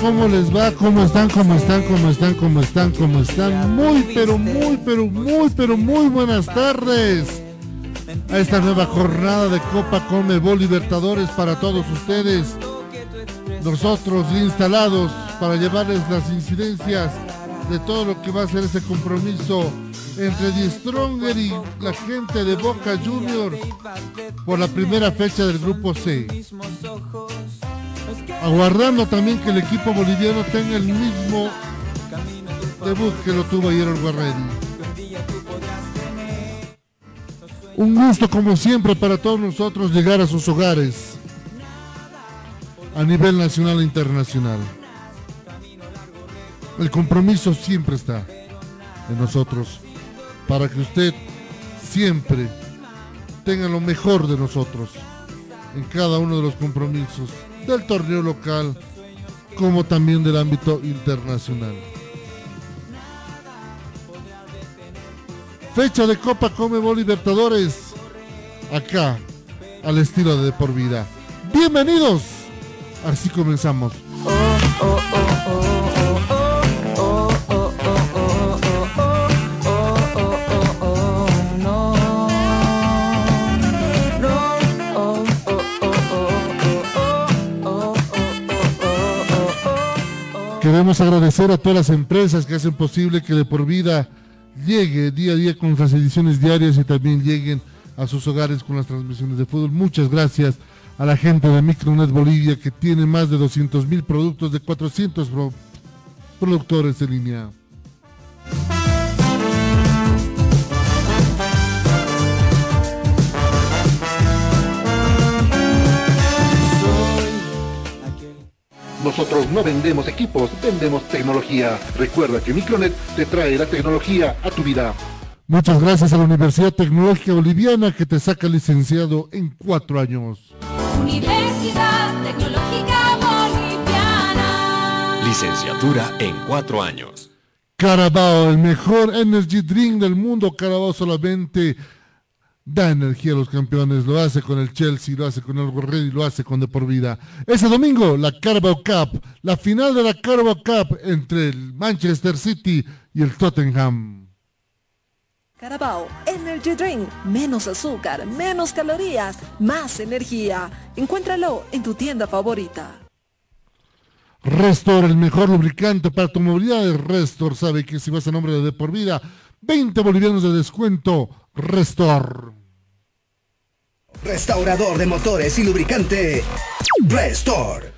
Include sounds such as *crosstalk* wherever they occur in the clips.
¿Cómo les va? ¿Cómo están? ¿Cómo están? ¿Cómo están? ¿Cómo están? ¿Cómo están? Muy, pero muy, pero muy, pero muy buenas tardes a esta nueva jornada de Copa Conmebol Libertadores para todos ustedes. Nosotros instalados para llevarles las incidencias de todo lo que va a ser ese compromiso entre Die Stronger y la gente de Boca Juniors por la primera fecha del grupo C. Aguardando también que el equipo boliviano tenga el mismo debut que lo tuvo ayer el. Un gusto como siempre para todos nosotros llegar a sus hogares a nivel nacional e internacional. El compromiso siempre está en nosotros para que usted siempre tenga lo mejor de nosotros en cada uno de los compromisos del torneo local como también del ámbito internacional. Fecha de Copa Comebol Libertadores acá al estilo de, por vida. Bienvenidos. Así comenzamos. Queremos agradecer a todas las empresas que hacen posible que de por vida llegue día a día con las ediciones diarias y también lleguen a sus hogares con las transmisiones de fútbol. Muchas gracias a la gente de Micronet Bolivia que tiene más de 200 mil productos de 400 pro- productores en línea. Nosotros no vendemos equipos, vendemos tecnología. Recuerda que Micronet te trae la tecnología a tu vida. Muchas gracias a la Universidad Tecnológica Boliviana que te saca licenciado en cuatro años. Universidad Tecnológica Boliviana. Licenciatura en cuatro años. Carabao, el mejor energy drink del mundo. Carabao solamente da energía a los campeones. Lo hace con el Chelsea, lo hace con el Red y lo hace con De Por Vida. Ese domingo, la Carabao Cup, la final de la Carabao Cup entre el Manchester City y el Tottenham. Carabao Energy Drink. Menos azúcar, menos calorías, más energía. Encuéntralo en tu tienda favorita. Restor, el mejor lubricante para tu movilidad. Restor sabe que si vas a nombre de De Por Vida, 20 bolivianos de descuento. Restor. Restaurador de motores y lubricante. Restor.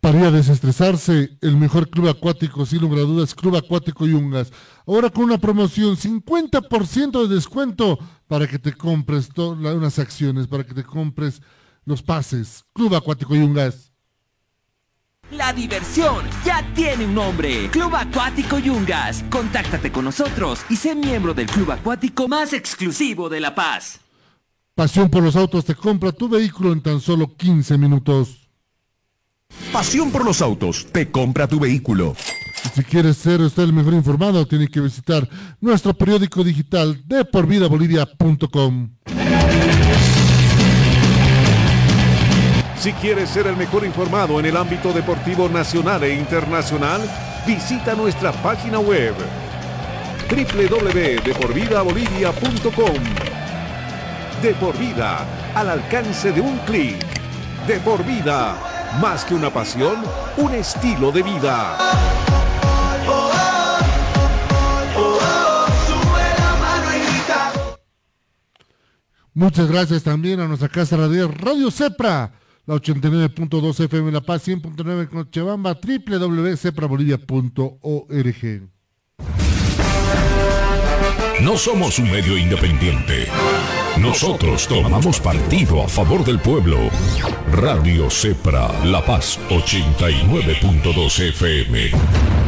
Para ir a desestresarse, el mejor club acuático, sin lugar a dudas, Club Acuático Yungas. Ahora con una promoción, 50% de descuento para que te compres todas unas acciones, para que te compres los pases. Club Acuático Yungas. La diversión ya tiene un nombre. Club Acuático Yungas. Contáctate con nosotros y sé miembro del club acuático más exclusivo de La Paz. Pasión por los autos te compra tu vehículo en tan solo 15 minutos. Pasión por los autos te compra tu vehículo. Si quieres ser usted el mejor informado, tiene que visitar nuestro periódico digital de porvidabolivia.com. Si quieres ser el mejor informado en el ámbito deportivo nacional e internacional, visita nuestra página web www.deporvidabolivia.com. De por vida, al alcance de un clic. De por vida, más que una pasión, un estilo de vida. Muchas gracias también a nuestra casa radial Radio Cepra, la 89.2 FM La Paz, 100.9 en Cochabamba, www.ceprabolivia.org. No somos un medio independiente. Nosotros tomamos partido a favor del pueblo. Radio Cepra, La Paz, 89.2 FM.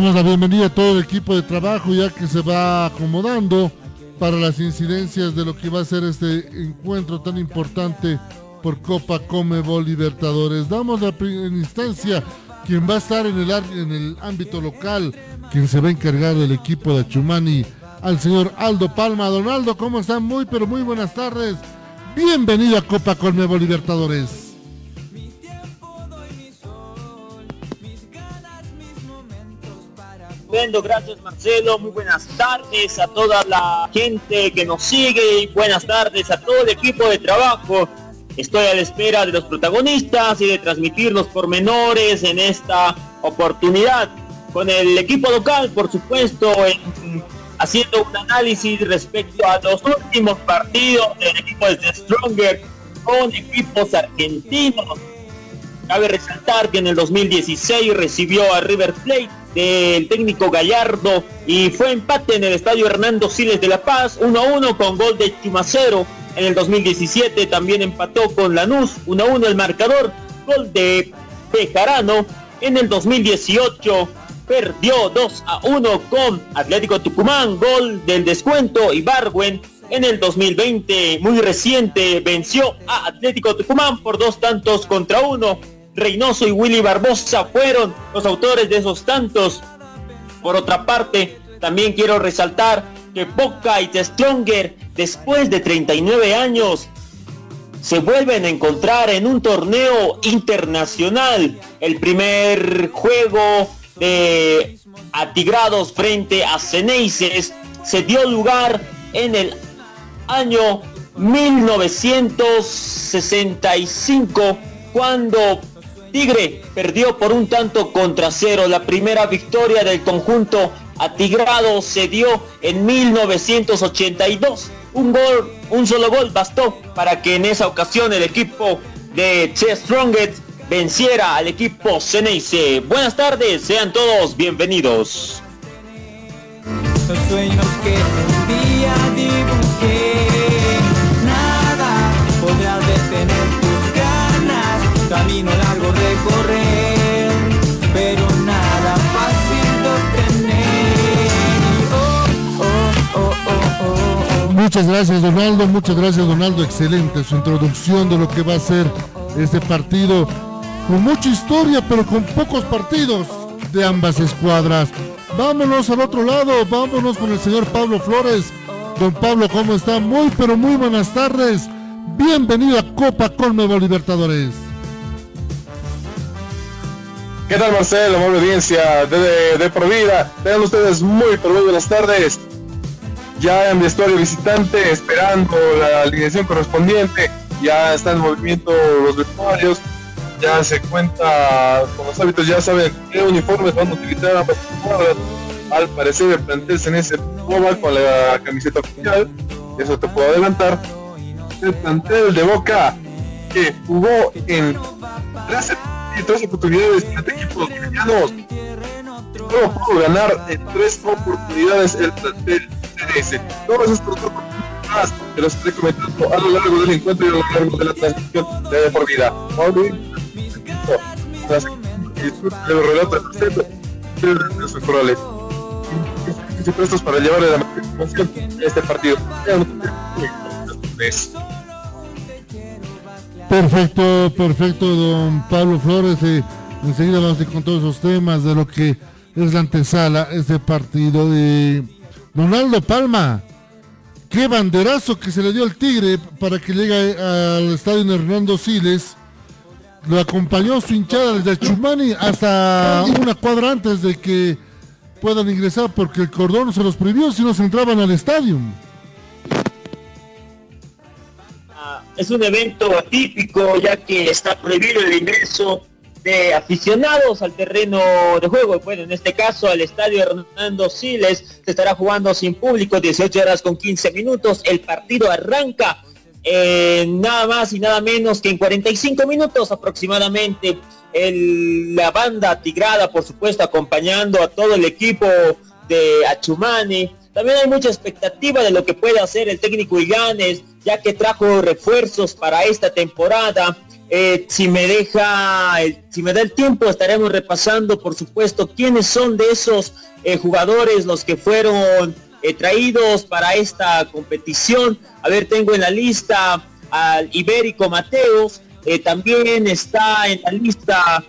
Damos la bienvenida a todo el equipo de trabajo ya que se va acomodando para las incidencias de lo que va a ser este encuentro tan importante por Copa Comebol Libertadores. Damos la en instancia quien va a estar en el, en el ámbito local, quien se va a encargar del equipo de Chumani, al señor Aldo Palma. Don Aldo, ¿cómo están? Muy, pero muy buenas tardes. Bienvenido a Copa Conmebol Libertadores. Estupendo, gracias Marcelo, muy buenas tardes a toda la gente que nos sigue y buenas tardes a todo el equipo de trabajo. Estoy a la espera de los protagonistas y de transmitir los pormenores en esta oportunidad con el equipo local, por supuesto, haciendo un análisis respecto a los últimos partidos del equipo de Stronger con equipos argentinos. Cabe resaltar que en el 2016 recibió a River Plate del técnico Gallardo y fue empate en el estadio Hernando Siles de La Paz 1-1 con gol de Chumacero. En el 2017 también empató con Lanús 1-1 el marcador, gol de Pejarano. En el 2018 perdió 2 1 con Atlético Tucumán, gol del descuento y Barwen. En el 2020, muy reciente, venció a Atlético Tucumán por dos tantos contra uno Reynoso y Willy Barbosa fueron los autores de esos tantos. Por otra parte, también quiero resaltar que Boca y The Stronger, después de 39 años, se vuelven a encontrar en un torneo internacional. El primer juego de Atigrados frente a Ceneices se dio lugar en el año 1965 cuando Tigre perdió por un tanto contra cero. La primera victoria del conjunto atigrado se dio en 1982. Un gol, un solo gol bastó para que en esa ocasión el equipo de Che Strongest venciera al equipo Ceneice. Buenas tardes, sean todos bienvenidos. Los sueños que día dibujé, nada podrá detener tus ganas. Muchas gracias Donaldo, muchas gracias Donaldo, excelente su introducción de lo que va a ser este partido, con mucha historia pero con pocos partidos de ambas escuadras. Vámonos al otro lado, vámonos con el señor Pablo Flores. Don Pablo, ¿cómo está? Muy pero muy buenas tardes. Bienvenido a Copa Conmebol Libertadores. ¿Qué tal Marcelo, amable audiencia de, de, Provida? Tengan ustedes muy, pero muy buenas tardes. Ya en vestuario visitante, esperando la alineación correspondiente. Ya están en movimiento los vestuarios. Ya se cuenta con los hábitos, ya saben qué uniformes van a utilizar ambas Al parecer el plantel en ese con la camiseta oficial. Eso te puedo adelantar. El plantel de Boca que jugó en 13 y tres oportunidades este equipo cristianos. Solo pudo ganar en tres oportunidades el plantel CDS. Todos estos más que los estoy comentando a lo largo del encuentro y a lo largo de la transmisión de por vida. de los relatos de los corrales y prestos para llevarle la motivación a este partido. Perfecto, perfecto, don Pablo Flores. Eh, enseguida vamos con todos esos temas de lo que es la antesala, este partido de Donaldo Palma. Qué banderazo que se le dio al Tigre para que llegue al estadio Hernando Siles. Lo acompañó su hinchada desde Chumani hasta una cuadra antes de que puedan ingresar porque el cordón se los prohibió si no se entraban al estadio. es un evento atípico ya que está prohibido el ingreso de aficionados al terreno de juego. Bueno, en este caso al estadio Hernando Siles se estará jugando sin público, 18 horas con 15 minutos. El partido arranca nada más y nada menos que en 45 minutos aproximadamente. la banda tigrada, por supuesto, acompañando a todo el equipo de Achumani. También hay mucha expectativa de lo que puede hacer el técnico Iganes ya que trajo refuerzos para esta temporada. Eh, si me deja, si me da el tiempo, estaremos repasando, por supuesto, quiénes son de esos eh, jugadores los que fueron eh, traídos para esta competición. A ver, tengo en la lista al Ibérico Mateos, también está en la lista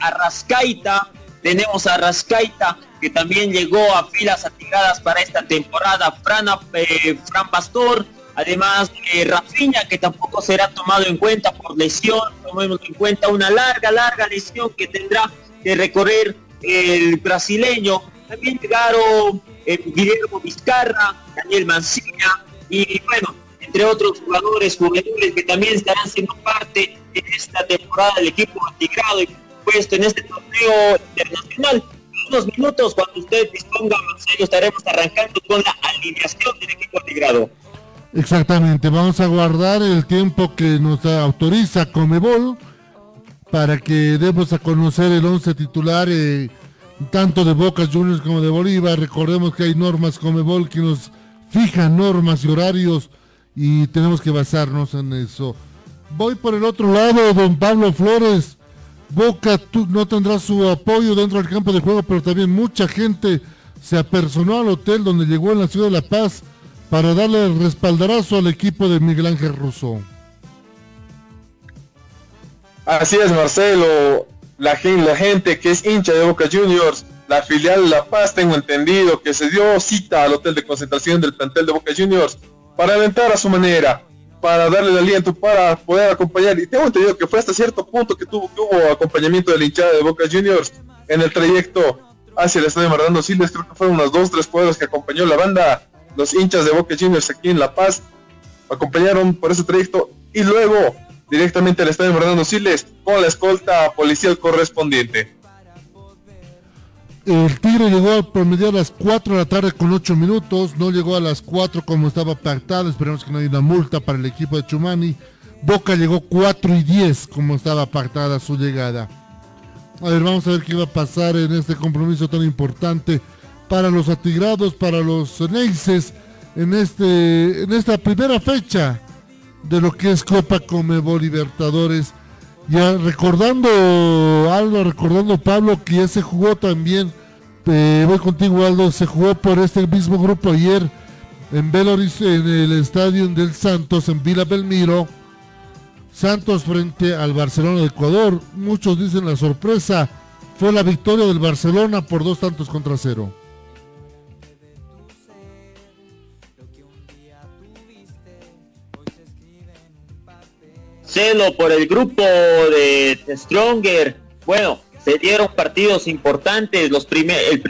Arrascaita, tenemos a Rascaita, que también llegó a filas atigradas para esta temporada. Fran, eh, Fran Pastor, además de Rafinha, que tampoco será tomado en cuenta por lesión. Tomemos en cuenta una larga, larga lesión que tendrá que recorrer el brasileño. También llegaron eh, Guillermo Vizcarra, Daniel Mancilla y bueno, entre otros jugadores juveniles que también estarán siendo parte de esta temporada del equipo antigrado y puesto en este torneo internacional. Unos minutos, cuando usted disponga, Marcelo, estaremos arrancando con la alineación del equipo antigrado. Exactamente, vamos a guardar el tiempo que nos autoriza Comebol para que demos a conocer el 11 titular eh, tanto de Boca Juniors como de Bolívar. Recordemos que hay normas Comebol que nos fijan normas y horarios y tenemos que basarnos en eso. Voy por el otro lado, don Pablo Flores. Boca no tendrá su apoyo dentro del campo de juego, pero también mucha gente se apersonó al hotel donde llegó en la ciudad de La Paz para darle el respaldarazo al equipo de Miguel Ángel Rousseau. Así es, Marcelo. La, la gente que es hincha de Boca Juniors, la filial La Paz, tengo entendido que se dio cita al hotel de concentración del plantel de Boca Juniors para alentar a su manera, para darle el aliento, para poder acompañar. Y tengo entendido que fue hasta cierto punto que tuvo, acompañamiento de la hinchada de Boca Juniors en el trayecto hacia el estadio Maradona Siles. Creo que fueron unas dos, tres cuadras que acompañó la banda, los hinchas de Boca Juniors aquí en La Paz. Acompañaron por ese trayecto y luego directamente al estadio Maradona Siles con la escolta policial correspondiente. El Tigre llegó a promedio a las 4 de la tarde con 8 minutos, no llegó a las 4 como estaba pactado, esperemos que no haya una multa para el equipo de Chumani. Boca llegó 4 y 10 como estaba pactada su llegada. A ver, vamos a ver qué va a pasar en este compromiso tan importante para los atigrados, para los Neises, en, este, en esta primera fecha de lo que es Copa Comebol Libertadores ya recordando Aldo, recordando Pablo que ya se jugó también, voy contigo Aldo, se jugó por este mismo grupo ayer en en el estadio del Santos, en Vila Belmiro. Santos frente al Barcelona de Ecuador. Muchos dicen la sorpresa fue la victoria del Barcelona por dos tantos contra cero. Celo por el grupo de Stronger Bueno, se dieron partidos importantes. Los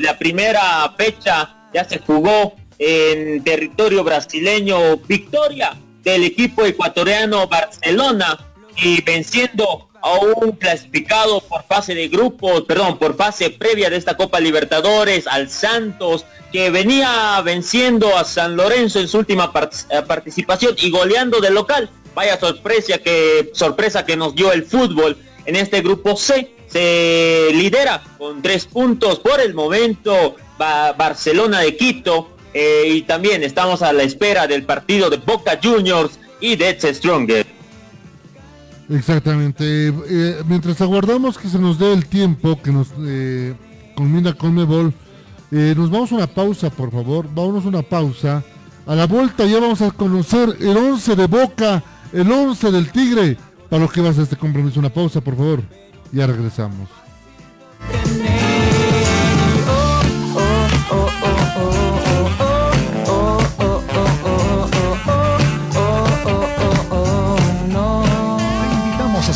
la primera fecha ya se jugó en territorio brasileño. Victoria del equipo ecuatoriano Barcelona y venciendo a un clasificado por fase de grupos, perdón, por fase previa de esta Copa Libertadores, al Santos, que venía venciendo a San Lorenzo en su última eh, participación y goleando de local. Vaya sorpresa que, sorpresa que nos dio el fútbol en este grupo C. Se lidera con tres puntos por el momento Barcelona de Quito eh, y también estamos a la espera del partido de Boca Juniors y de Stronger. Exactamente. Eh, mientras aguardamos que se nos dé el tiempo que nos eh, combina Conmebol, eh, nos vamos a una pausa, por favor. Vámonos a una pausa. A la vuelta ya vamos a conocer el 11 de Boca, el 11 del Tigre. Para lo que va a este compromiso, una pausa, por favor. Ya regresamos.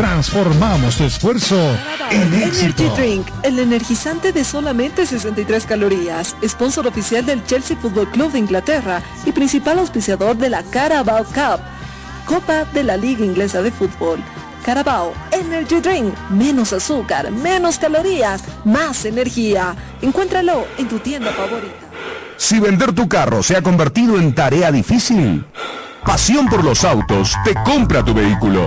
Transformamos tu esfuerzo en éxito. Energy Drink, el energizante de solamente 63 calorías, sponsor oficial del Chelsea Football Club de Inglaterra y principal auspiciador de la Carabao Cup, Copa de la Liga Inglesa de Fútbol. Carabao Energy Drink, menos azúcar, menos calorías, más energía. Encuéntralo en tu tienda favorita. Si vender tu carro se ha convertido en tarea difícil, Pasión por los autos te compra tu vehículo.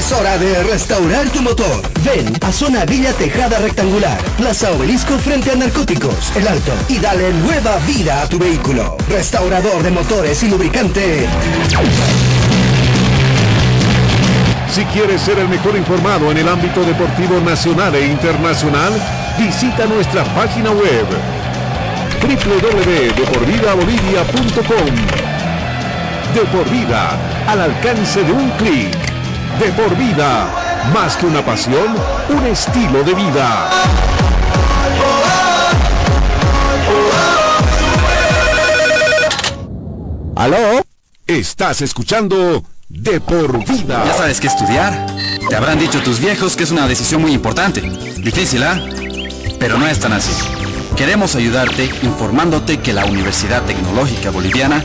Es hora de restaurar tu motor. Ven a Zona Villa Tejada Rectangular, Plaza Obelisco frente a Narcóticos, El Alto, y dale nueva vida a tu vehículo. Restaurador de motores y lubricante. Si quieres ser el mejor informado en el ámbito deportivo nacional e internacional, visita nuestra página web www.deporvidabolivia.com De por vida, al alcance de un clic de por vida. Más que una pasión, un estilo de vida. ¿Aló? Estás escuchando De por vida. Ya sabes qué estudiar. Te habrán dicho tus viejos que es una decisión muy importante. Difícil, ¿ah? Pero no es tan así. Queremos ayudarte informándote que la Universidad Tecnológica Boliviana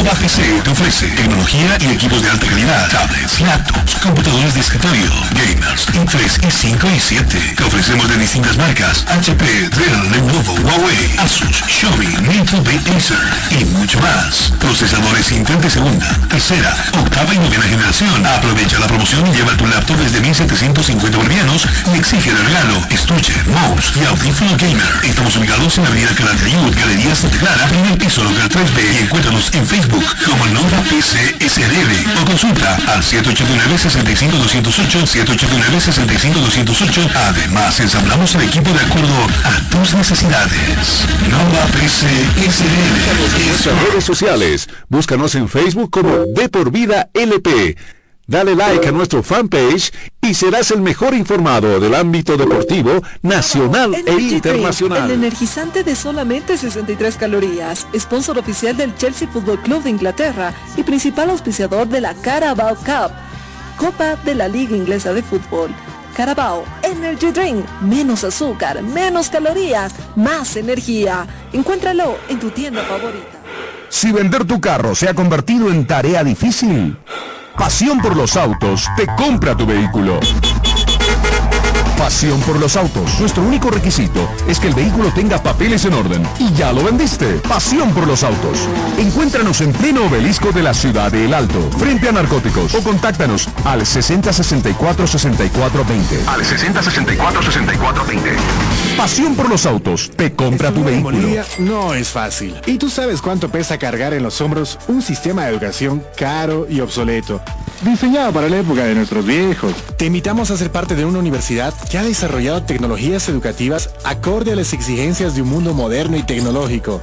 Nova PC te ofrece tecnología y equipos de alta calidad, tablets, laptops, computadores de escritorio, gamers, i3, i5 y 7. Te ofrecemos de distintas marcas, HP, Dell, Lenovo, Huawei, Asus, Xiaomi, Nintendo, Acer y mucho más. Procesadores Intel de segunda, tercera, octava y novena generación. Aprovecha la promoción y lleva tu laptop desde 1750 bolivianos y exige de regalo estuche, mouse y audífono gamer. Estamos ubicados en la avenida Calatayud, Galería Santa Clara, el piso local 3B y encuéntranos en Facebook como Nova PC SDB o consulta al 789-65208, 789-65208. Además, ensamblamos el equipo de acuerdo a tus necesidades. Nova PC SDB. Nuestras redes sociales. Búscanos en Facebook como De Por Vida LP. Dale like a nuestro fanpage y serás el mejor informado del ámbito deportivo nacional e internacional. Drink, el energizante de solamente 63 calorías, sponsor oficial del Chelsea Football Club de Inglaterra y principal auspiciador de la Carabao Cup, Copa de la Liga Inglesa de Fútbol. Carabao Energy Drink, menos azúcar, menos calorías, más energía. Encuéntralo en tu tienda favorita. Si vender tu carro se ha convertido en tarea difícil, Pasión por los autos te compra tu vehículo. Pasión por los autos. Nuestro único requisito es que el vehículo tenga papeles en orden. Y ya lo vendiste. Pasión por los autos. Encuéntranos en pleno obelisco de la ciudad de El Alto, frente a narcóticos. O contáctanos al 6064 6420. Al 6064 6420. Pasión por los autos te compra tu vehículo. Bolivia no es fácil. ¿Y tú sabes cuánto pesa cargar en los hombros un sistema de educación caro y obsoleto? Diseñado para la época de nuestros viejos. Te invitamos a ser parte de una universidad que ha desarrollado tecnologías educativas acorde a las exigencias de un mundo moderno y tecnológico.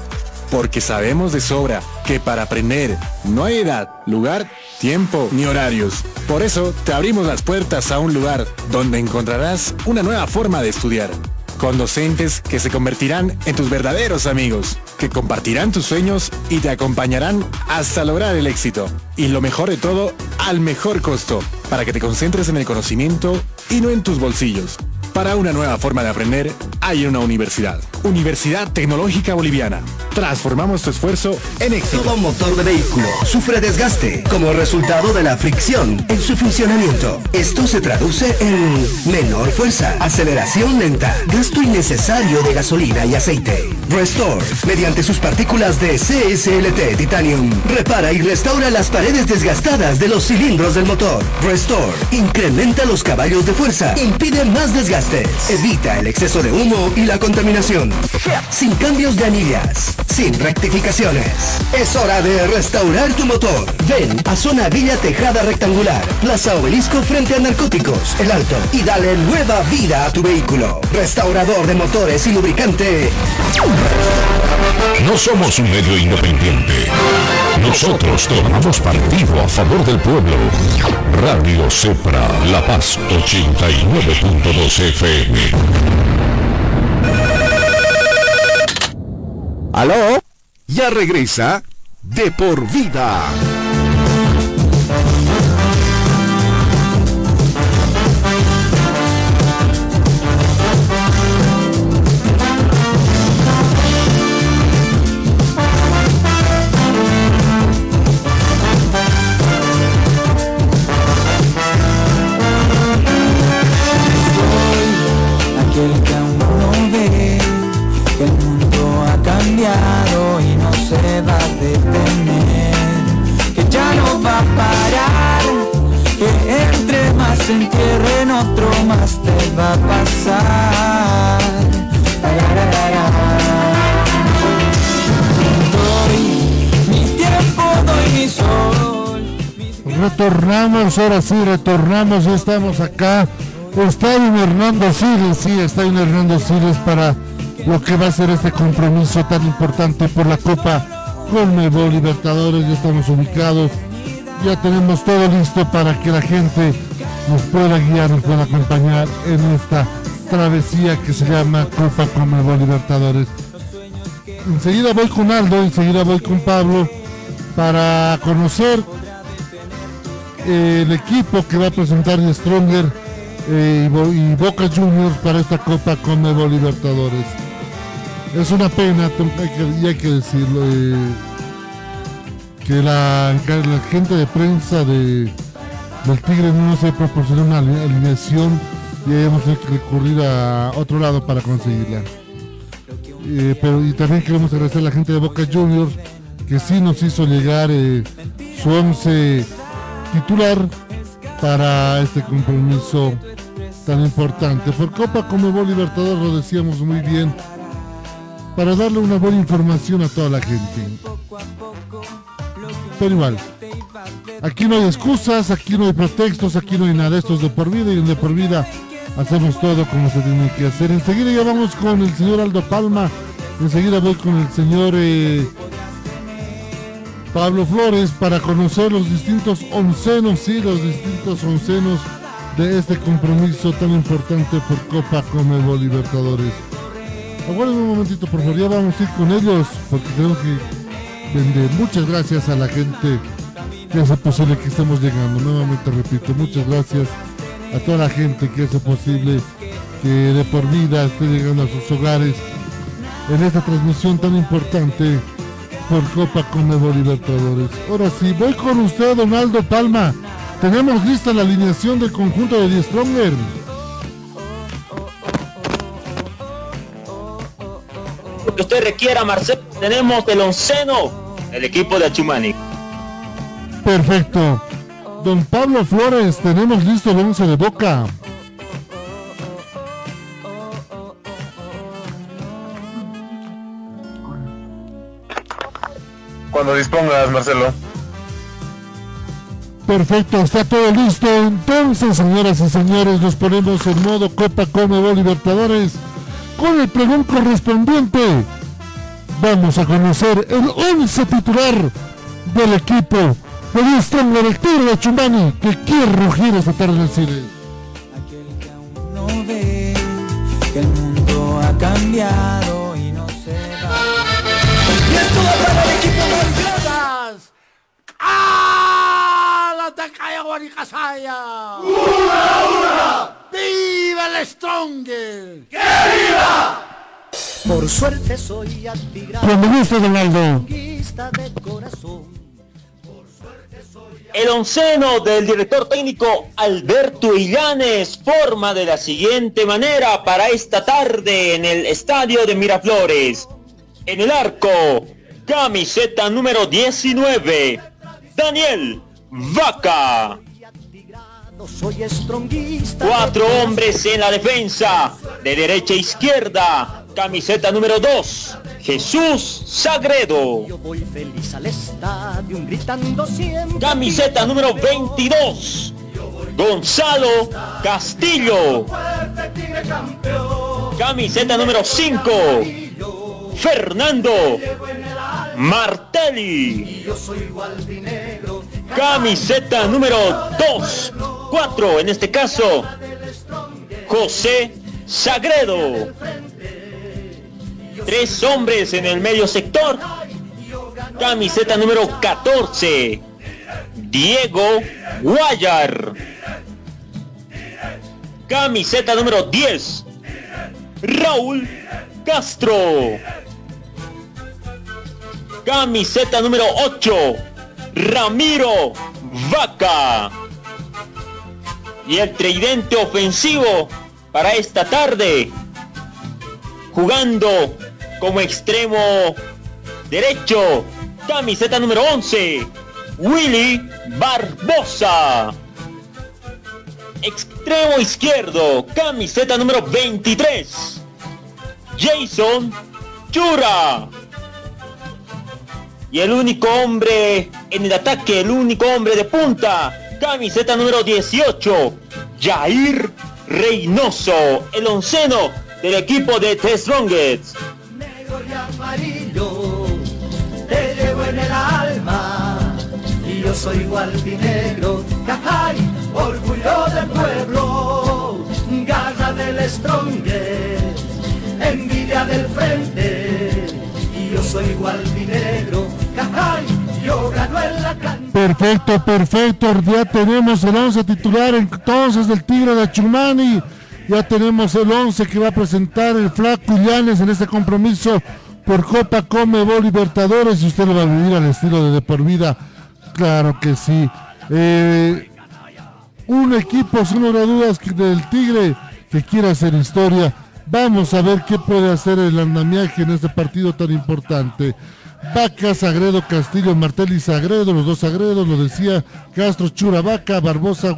Porque sabemos de sobra que para aprender no hay edad, lugar, tiempo ni horarios. Por eso te abrimos las puertas a un lugar donde encontrarás una nueva forma de estudiar con docentes que se convertirán en tus verdaderos amigos, que compartirán tus sueños y te acompañarán hasta lograr el éxito. Y lo mejor de todo, al mejor costo, para que te concentres en el conocimiento y no en tus bolsillos. Para una nueva forma de aprender, hay una universidad. Universidad Tecnológica Boliviana. Transformamos tu esfuerzo en éxito. Todo motor de vehículo sufre desgaste como resultado de la fricción en su funcionamiento. Esto se traduce en menor fuerza, aceleración lenta, gasto innecesario de gasolina y aceite. Restore, mediante sus partículas de CSLT Titanium, repara y restaura las paredes desgastadas de los cilindros del motor. Restore, incrementa los caballos de fuerza, impide más desgastes, evita el exceso de humo y la contaminación. Sin cambios de anillas, sin rectificaciones. Es hora de restaurar tu motor. Ven a Zona Villa Tejada Rectangular, Plaza Obelisco frente a Narcóticos, El Alto, y dale nueva vida a tu vehículo. Restaurador de motores y lubricante. No somos un medio independiente. Nosotros tomamos partido a favor del pueblo. Radio Cepra, La Paz 89.2 FM. ¿Aló? Ya regresa de por vida. Más te va a pasar. Mi tiempo, doy mi sol. Retornamos, ahora sí, retornamos, ya estamos acá. Está un Hernando Siles, sí, está un Hernando Siles para lo que va a ser este compromiso tan importante por la Copa Conmebol Libertadores. Ya estamos ubicados ya tenemos todo listo para que la gente nos pueda guiar, nos pueda acompañar en esta travesía que se llama Copa Conmebol Libertadores. Enseguida voy con Aldo, enseguida voy con Pablo para conocer el equipo que va a presentar Stronger eh, y, Bo- y Boca Juniors para esta Copa Conmebol Libertadores. Es una pena, hay y hay que decirlo, eh, que la gente de prensa de, del Tigre no nos haya proporcionado una ali- alineación y que recurrir a otro lado para conseguirla. Eh, pero y también queremos agradecer a la gente de Boca Juniors que sí nos hizo llegar eh, su once titular para este compromiso tan importante. Por Copa como Libertadores lo decíamos muy bien, para darle una buena información a toda la gente. Pero igual, aquí no hay excusas, aquí no hay pretextos, aquí no hay nada, esto es de por vida y de por vida hacemos todo como se tiene que hacer. Enseguida ya vamos con el señor Aldo Palma, enseguida voy con el señor eh, Pablo Flores para conocer los distintos oncenos y los distintos oncenos de este compromiso tan importante por Copa Comebol Libertadores. Aguarden un momentito, por favor, ya vamos a ir con ellos porque tenemos que vender. Muchas gracias a la gente que hace posible que estemos llegando. Nuevamente repito, muchas gracias a toda la gente que hace posible que de por vida esté llegando a sus hogares en esta transmisión tan importante por Copa Conmebol Libertadores. Ahora sí, voy con usted, Donaldo Palma. Tenemos lista la alineación del conjunto de Die Stronger. Lo que usted requiera, Marcelo, tenemos el onceno, el equipo de Achumani. Perfecto. Don Pablo Flores, tenemos listo el 11 de Boca. Cuando dispongas, Marcelo. Perfecto, está todo listo. Entonces, señoras y señores, nos ponemos en modo Copa Conmebol Libertadores con el pregón correspondiente. Vamos a conocer el 11 titular del equipo Stronger, el Tigre de Chumani, que quiere rugir esta tarde en el cine. no ve que el mundo ha cambiado y no se va. Y esto va para el equipo gracias. ¡Ah! ¡La Takaya Guaricasaya! ¡Una, una! ¡Viva el Stronger! ¡Que viva! Por suerte soy atigrado. Cuando guste, Donaldo. de corazón. El onceno del director técnico Alberto Illanes forma de la siguiente manera para esta tarde en el estadio de Miraflores. En el arco, camiseta número 19, Daniel Vaca. Cuatro hombres en la defensa, de derecha a izquierda, camiseta número 2, Jesús Sagredo. Yo voy feliz al estadio gritando siempre. Camiseta número 22, Gonzalo Castillo. Camiseta número 5, Fernando Martelli. Camiseta número 2, 4 en este caso, José Sagredo. Tres hombres en el medio sector. Camiseta número 14, Diego Guayar. Camiseta número 10, Raúl Castro. Camiseta número 8, Ramiro Vaca. Y el tridente ofensivo para esta tarde, jugando como extremo derecho, camiseta número 11, Willy Barbosa. Extremo izquierdo, camiseta número 23, Jason Chura. Y el único hombre en el ataque, el único hombre de punta, camiseta número 18, Jair Reynoso, el onceno del equipo de The Strongest. Negro y amarillo, te llevo en el alma. Y yo soy gualpinegro, cajay, orgullo del pueblo, garra del strongest, envidia del frente. Y yo soy gualpinegro, cajay, yo gano en la cancha. Perfecto, perfecto. Ya tenemos el 11 titular entonces del Tigre de Chumani. Ya tenemos el 11 que va a presentar el Flaco Illanes en este compromiso por Copa Comebol Libertadores. Y usted lo va a vivir al estilo de de por vida. Claro que sí. Eh, un equipo, sin lugar a dudas, del Tigre que quiere hacer historia. Vamos a ver qué puede hacer el andamiaje en este partido tan importante. Vaca, Sagredo, Castillo, Martel y Sagredo, los dos Sagredos, lo decía Castro, Churavaca, Barbosa,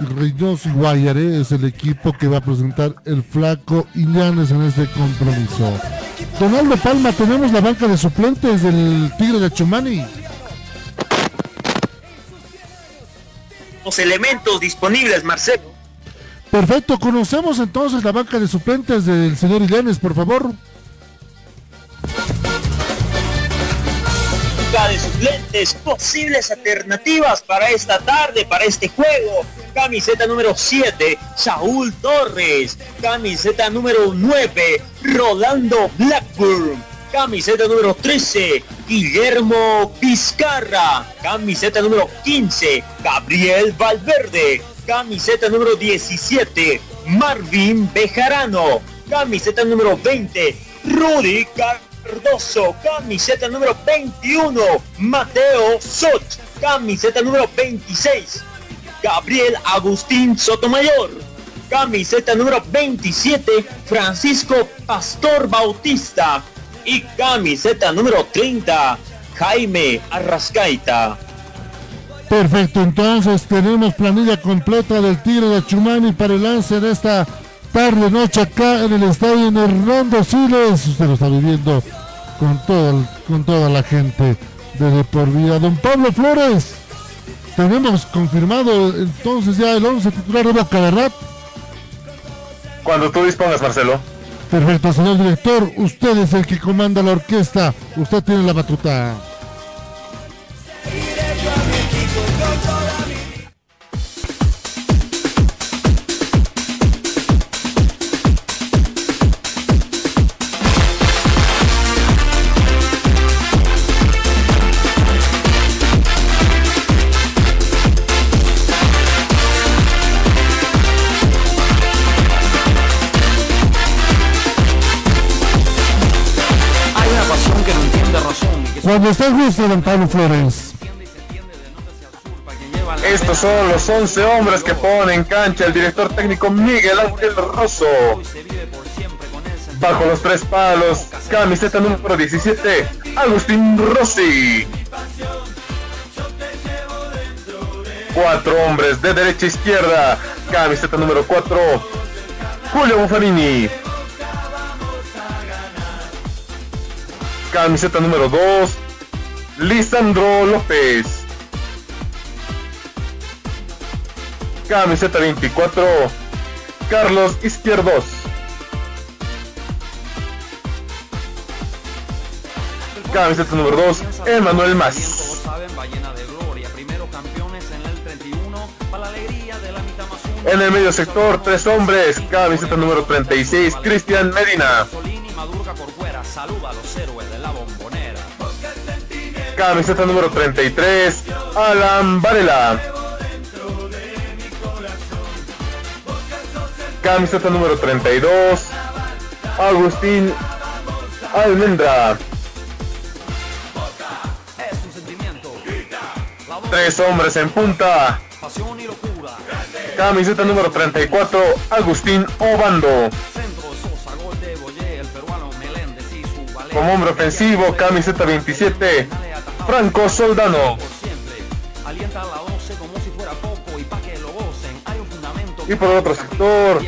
Reynoso Guayaré es el equipo que va a presentar el flaco Illanes en este compromiso. Donaldo Palma, tenemos la banca de suplentes del Tigre de Chumani. Los elementos disponibles, Marcelo. Perfecto, conocemos entonces la banca de suplentes del señor Illanes, por favor. Banca de suplentes, posibles alternativas para esta tarde, para este juego. Camiseta número 7, Saúl Torres. Camiseta número 9, Rolando Blackburn. Camiseta número 13, Guillermo Vizcarra. Camiseta número 15, Gabriel Valverde. Camiseta número 17, Marvin Bejarano. Camiseta número 20, Rudy Cardoso. Camiseta número 21, Mateo Soch. Camiseta número 26, Gabriel Agustín Sotomayor. Camiseta número 27, Francisco Pastor Bautista. Y camiseta número 30, Jaime Arrascaita. Perfecto, entonces tenemos planilla completa del Tigre de Chumani para el lance de esta tarde noche acá en el estadio en Hernando Siles. Usted lo está viviendo con todo con toda la gente de De por vida. Don Pablo Flores, tenemos confirmado entonces ya el 11 titular de Boca, ¿verdad? Cuando tú dispongas, Marcelo. Perfecto, señor director, usted es el que comanda la orquesta, usted tiene la batuta. Cuando esté gusto, don Pablo Flores. Estos son los 11 hombres que pone en cancha el director técnico Miguel Ángel Rosso. Bajo los tres palos, camiseta número 17, Agustín Rossi. Cuatro hombres de derecha a izquierda, camiseta número 4, Julio Buffarini. Camiseta número 2, Lisandro López. Camiseta 24, Carlos Izquierdos. Camiseta número 2, Emanuel Más. en el 31, para la alegría de la mitad más uno. En el medio sector, tres hombres. Camiseta número 36, Cristian Medina. Madurga por fuera, héroes. Camiseta número 33, Alan Varela. Camiseta número 32, Agustín Almendra. Tres hombres en punta. Camiseta número 34, Agustín Obando. Como hombre ofensivo, camiseta 27, Franco Soldano. Alienta a la 12 como si fuera poco y. Y por otro sector,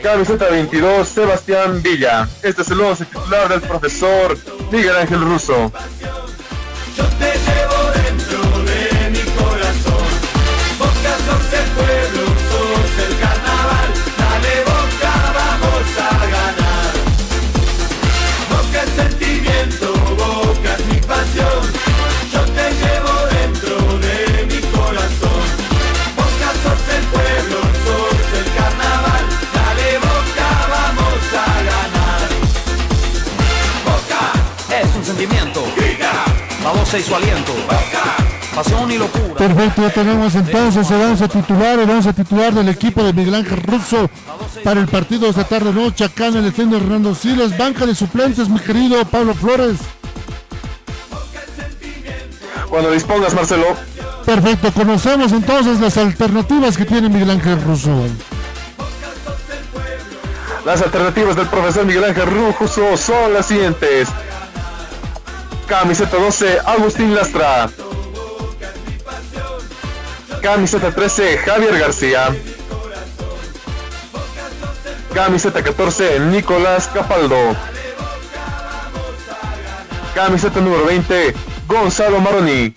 camiseta 22, Sebastián Villa. Este es el 11 titular del profesor Miguel Ángel Russo. Fuerza y su aliento. Pasión y locura. Perfecto, ya tenemos entonces el 11 titular, el 11 titular del equipo de Miguel Ángel Russo para el partido de esta tarde noche acá en el estadio Hernando Siles, banca de suplentes, mi querido Pablo Flores. Cuando dispongas, Marcelo. Perfecto, conocemos entonces las alternativas que tiene Miguel Ángel Russo. Las alternativas del profesor Miguel Ángel Russo son las siguientes. Camiseta 12, Agustín Lastra. Camiseta 13, Javier García. Camiseta 14, Nicolás Capaldo. Camiseta número 20, Gonzalo Maroni.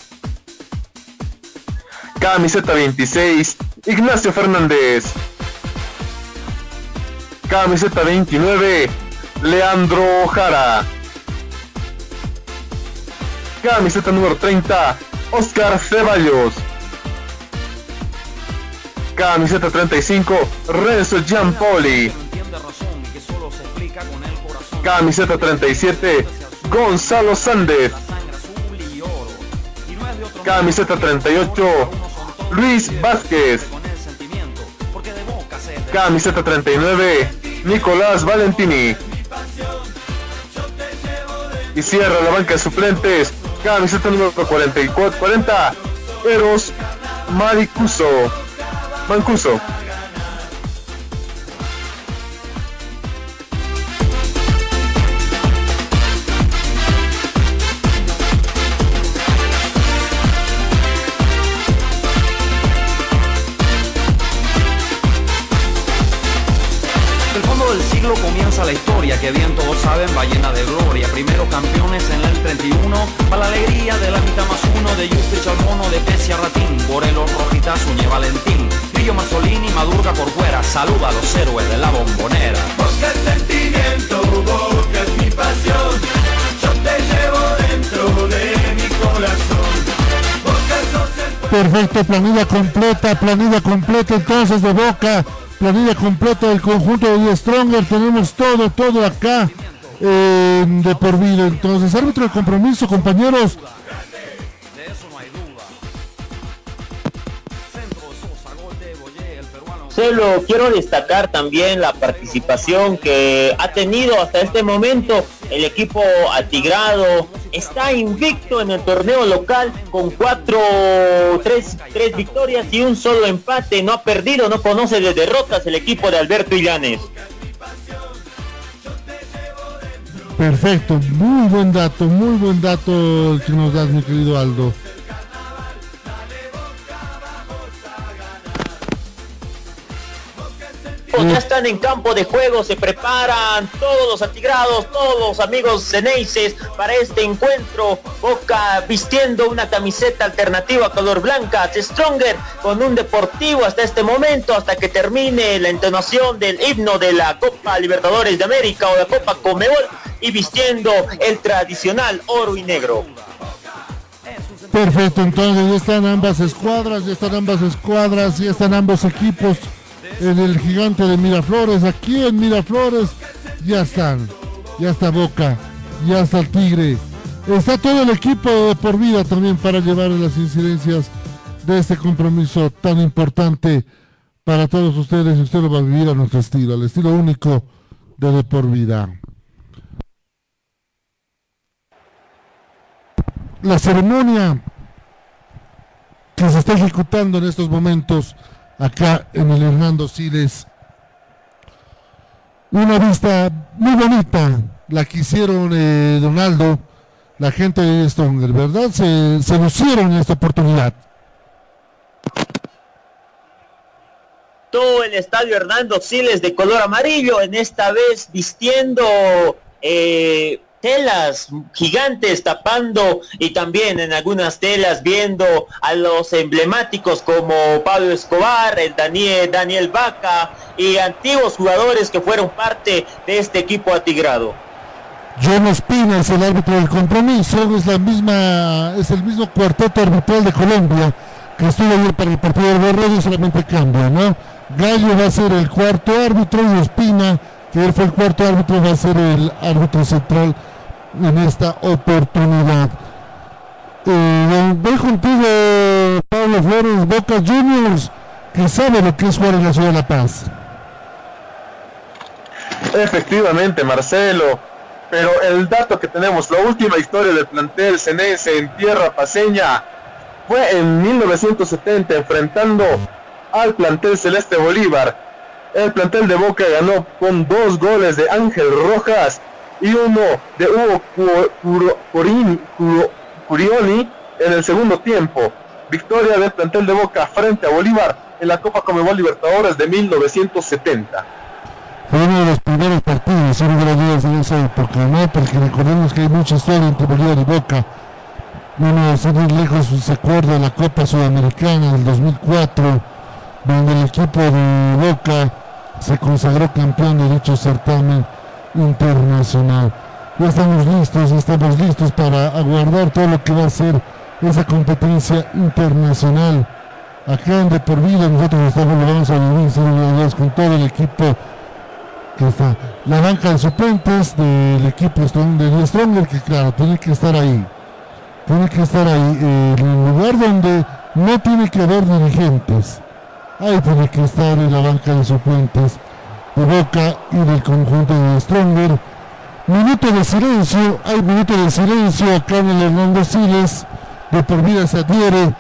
Camiseta 26, Ignacio Fernández. Camiseta 29, Leandro Jara. Camiseta número 30, Oscar Ceballos. Camiseta 35, Renzo Giampoli. Camiseta 37, Gonzalo Sández. Camiseta 38, Luis Vázquez. Camiseta 39, Nicolás Valentini. Y cierra la banca de suplentes, camiseta número 44, 40, Eros Maricuso. Mancuso. Saben va llena de gloria. Primero campeones en el 31, para la alegría de la mitad más uno de Justich al mono de Pesia Ratín, Morelos Rojitas, Uñe Valentín, Grillo Mazzolini, Madurga por fuera, saluda a los héroes de la bombonera. Boca es sentimiento, boca es mi pasión. Yo te llevo dentro de mi corazón. El Perfecto, planilla completa, planilla completa entonces de Boca, planilla completa del conjunto de The Stronger, tenemos todo, todo acá eh, de por vida. Entonces, árbitro de compromiso, compañeros. Solo quiero destacar también la participación que ha tenido hasta este momento el equipo atigrado. Está invicto en el torneo local con cuatro, tres, tres victorias y un solo empate. No ha perdido, no conoce de derrotas el equipo de Alberto Illanes. Perfecto, muy buen dato, muy buen dato que nos das, mi querido Aldo. Ya están en campo de juego, se preparan todos los atigrados, todos los amigos ceneices para este encuentro. Boca vistiendo una camiseta alternativa color blanca, Stronger con un deportivo hasta este momento, hasta que termine la entonación del himno de la Copa Libertadores de América o la Copa Comebol y vistiendo el tradicional oro y negro. Perfecto, entonces ya están ambas escuadras, ya están ambas escuadras, ya están ambos equipos en el gigante de Miraflores, aquí en Miraflores, ya están, ya está Boca, ya está el Tigre, está todo el equipo de por vida también para llevar las incidencias de este compromiso tan importante para todos ustedes y usted lo va a vivir a nuestro estilo, al estilo único de de por vida. La ceremonia que se está ejecutando en estos momentos acá en el Hernando Siles. Una vista muy bonita, la que hicieron eh, Donaldo, la gente de Stronger, ¿verdad? Se, se lucieron en esta oportunidad. todo el estadio Hernando Siles de color amarillo, en esta vez vistiendo eh, telas gigantes tapando y también en algunas telas viendo a los emblemáticos como Pablo Escobar, el Daniel, Daniel Vaca y antiguos jugadores que fueron parte de este equipo atigrado. John Espina es el árbitro del compromiso, es la misma, es el mismo cuarteto arbitral de Colombia que estuvo ayer para el partido del Borrego, solamente cambia, ¿no? Gallo va a ser el cuarto árbitro y Espina, que él fue el cuarto árbitro, va a ser el árbitro central en esta oportunidad. Eh, voy contigo, Pablo Flores, Boca Juniors, que sabe lo que es jugar en la ciudad de La Paz. Efectivamente, Marcelo. Pero el dato que tenemos, la última historia del plantel cenense en tierra paseña fue en 1970 enfrentando al plantel Celeste Bolívar. El plantel de Boca ganó con dos goles de Ángel Rojas y uno de Hugo Curioni en el segundo tiempo. Victoria del plantel de Boca frente a Bolívar en la Copa Comebol Libertadores de 1970. Fue uno de los primeros partidos, sin lugar a dudas, en época, ¿no? Porque recordemos que hay mucha historia entre Bolívar y Boca. Uno, sin ir lejos, se acuerda de la Copa Sudamericana del 2004, donde el equipo de Boca se consagró campeón de dicho certamen internacional. Ya estamos listos, estamos listos para aguardar todo lo que va a ser esa competencia internacional. Acá en De Por Vida nosotros estamos, lo vamos a vivir con todo el equipo que está la banca de suplentes del equipo Strong- Stronger, que claro, tiene que estar ahí. Tiene que estar ahí, eh, en el lugar donde no tiene que haber dirigentes. Ahí tiene que estar en la banca de suplentes de Boca y del conjunto de Stronger. Minuto de silencio, hay minuto de silencio acá en el Hernando Siles. De por vida se adhiere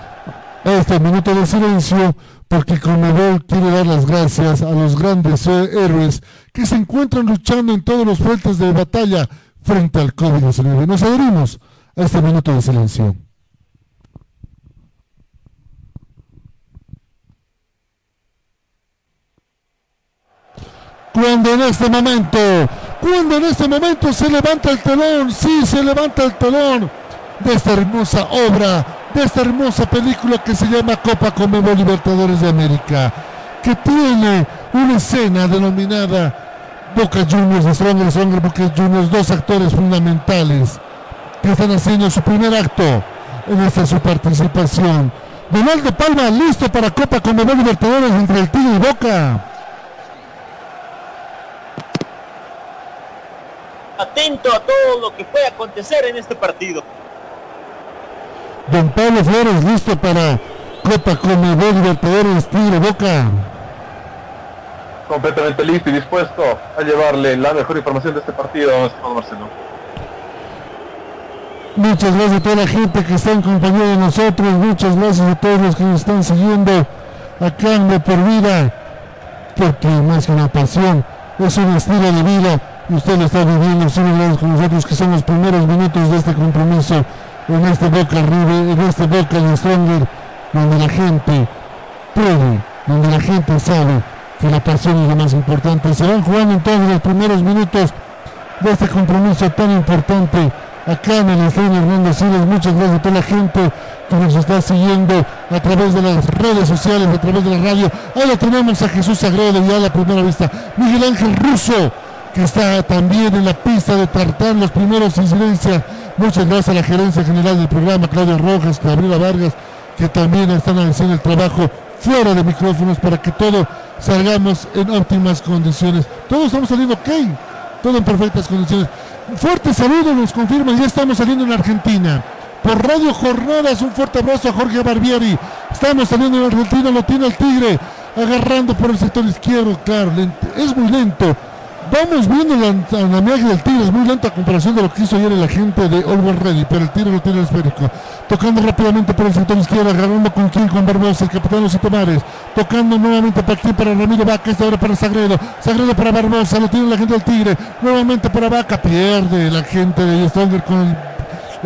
a este minuto de silencio porque Conmebol quiere dar las gracias a los grandes héroes que se encuentran luchando en todos los frentes de batalla frente al COVID-19. Nos adherimos a este minuto de silencio. Cuando en este momento, cuando en este momento se levanta el telón, sí, se levanta el telón de esta hermosa obra, de esta hermosa película que se llama Copa Conmebol Libertadores de América, que tiene una escena denominada Boca Juniors, Stronger Stronger Boca Juniors, dos actores fundamentales que están haciendo su primer acto en esta su participación. Donaldo Palma listo para Copa Conmebol Libertadores entre el Tigre y Boca. Atento a todo lo que puede acontecer en este partido. Don Pablo Flores listo para Copa Conmebol Libertadores Tigre Boca. completamente listo y dispuesto a llevarle la mejor información de este partido, estimado Marcelo. Muchas gracias a toda la gente que está en compañía de nosotros. Muchas gracias a todos los que nos están siguiendo acá en De por vida. Porque más que una pasión, es un estilo de vida usted lo está viviendo. Gracias con nosotros que son los primeros minutos de este compromiso en este Boca River, en este Boca de Stronger, donde la gente puede, donde la gente sabe que la pasión es lo más importante. Se van jugando entonces los primeros minutos de este compromiso tan importante acá en el estadio Hernando. Muchas gracias a toda la gente que nos está siguiendo a través de las redes sociales, a través de la radio. Ahora tenemos a Jesús Sagredo ya a la primera vista. Miguel Ángel Russo, que está también en la pista de Tartán, los primeros incidencias. Muchas gracias a la gerencia general del programa, Claudia Rojas, Gabriela Vargas, que también están haciendo el trabajo fuera de micrófonos para que todo salgamos en óptimas condiciones. Todos estamos saliendo ok, todo en perfectas condiciones. Fuerte saludo, nos confirman, ya estamos saliendo en Argentina. Por Radio Jornadas, un fuerte abrazo a Jorge Barbieri. Estamos saliendo en Argentina, lo tiene el Tigre, agarrando por el sector izquierdo, claro, es muy lento. Vamos viendo la andamiaje del Tigre, es muy lento a comparación de lo que hizo ayer el agente de Always Ready, pero el Tigre lo tiene el esférico. Tocando rápidamente por el sector izquierdo, agarrando con quien, con Barbosa, el capitán Los Tomares. Tocando nuevamente para aquí, para Ramiro Vaca, esta hora para Sagredo. Sagredo para Barbosa, lo tiene la gente del Tigre. Nuevamente para Vaca, pierde la gente de Stronger con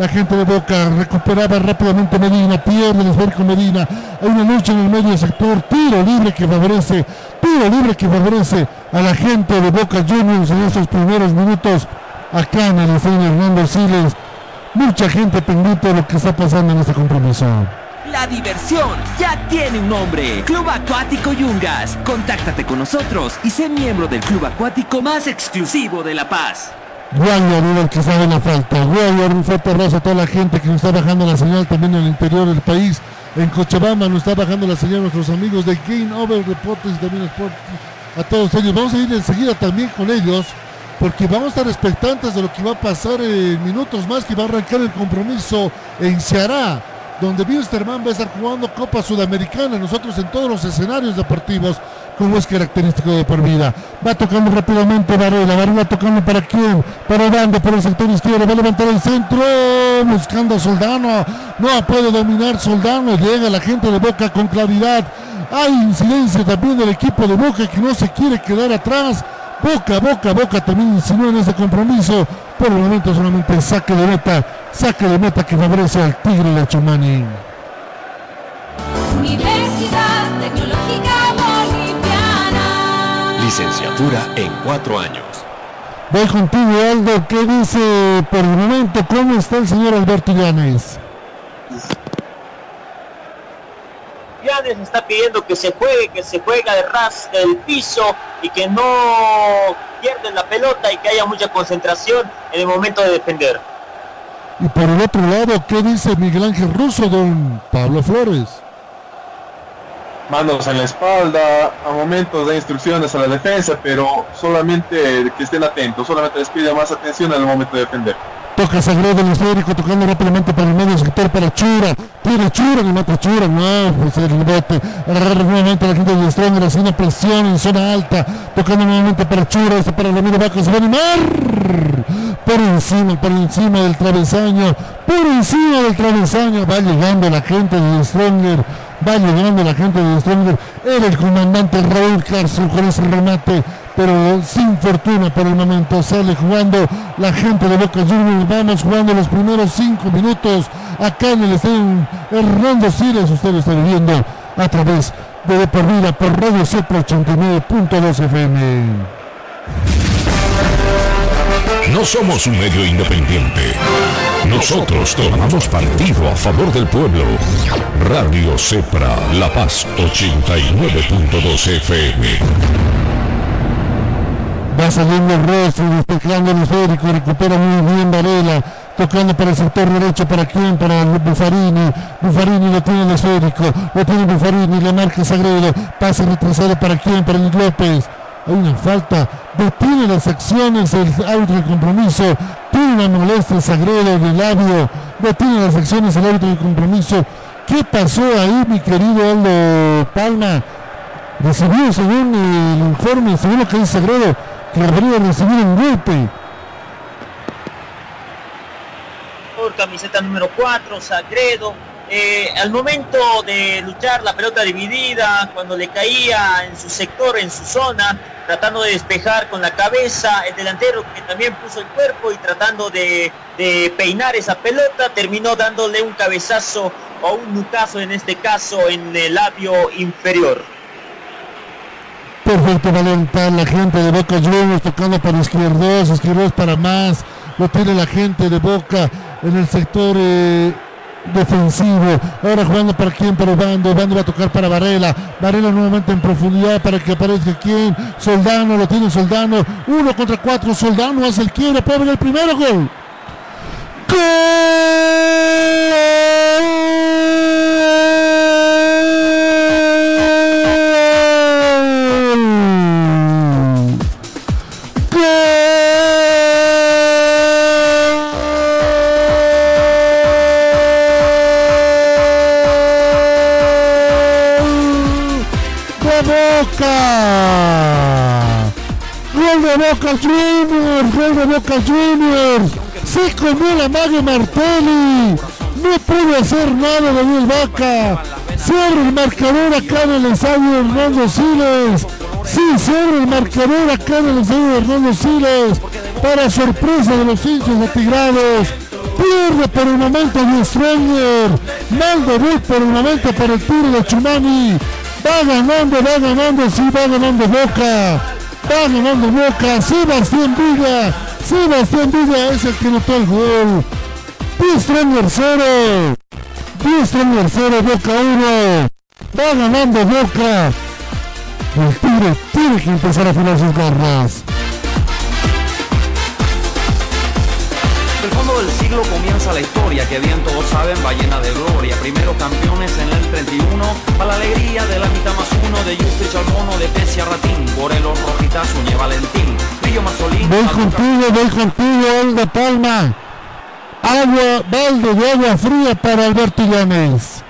la gente de Boca recuperaba rápidamente Medina, pierde el esférico Medina. Hay una lucha en el medio del sector, tiro libre que favorece, tiro libre que favorece a la gente de Boca Juniors en esos primeros minutos acá en el estadio Hernando Siles. Mucha gente pendiente de lo que está pasando en este compromiso. La diversión ya tiene un nombre. Club Acuático Yungas. Contáctate con nosotros y sé miembro del club acuático más exclusivo de La Paz. Guayar era el que sabe la falta. Guayar, un fuerte abrazo a toda la gente que nos está bajando la señal también en el interior del país. En Cochabamba nos está bajando la señal nuestros amigos de Game Over Reportes y también Sport. A todos ellos. Vamos a ir enseguida también con ellos porque vamos a estar expectantes de lo que va a pasar en minutos más, que va a arrancar el compromiso en Ceará, donde Wisterman va a estar jugando Copa Sudamericana, nosotros en todos los escenarios deportivos, como es característico de por vida. Va tocando rápidamente Varela, Varela tocando para quién, para Bando, por el sector izquierdo, va a levantar el centro, buscando a Soldano, no puede dominar Soldano, llega la gente de Boca con claridad. Hay incidencia también del equipo de Boca que no se quiere quedar atrás. Boca, Boca, Boca también insinuó en ese compromiso. Por el momento solamente saque de meta, saque de meta que favorece al Tigre de Chumani. Universidad. Licenciatura en cuatro años. Voy contigo, Aldo. ¿Qué dice por el momento? ¿Cómo está el señor Alberto Llanes? Llanes está pidiendo que se juegue, que se juega de ras del piso y que no pierden la pelota y que haya mucha concentración en el momento de defender. Y por el otro lado, ¿qué dice Miguel Ángel Russo, don Pablo Flores? Manos en la espalda, a momentos de instrucciones a la defensa, pero solamente que estén atentos, solamente les pide más atención en el momento de defender. Toca Sagredo el esférico, tocando rápidamente para el medio sector para Chura. Tira Chura, le mata Chura. No, pues el. Agarrar nuevamente la gente de Stronger haciendo presión en zona alta. Tocando nuevamente para Chura. Este para Ramiro Vaca. Se va a animar. Por encima, por encima del travesaño. Por encima del travesaño. Va llegando la gente de Stronger. Va llegando la gente de Stronger. Era el comandante Raúl Castro con ese remate pero sin fortuna por el momento. Sale jugando la gente de Boca Juniors. Vamos jugando los primeros cinco minutos acá en el estadio Hernando Siles. Usted lo está viviendo a través de De Por Vida por Radio Cepra 89.2 FM. No somos un medio independiente. Nosotros tomamos partido a favor del pueblo. Radio Cepra, La Paz 89.2 FM. Va saliendo el rostro, despejando el esférico, recupera muy bien Varela, tocando para el sector derecho, ¿para quién? Para Buffarini, Buffarini lo tiene el esférico, lo tiene Buffarini, le marca Sagredo, pase retrasado para quién? Para el López. Hay una falta, detiene las acciones el árbitro de compromiso, tiene una molestia Sagredo del labio, detiene las acciones el árbitro de compromiso. ¿Qué pasó ahí, mi querido Aldo Palma? Recibió, según el informe, según lo que dice Sagredo, que habría recibido un golpe. Por camiseta número 4, Sagredo. Eh, al momento de luchar la pelota dividida, cuando le caía en su sector, en su zona, tratando de despejar con la cabeza, el delantero que también puso el cuerpo y tratando de, peinar esa pelota, terminó dándole un cabezazo o un nucazo en este caso en el labio inferior. Perfecto, Valentín, la gente de Boca Juniors tocando para izquierdos, izquierdos para más. Lo tiene la gente de Boca en el sector eh, defensivo. Ahora jugando para quién, para Bando. Bando va a tocar para Varela. Varela nuevamente en profundidad para que aparezca quién. Soldano, lo tiene Soldano. Uno contra cuatro. Soldano hace el quiere. Puede el primero gol. de de Boca Juniors, gol de Boca Juniors. Se comió la Mario Martelli. No pudo hacer nada Daniel Vaca. Cierra el marcador acá en el estadio Hernando Siles. Sí, cierra el marcador acá en el estadio Hernando Siles. Para sorpresa de los hinchas atigrados. Pierde por el momento de Stranger. Mal debut por el momento para el tiro de Chumani. Va ganando, va ganando, sí, va ganando Boca. Va ganando Boca. Sebastián Villa. Sebastián Villa es el que notó el gol. Stranger 0. Stranger 0, Boca 1. Va ganando Boca. El Tigre tiene que empezar a afilar sus garras. Fondo del siglo comienza la historia que bien todos saben va llena de gloria. Primero campeones en el 31, para la alegría de la mitad más uno de Yustrich al mono de Pecia Ratín, Morelos Rojitas, Uñe Valentín. Murillo Marzolín. Voy contigo, voy contigo, Olga Palma. Agua, balde de agua fría para Alberto Llanes.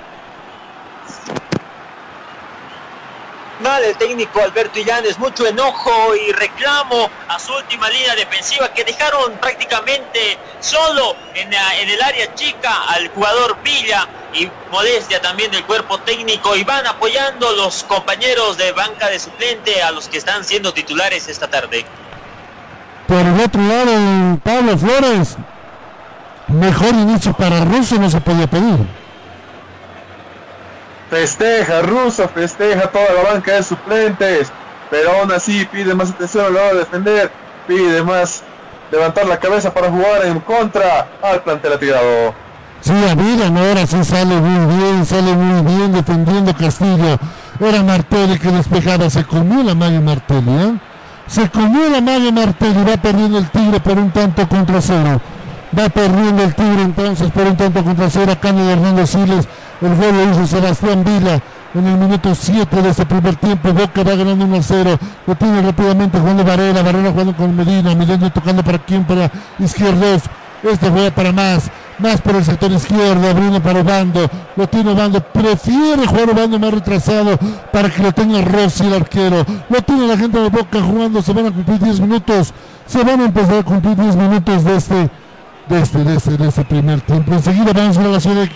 Mal el técnico Alberto Illanes, mucho enojo y reclamo a su última línea defensiva que dejaron prácticamente solo en, el área chica al jugador Villa y modestia también del cuerpo técnico y van apoyando los compañeros de banca de suplente a los que están siendo titulares esta tarde. Por el otro lado, Pablo Flores. Mejor inicio para Russo no se podía pedir. Festeja Russo, festeja toda la banca de suplentes, pero aún así pide más atención a la hora de defender, pide más levantar la cabeza para jugar en contra al plantel atirado. Sí, Amiga, no, ahora sí sale muy bien, sale muy bien defendiendo Castillo. Era Martelli que despejaba, se comió la Mario Martelli, ¿eh? Se comió la Mario Martelli, va perdiendo el Tigre por un tanto contra cero. Va perdiendo el Tigre entonces por un tanto contra cero a cambio de Hernando Siles. El gol lo hizo Sebastián Vila en el minuto 7 de ese primer tiempo. Boca va ganando 1 a 0. Lo tiene rápidamente jugando Varela. Varela jugando con Medina. Medina tocando para quién, para izquierdos. Este juega para más. Más por el sector izquierdo, abriendo para Obando. Lo tiene Obando. Prefiere jugar Obando más retrasado para que lo tenga Rossi el arquero. Lo tiene la gente de Boca jugando. Se van a cumplir 10 minutos. Se van a empezar a cumplir 10 minutos de este, de este, de este, de este primer tiempo. Enseguida vamos a la ciudad de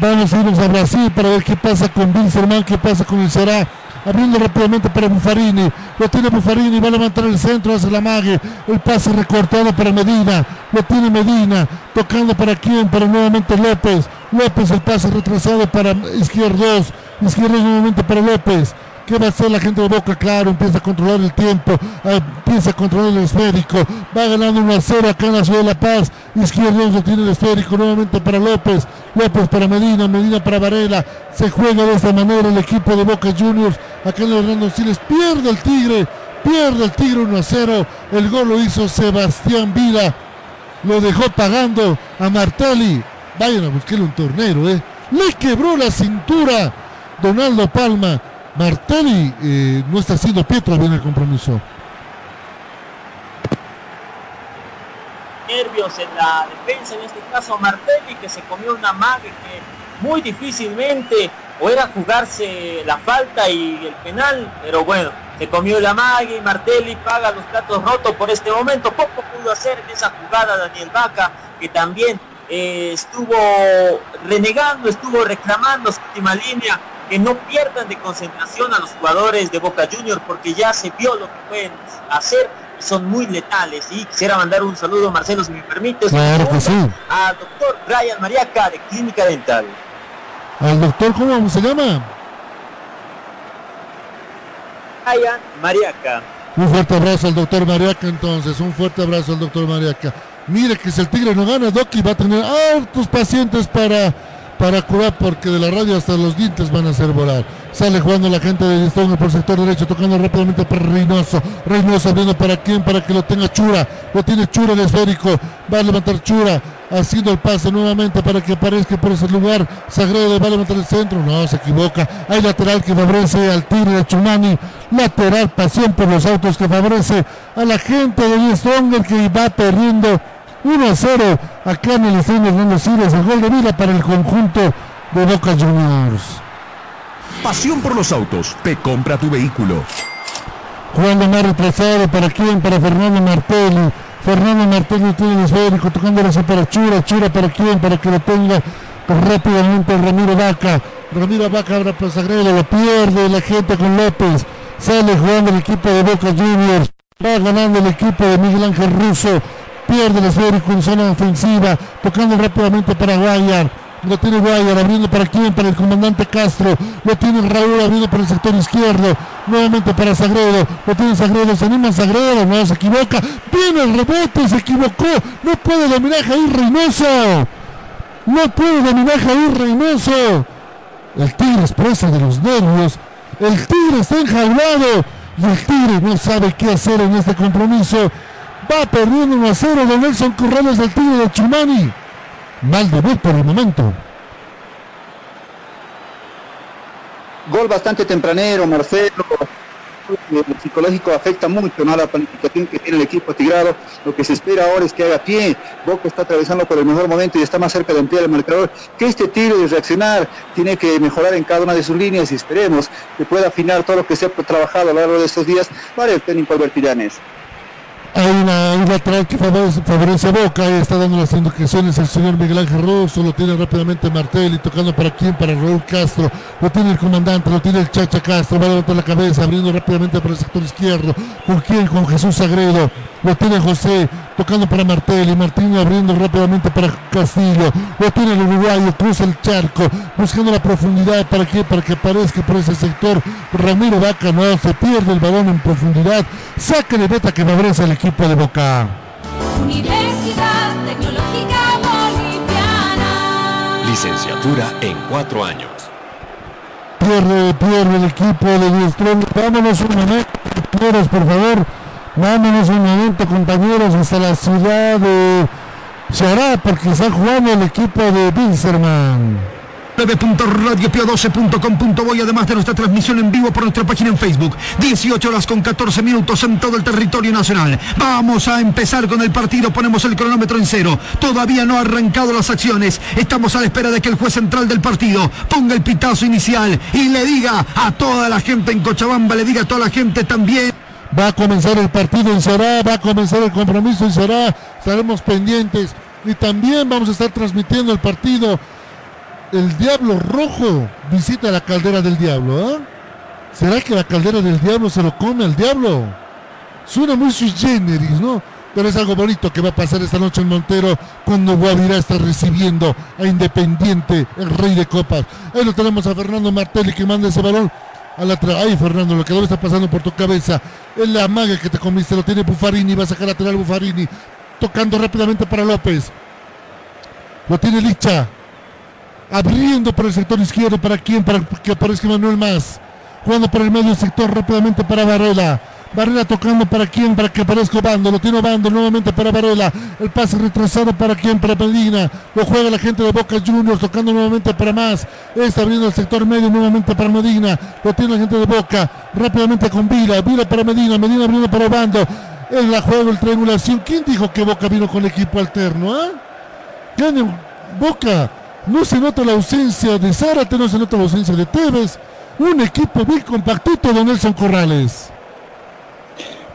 Vamos a irnos a Brasil para ver qué pasa con Wilserman, qué pasa con el Será. Abriendo rápidamente para Buffarini. Lo tiene Buffarini, va a levantar el centro, hace la mague. El pase recortado para Medina. Lo tiene Medina. Tocando para quién, para nuevamente López. López el pase retrasado para Izquierdos. Izquierdos nuevamente para López. ¿Qué va a hacer la gente de Boca? Claro, empieza a controlar el tiempo, eh, empieza a controlar el esférico, va ganando 1 a 0 acá en la ciudad de La Paz, izquierdo tiene el esférico nuevamente para López, López para Medina, Medina para Varela, se juega de esta manera el equipo de Boca Juniors, acá en Hernando Siles, pierde el Tigre, pierde el Tigre 1 a 0, el gol lo hizo Sebastián Vila, lo dejó pagando a Martelli, vayan a buscarle un tornero, eh, le quebró la cintura Donaldo Palma, Martelli eh, no está haciendo pie todavía en el compromiso. nervios en la defensa, en este caso Martelli, que se comió una mague que muy difícilmente o era jugarse la falta y el penal, pero bueno, se comió la mague y Martelli paga los platos rotos por este momento. Poco pudo hacer en esa jugada Daniel Vaca, que también eh, estuvo renegando, estuvo reclamando su última línea, que no pierdan de concentración a los jugadores de Boca Juniors, porque ya se vio lo que pueden hacer y son muy letales. Y quisiera mandar un saludo, Marcelo, si me permites, Claro que sí. al doctor Brian Mariaca de Clínica Dental. Al doctor, ¿cómo se llama? Brian Mariaca. Un fuerte abrazo al doctor Mariaca entonces, un fuerte abrazo al doctor Mariaca. Mire que si el Tigre no gana, Doki va a tener hartos pacientes para, para curar porque de la radio hasta los dientes van a hacer volar. Sale jugando la gente de Stone por sector derecho, tocando rápidamente para Reynoso. Reynoso abriendo para quién, para que lo tenga Chura. Lo tiene Chura el esférico. Va a levantar Chura, haciendo el pase nuevamente para que aparezca por ese lugar. Sagredo va a levantar el centro. No, se equivoca. Hay lateral que favorece al Tigre de Chumani. Lateral, pasión por los autos que favorece a la gente de Stronger que va perdiendo 1 a 0 acá en el estadio Hernando Siles. El gol de vida para el conjunto de Boca Juniors. Pasión por los autos. Te compra tu vehículo. Jugando más retrasado, ¿para quién? Para Fernando Martelli. Fernando Martelli tiene el esférico, tocando así para Chura. Chura para quién? Para que lo tenga rápidamente Ramiro Vaca. Ramiro Vaca ahora para Sagredo, lo pierde la gente con López. Sale jugando el equipo de Boca Juniors. Va ganando el equipo de Miguel Ángel Russo. Pierde el esférico en zona ofensiva. Tocando rápidamente para Guayar. Lo tiene Guayar abriendo para quién, para el comandante Castro. Lo tiene Raúl abriendo para el sector izquierdo. Nuevamente para Sagredo. Lo tiene Sagredo. Se anima Sagredo. No se equivoca. Viene el rebote. Se equivocó. No puede dominar Jair Reynoso. No puede dominar Jair Reynoso. El Tigre expresa de los nervios. El Tigre está enjaulado. Y el Tigre no sabe qué hacer en este compromiso. Va perdiendo 1 a 0 de Nelson Corrales del Tigre de Chumani. Mal debut por el momento. Gol bastante tempranero, Marcelo. lo psicológico afecta mucho ¿no? la planificación que tiene el equipo tigrado. Lo que se espera ahora es que haga pie. Boca está atravesando por el mejor momento y está más cerca de ampliar el marcador. Que este tiro y reaccionar tiene que mejorar en cada una de sus líneas y esperemos que pueda afinar todo lo que se ha trabajado a lo largo de estos días para el técnico Alberto Llanes. Hay una, un lateral que favorece, Boca, ahí está dando las indicaciones el señor Miguel Ángel Rosso, lo tiene rápidamente Martelli, tocando para quién, para Raúl Castro, lo tiene el comandante, lo tiene el Chacha Castro, va a levantar la cabeza, abriendo rápidamente para el sector izquierdo, con quién, con Jesús Sagredo, lo tiene José, tocando para Martelli, Martín abriendo rápidamente para Castillo, lo tiene el uruguayo, cruza el charco, buscando la profundidad, ¿para qué? Para que aparezca por ese sector Ramiro Vaca, no, se pierde el balón en profundidad, saca de beta que favorece al equipo de Boca. Universidad Tecnológica Boliviana. Licenciatura en cuatro años. Pierde, pierde el equipo de Diestrón. Vámonos un momento, por favor. Vámonos un momento, compañeros, hasta la ciudad de Ceará, porque está jugando el equipo de Bilzerman www.radiopio12.com.boy además de nuestra transmisión en vivo por nuestra página en Facebook. 18 horas con 14 minutos en todo el territorio nacional. Vamos a empezar con el partido, ponemos el cronómetro en cero. Todavía no ha arrancado las acciones. Estamos a la espera de que el juez central del partido ponga el pitazo inicial y le diga a toda la gente en Cochabamba, le diga a toda la gente también. Va a comenzar el partido en Ceará, va a comenzar el compromiso en Ceará, estaremos pendientes y también vamos a estar transmitiendo el partido. El Diablo Rojo visita la caldera del Diablo, ¿ah? ¿Será que la caldera del Diablo se lo come al Diablo? Suena muy sui generis, ¿no? Pero es algo bonito que va a pasar esta noche en Montero cuando Guavirá está recibiendo a Independiente, el rey de copas. Ahí lo tenemos a Fernando Martelli que manda ese balón a la tra- Ay, Fernando, lo que debe estar pasando por tu cabeza. Es la maga que te comiste, lo tiene Buffarini, va a sacar lateral Buffarini. Tocando rápidamente para López. Lo tiene Licha. Abriendo por el sector izquierdo. ¿Para quién? Para que aparezca Manuel Más. Jugando por el medio sector rápidamente para Varela. Varela tocando para quién, para que aparezca Bando, lo tiene Bando nuevamente para Varela, el pase retrasado para quién, para Medina, lo juega la gente de Boca Juniors, tocando nuevamente para más, está abriendo el sector medio nuevamente para Medina, lo tiene la gente de Boca, rápidamente con Vila, Vila para Medina, Medina abriendo para Bando, en la juego el triangulación, ¿quién dijo que Boca vino con equipo alterno? Tiene Boca, no se nota la ausencia de Zárate, no se nota la ausencia de Tevez, un equipo bien compactito de Nelson Corrales.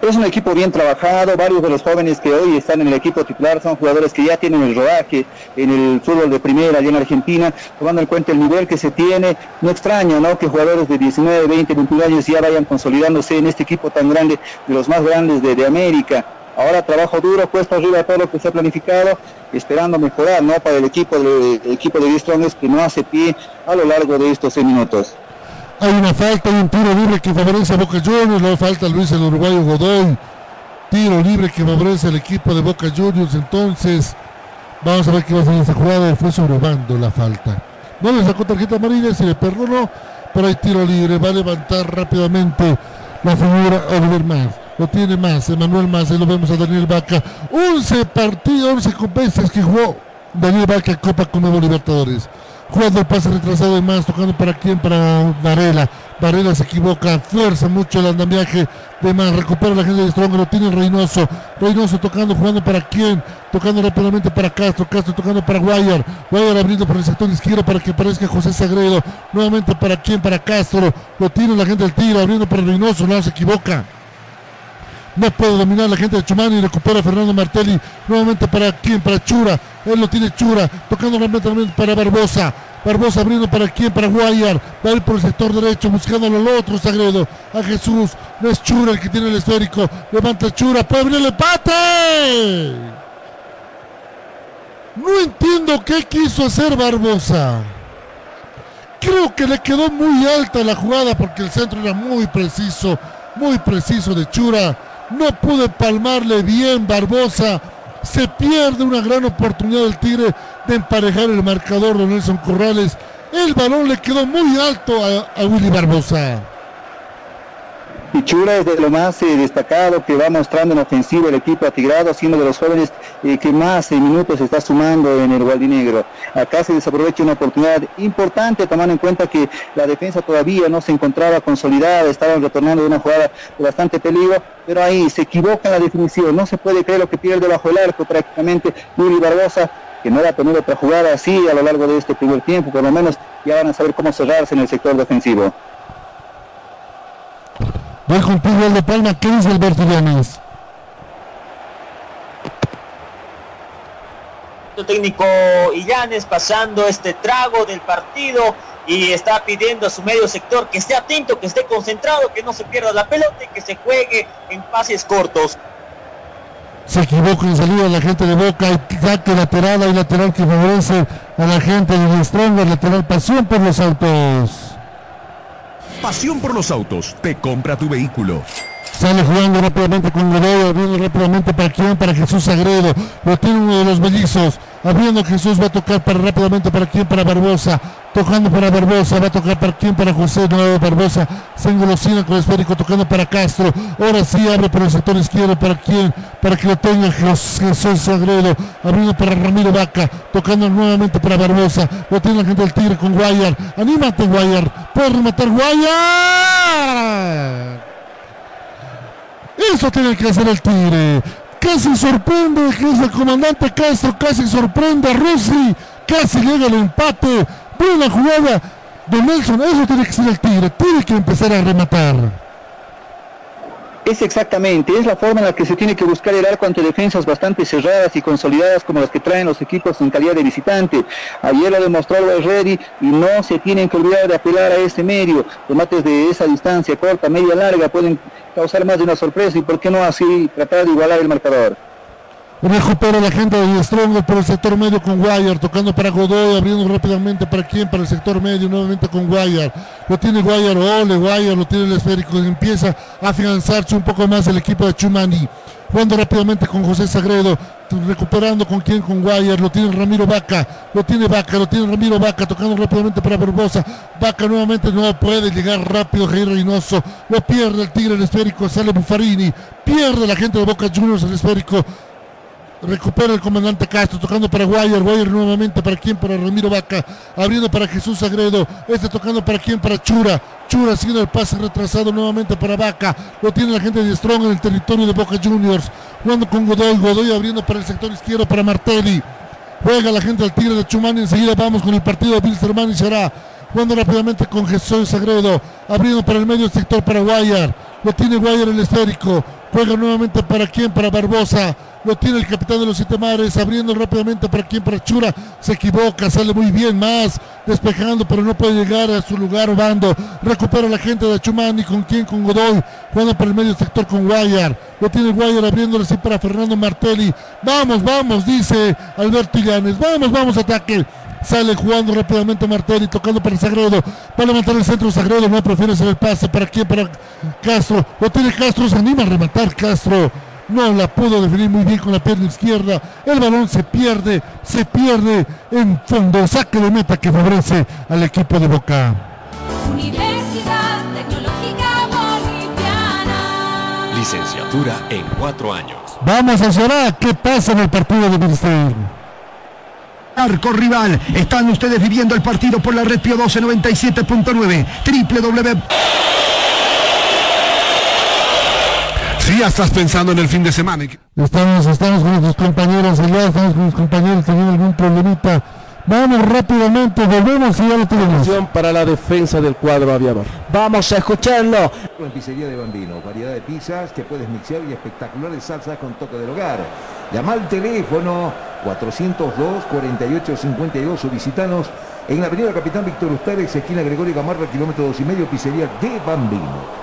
Es un equipo bien trabajado, varios de los jóvenes que hoy están en el equipo titular son jugadores que ya tienen el rodaje en el fútbol de primera allá en Argentina, tomando en cuenta el nivel que se tiene, no extraño ¿no? que jugadores de 19, 20, 21 años ya vayan consolidándose en este equipo tan grande, de los más grandes de, América. Ahora trabajo duro, cuesta arriba todo lo que se ha planificado, esperando mejorar ¿no? para el equipo de, el equipo de Strongest que no hace pie a lo largo de estos seis minutos. Hay una falta y un tiro libre que favorece a Boca Juniors. Luego falta Luis el uruguayo Godoy. Tiro libre que favorece al equipo de Boca Juniors. Entonces, vamos a ver qué va a hacer esa jugada. Fue sobrevando la falta. No le sacó tarjeta amarilla, se le perdonó. Pero hay tiro libre. Va a levantar rápidamente la figura Oliver Más. Lo tiene más, Emanuel Más. Ahí lo vemos a Daniel Vaca. 11 partidos, 11 competencias que jugó Daniel Vaca Copa con Nuevo Libertadores jugando el pase retrasado de más, tocando para quién, para Varela. Varela se equivoca, fuerza mucho el andamiaje de más, recupera la gente de Strong, lo tiene Reynoso. Reynoso tocando, jugando para quién, tocando rápidamente para Castro, Castro tocando para Guayar. Guayar abriendo por el sector izquierdo para que aparezca José Sagredo. Nuevamente para quién, para Castro. Lo tiene la gente del tiro, abriendo para Reynoso, no se equivoca. No puede dominar la gente de Chumani. Recupera Fernando Martelli. Nuevamente para quién? Para Chura. Él lo tiene Chura. Tocando realmente para Barbosa. Barbosa abriendo para quién? Para Guayar. Va a ir por el sector derecho. Buscándolo al otro Sagredo. A Jesús. No es Chura el que tiene el esférico. Levanta Chura. Puede abrir el empate. No entiendo qué quiso hacer Barbosa. Creo que le quedó muy alta la jugada porque el centro era muy preciso. Muy preciso de Chura. No pude palmarle bien Barbosa. Se pierde una gran oportunidad del Tigre de emparejar el marcador de Nelson Corrales. El balón le quedó muy alto a, a Willy Barbosa. Y Chura es de lo más eh, destacado que va mostrando en ofensiva el equipo atigrado, siendo de los jóvenes eh, que más eh, minutos está sumando en el Gualdinegro. Acá se desaprovecha una oportunidad importante, tomando en cuenta que la defensa todavía no se encontraba consolidada, estaban retornando de una jugada de bastante peligro, pero ahí se equivoca la definición, no se puede creer lo que pierde bajo el arco prácticamente Yuri Barbosa, que no va a tener otra jugada así a lo largo de este primer tiempo, por lo menos ya van a saber cómo cerrarse en el sector defensivo. Voy contigo el de Palma, ¿qué dice Alberto Llanes? El técnico Illanes pasando este trago del partido y está pidiendo a su medio sector que esté atento, que esté concentrado, que no se pierda la pelota y que se juegue en pases cortos. Se equivoca en salida la gente de Boca, y saque lateral, hay lateral que favorece a la gente de Stronger, lateral pasión por los autos. Pasión por los autos. Te compra tu vehículo. Sale jugando rápidamente con Godoy, abriendo rápidamente para quién, para Jesús Sagredo. Lo tiene uno de los mellizos. Abriendo Jesús, va a tocar para rápidamente para quién, para Barbosa. Tocando para Barbosa, va a tocar para quién, para José Nuevo Barbosa. Se engolosina con el esférico, tocando para Castro. Ahora sí abre por el sector izquierdo, para quién, para que lo tenga Jes- Jesús Sagredo. Abriendo para Ramiro Vaca, tocando nuevamente para Barbosa. Lo tiene la gente del Tigre con Guayar. Anímate, Guayar. Puede rematar Guayar. Eso tiene que hacer el Tigre. Casi sorprende es el comandante Castro, casi sorprende a Rossi, casi llega el empate. Buena jugada de Nelson, eso tiene que ser el Tigre, tiene que empezar a rematar. Es exactamente, es la forma en la que se tiene que buscar el arco ante defensas bastante cerradas y consolidadas como las que traen los equipos en calidad de visitante. Ayer lo demostró el Ready y no se tienen que olvidar de apelar a este medio. Tomates de esa distancia corta, media, larga pueden causar más de una sorpresa y por qué no así tratar de igualar el marcador. Recupera la gente de Strong por el sector medio con Guayar, tocando para Godoy, abriendo rápidamente para quién, para el sector medio, nuevamente con Guayar. Lo tiene Guayar, ole Guayar, lo tiene el esférico, empieza a afianzarse un poco más el equipo de Chumani. Jugando rápidamente con José Sagredo, recuperando con quién, con Guayar, lo tiene Ramiro Vaca, lo tiene Vaca, lo tiene Ramiro Vaca, tocando rápidamente para Barbosa. Vaca nuevamente no puede llegar rápido, Jair Reynoso, lo pierde el Tigre el esférico, sale Buffarini, pierde la gente de Boca Juniors el esférico, Recupera el comandante Castro, tocando para Guayar, Guayar nuevamente para quién, para Ramiro Vaca, abriendo para Jesús Sagredo, este tocando para quién, para Chura, Chura siguiendo el pase retrasado nuevamente para Vaca, lo tiene la gente de Strong en el territorio de Boca Juniors, jugando con Godoy, Godoy abriendo para el sector izquierdo para Martelli, juega la gente del Tigre de Chumani, enseguida vamos con el partido de Bilsterman y será jugando rápidamente con Jesús Sagredo, abriendo para el medio sector para Guayar, lo tiene Guayar el esférico, juega nuevamente para quién, para Barbosa, lo tiene el capitán de los siete mares, abriendo rápidamente para quién, para Chura, se equivoca, sale muy bien más, despejando, pero no puede llegar a su lugar Obando, recupera la gente de Chumani, con quién, con Godoy, jugando para el medio sector con Guayar, lo tiene Guayar abriéndole así para Fernando Martelli, vamos, vamos, dice Alberto Illanes, vamos, vamos, ataque, Sale jugando rápidamente Martelli, tocando para Sagredo. Va a levantar el centro Sagredo, no prefiere hacer el pase. ¿Para quién? Para Castro. Lo tiene Castro, se anima a rematar Castro. No la pudo definir muy bien con la pierna izquierda. El balón se pierde, se pierde en fondo. Saque de meta que favorece al equipo de Boca. Universidad Tecnológica Boliviana. Licenciatura en cuatro años. Vamos a llorar. ¿Qué pasa en el partido de Ministerio? Arco rival. Están ustedes viviendo el partido por la red Pio 1297.9. www. Si ya estás pensando en el fin de semana. Estamos, estamos con nuestros compañeros estamos con los compañeros teniendo algún problemita. Vamos rápidamente, volvemos y ya lo tenemos. para la defensa del cuadro aviador. Vamos a escucharlo. En Pizzería de Bambino, variedad de pizzas que puedes mixear y espectaculares salsas con toque del hogar. Llama al teléfono 402-4852 o visitanos en la avenida Capitán Víctor Ustares, esquina Gregorio Gamarra, kilómetro dos y medio, Pizzería de Bambino.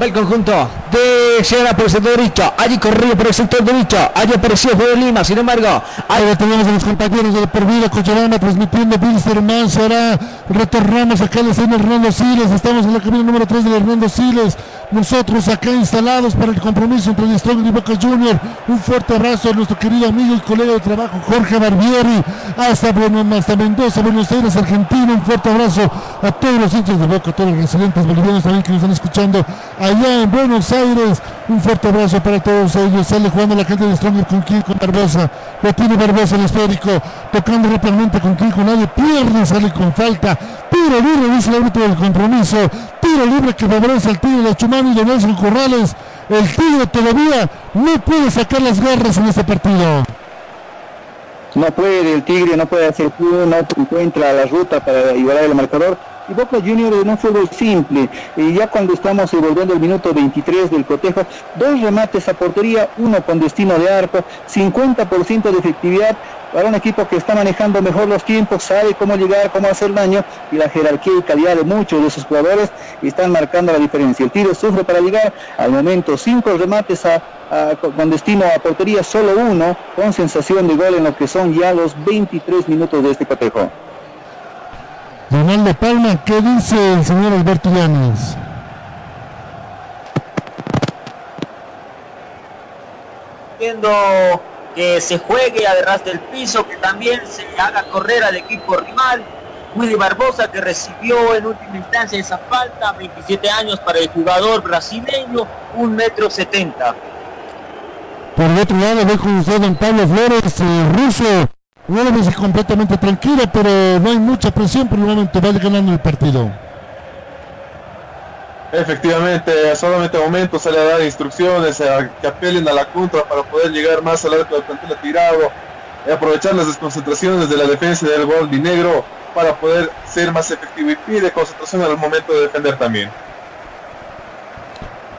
Va el conjunto de Sierra por el sector derecho. Allí corrido por el sector derecho. Allí apareció de Lima. Sin embargo, ahí lo tenemos a los compañeros de Por Vida Cochabamba transmitiendo Bilsterman. Será retornamos acá al escena Hernando Siles. Estamos en la cabina número 3 de Hernando Siles. Nosotros acá instalados para el compromiso entre el Strong y Boca Junior. Un fuerte abrazo a nuestro querido amigo y colega de trabajo Jorge Barbieri. Hasta, hasta Mendoza, Buenos Aires, Argentina. Un fuerte abrazo a todos los hinchas de Boca, a todos los residentes bolivianos también que nos están escuchando allá en Buenos Aires. Un fuerte abrazo para todos ellos. Sale jugando la gente de Stronger con quién, con Barbosa. Lo tiene Barbosa el esférico. Tocando rápidamente con con nadie. Pierde, sale con falta. Tiro libre, dice el árbitro del compromiso. Tiro libre que favorece al tiro de Chumani y de Nelson Corrales. El tiro todavía no puede sacar las garras en este partido. No puede, el Tigre no puede hacer no encuentra la ruta para igualar el marcador. Y Boca Juniors en un fútbol simple. Y ya cuando estamos volviendo el minuto 23 del cotejo, dos remates a portería, uno con destino de arco, 50% de efectividad para un equipo que está manejando mejor los tiempos, sabe cómo llegar, cómo hacer daño y la jerarquía y calidad de muchos de sus jugadores están marcando la diferencia. El tiro sufre para llegar al momento cinco remates con destino a portería, solo uno con sensación de gol en lo que son ya los 23 minutos de este cotejo. Ronaldo Palma, ¿qué dice el señor Alberto Llanes? Viendo que se juegue a ras del piso, que también se haga correr al equipo rival. Willy Barbosa que recibió en última instancia esa falta, 27 años para el jugador brasileño, un metro 70. Por el otro lado, ve con usted don Pablo Flores, eh, ruso. Vuelve completamente tranquilo, pero no hay mucha presión por el momento. Va ganando el partido. Efectivamente, solamente a momentos sale a dar instrucciones a que apelen a la contra para poder llegar más al arco del plantel tirado, y aprovechar las desconcentraciones de la defensa del gol negro para poder ser más efectivo y pide concentración al momento de defender también.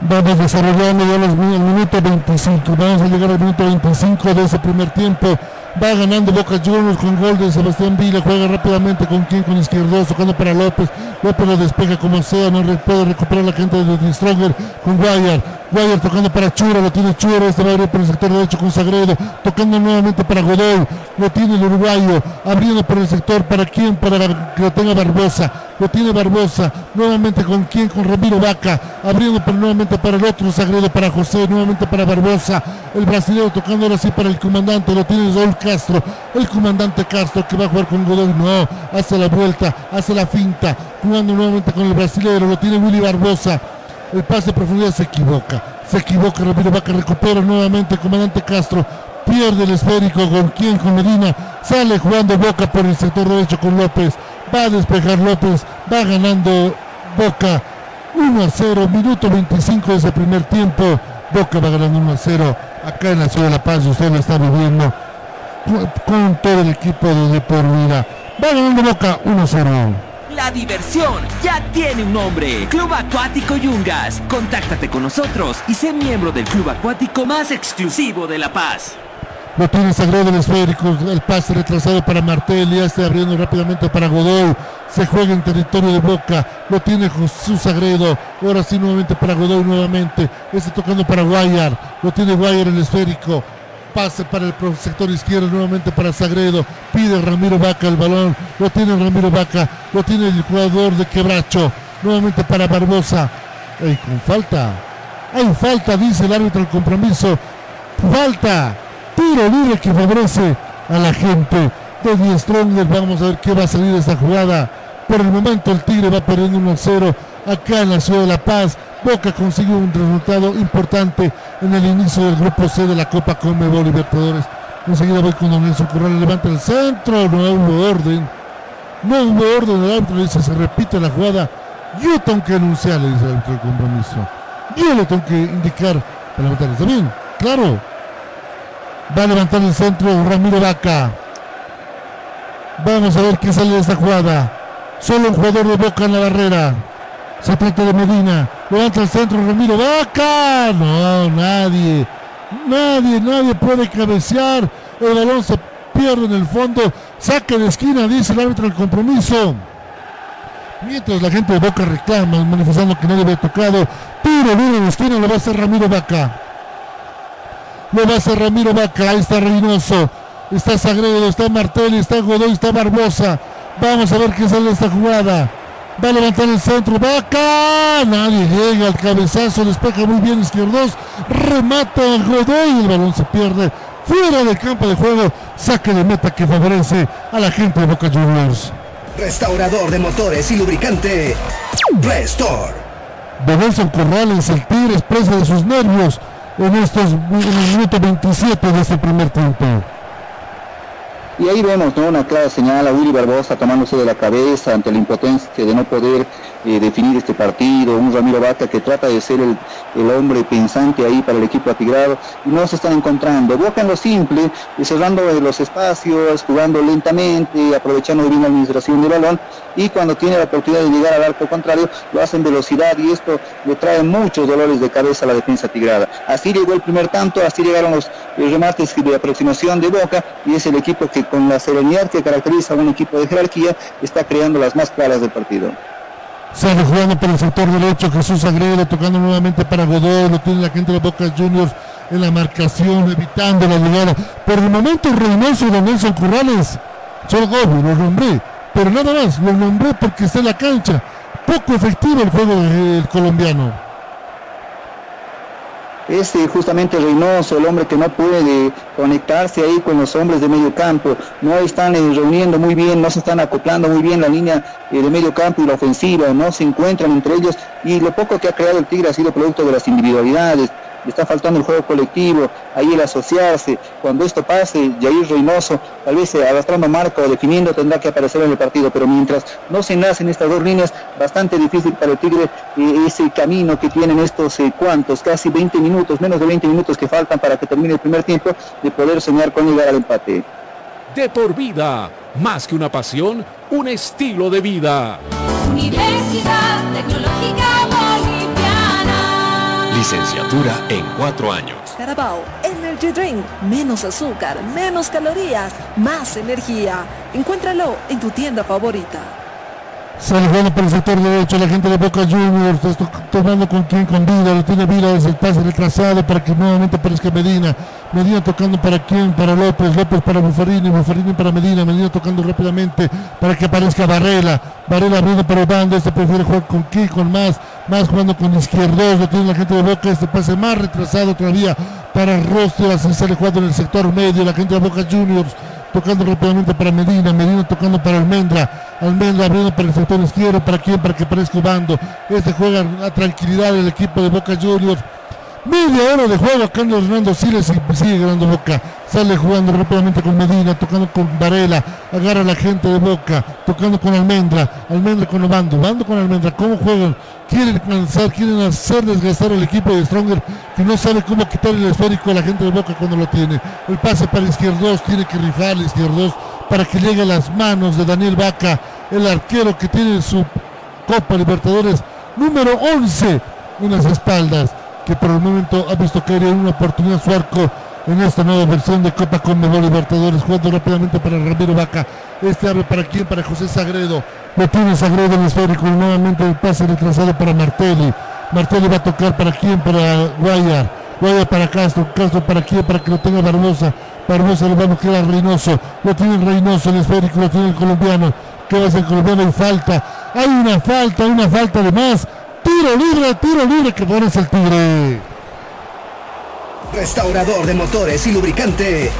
Vamos desarrollando ya los, el minuto 25. Vamos a llegar al minuto 25 de ese primer tiempo. Va ganando Boca Juniors con gol de Sebastián Vila. Juega rápidamente con quien, con izquierdo, tocando para López. López lo despeja como sea. No puede recuperar la gente de Stronger con Guayar. Guayar tocando para Chura. Lo tiene Chura. Este va a abrir por el sector derecho con Sagredo. Tocando nuevamente para Godoy. Lo tiene el uruguayo. Abriendo por el sector. ¿Para quién? Para que lo tenga Barbosa. Lo tiene Barbosa. Nuevamente con quién? Con Ramiro Vaca. Abriendo por nuevamente para el otro. Sagredo para José. Nuevamente para Barbosa. El brasileño tocando ahora sí para el comandante. Lo tiene Saúl Castro. El comandante Castro que va a jugar con Godoy. No. Hace la vuelta. Hace la finta. Jugando nuevamente con el brasileño. Lo tiene Willy Barbosa. El pase de profundidad se equivoca. Se equivoca. Ramiro Vaca recupera nuevamente el comandante Castro. Pierde el esférico con quién, con Medina. Sale jugando Boca por el sector derecho con López. Va a despejar López. Va ganando Boca 1 a 0. Minuto 25 de ese primer tiempo. Boca va ganando 1 a 0. Acá en la ciudad de La Paz usted lo está viviendo con- todo el equipo de, de por vida. Va ganando Boca 1 a 0. La diversión ya tiene un nombre. Club Acuático Yungas. Contáctate con nosotros y sé miembro del club acuático más exclusivo de La Paz. Lo tiene Sagredo el esférico, el pase retrasado para Martel, ya está abriendo rápidamente para Godoy. Se juega en territorio de Boca, lo tiene Jesús Sagredo. Ahora sí nuevamente para Godoy nuevamente. Este tocando para Guayar, lo tiene Guayar el esférico. Pase para el sector izquierdo nuevamente para Sagredo. Pide Ramiro Vaca el balón. Lo tiene Ramiro Vaca. Lo tiene el jugador de Quebracho. Nuevamente para Barbosa. Ey, con falta. Hay falta, dice el árbitro del compromiso. Falta. Tiro libre que favorece a la gente de Die Stronger. Vamos a ver qué va a salir de esta jugada. Por el momento el Tigre va perdiendo 1 0 acá en la ciudad de La Paz. Boca consigue un resultado importante en el inicio del grupo C de la Copa Conmebol Libertadores. Enseguida voy con Don Nelson Corral, levanta el centro, no hubo orden. No hubo orden, el árbitro dice, se repite la jugada. Yo tengo que anunciar, le dice el del compromiso. Yo le tengo que indicar para levantar. ¿Está bien? Claro. Va a levantar el centro Ramiro Vaca. Vamos a ver qué sale de esta jugada. Solo un jugador de Boca en la barrera. Se trata de Medina. Levanta el centro Ramiro Vaca. No, nadie. Nadie, nadie puede cabecear. El balón se pierde en el fondo. Saque de esquina, dice el árbitro del compromiso. Mientras la gente de Boca reclama, manifestando que nadie había tocado. Tiro en la esquina, lo va a hacer Ramiro Vaca. Lo va a hacer Ramiro Vaca. Ahí está Reynoso. Está Sagredo, está Martelli, está Godoy, está Barbosa. Vamos a ver qué sale de esta jugada. Va a levantar el centro. Vaca. Nadie llega al cabezazo. Despeja muy bien izquierdos. Remata Godoy. El balón se pierde. Fuera del campo de juego. Saque de meta que favorece a la gente de Boca Juniors. Restaurador de motores y lubricante Restore. de Nelson Corrales, el Tigre expresa de sus nervios en estos en el minuto 27 de este primer tiempo. Y ahí vemos ¿no? una clara señal a Willy Barbosa tomándose de la cabeza ante la impotencia de no poder eh, definir este partido, un Ramiro Vaca que trata de ser el, el hombre pensante ahí para el equipo atigrado y no se están encontrando. Boca en lo simple, y cerrando eh, los espacios, jugando lentamente, aprovechando bien la administración del balón y cuando tiene la oportunidad de llegar al arco contrario lo hace en velocidad y esto le trae muchos dolores de cabeza a la defensa tigrada. Así llegó el primer tanto, así llegaron los eh, remates de aproximación de Boca y es el equipo que con la serenidad que caracteriza a un equipo de jerarquía está creando las más claras del partido. Sale jugando por el sector derecho Jesús Agredo, tocando nuevamente para Godoy, lo tiene la gente de Boca Juniors en la marcación, evitando la llegada. Por el momento Reynoso de Nelson Corrales, solo gol, lo nombré, pero nada más, lo nombré porque está en la cancha. Poco efectivo el juego del colombiano es eh, justamente Reynoso, el hombre que no puede conectarse ahí con los hombres de medio campo, no están eh, reuniendo muy bien, no se están acoplando muy bien la línea eh, de medio campo y la ofensiva, no se encuentran entre ellos. Y lo poco que ha creado el Tigre ha sido producto de las individualidades, le está faltando el juego colectivo, ahí el asociarse, cuando esto pase, Jair Reynoso, tal vez arrastrando marco o definiendo tendrá que aparecer en el partido, pero mientras no se nacen estas dos líneas, bastante difícil para el Tigre eh, ese camino que tienen estos eh, cuantos, casi 20 minutos, menos de 20 minutos que faltan para que termine el primer tiempo, de poder soñar con llegar al empate. De por vida, más que una pasión, un estilo de vida. Universidad Tecnológica Boliviana. Licenciatura en cuatro años. Carabao Energy Drink. Menos azúcar, menos calorías, más energía. Encuéntralo en tu tienda favorita. Sale jugando por el sector derecho la gente de Boca Juniors, tomando con quien con vida, lo tiene vida desde el pase retrasado para que nuevamente aparezca Medina. Medina tocando para quién, para López, López para Buffarini, Buffarini para Medina, Medina tocando rápidamente para que aparezca Varela. Varela abriendo para el bando, este prefiere jugar con quién, con más, más jugando con izquierdos, lo tiene la gente de Boca, este pase más retrasado todavía para Rostro, así sale jugando en el sector medio, la gente de Boca Juniors tocando rápidamente para Medina, Medina tocando para Almendra, Almendra abriendo para el sector izquierdo, para quién, para que aparezca Ubando. Este juega a tranquilidad el equipo de Boca Juniors. Media hora de juego, Carlos Hernando Siles sigue ganando Boca. Sale jugando rápidamente con Medina, tocando con Varela, agarra a la gente de Boca, tocando con Almendra, Almendra con Obando, Obando con Almendra, ¿cómo juegan? Quieren cansar, quieren hacer desgastar al equipo de Stronger que no sabe cómo quitar el esférico a la gente de Boca cuando lo tiene. El pase para Izquierdos, tiene que rifar Izquierdos para que llegue a las manos de Daniel Vaca, el arquero que tiene su Copa Libertadores número 11 en las espaldas, que por el momento ha visto caer en una oportunidad su arco en esta nueva versión de Copa Conmebol Libertadores, jugando rápidamente para Ramiro Vaca. Este abre para quién, para José Sagredo. Lo tiene Sagredo en el esférico, y nuevamente el pase retrasado para Martelli. Martelli va a tocar para quién, para Guayar. Guayar para Castro, Castro para quién, para que lo tenga Barbosa. Barbosa le va a buscar a Reynoso. Lo tiene Reynoso en el esférico, lo tiene el colombiano. ¿Qué va el colombiano? Hay falta. Hay una falta, una falta de más. Tiro libre, tiro libre que favorece el Tigre. Restaurador de motores y lubricante.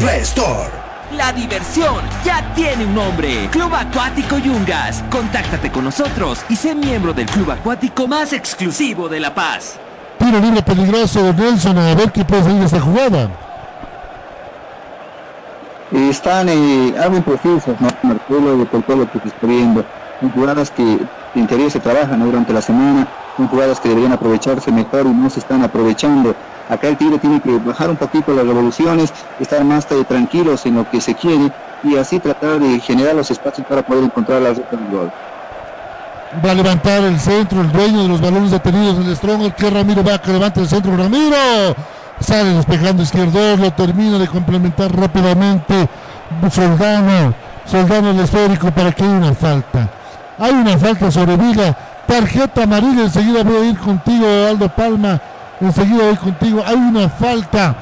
Restore. La diversión ya tiene un nombre. Club Acuático Yungas. Contáctate con nosotros y sé miembro del club acuático más exclusivo de La Paz. Tiro libre peligroso de Nelson. A ver qué puede salir de esta jugada. Están eh, algo imprecisos, ¿no? Marcelo, por todo lo que está viendo. Son jugadas que en teoría se trabajan ¿no? durante la semana, son jugadas que deberían aprovecharse mejor y no se están aprovechando. Acá el Tigre tiene que bajar un poquito las revoluciones, estar más eh, tranquilos en lo que se quiere y así tratar de generar los espacios para poder encontrar la ruta del gol. Va a levantar el centro, el dueño de los balones detenidos, el Stronger, que Ramiro Vaca levanta el centro, Ramiro. Sale despejando izquierdo, lo termina de complementar rápidamente Soldano. Soldano el esférico para que haya una falta. Hay una falta sobre Vila. Tarjeta amarilla, enseguida voy a ir contigo, Aldo Palma. Enseguida voy contigo. Hay una falta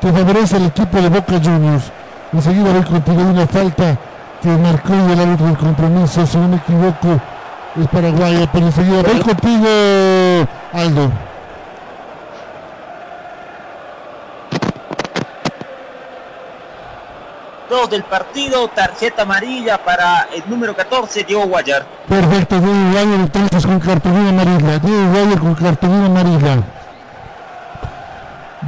que favorece al equipo de Boca Juniors. Enseguida voy contigo. Hay una falta que marcó el árbitro del compromiso, si no me equivoco, es Paraguaya. Pero enseguida voy contigo, Aldo. 2 del partido, tarjeta amarilla para el número 14, Diego Guayar. Perfecto, Diego Guayar entonces con cartulina amarilla. Diego Guayar con cartulina amarilla.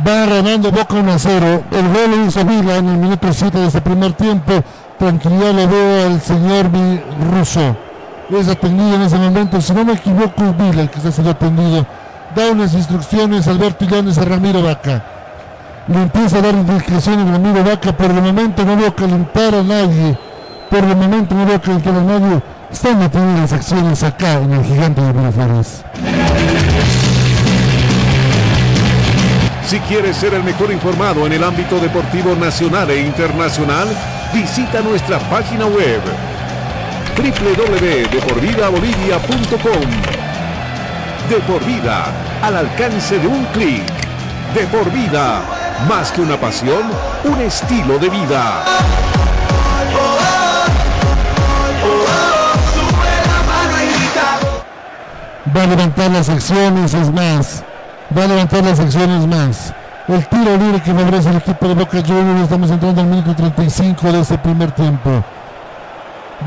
Va ganando Boca 1 a 0. El gol lo hizo Vila en el minuto 7 de ese primer tiempo. Tranquilidad le veo al señor Russo. Es atendido en ese momento. Si no me equivoco, Vila el que está siendo atendido. Da unas instrucciones Alberto Llanes a Ramiro Vaca. Le empieza a dar indicaciones a Ramiro Vaca. Por el momento no veo calentar a nadie. Por el momento no veo calentar a nadie. Están metiendo las acciones acá en el gigante de Miraflores. Si quieres ser el mejor informado en el ámbito deportivo nacional e internacional, visita nuestra página web www.deporvidabolivia.com De por vida, al alcance de un clic. De por vida, más que una pasión, un estilo de vida. Va a levantar las acciones, es más. Va a levantar las acciones más. El tiro libre que favorece el equipo de Boca Juniors. Estamos entrando al minuto 35 de ese primer tiempo.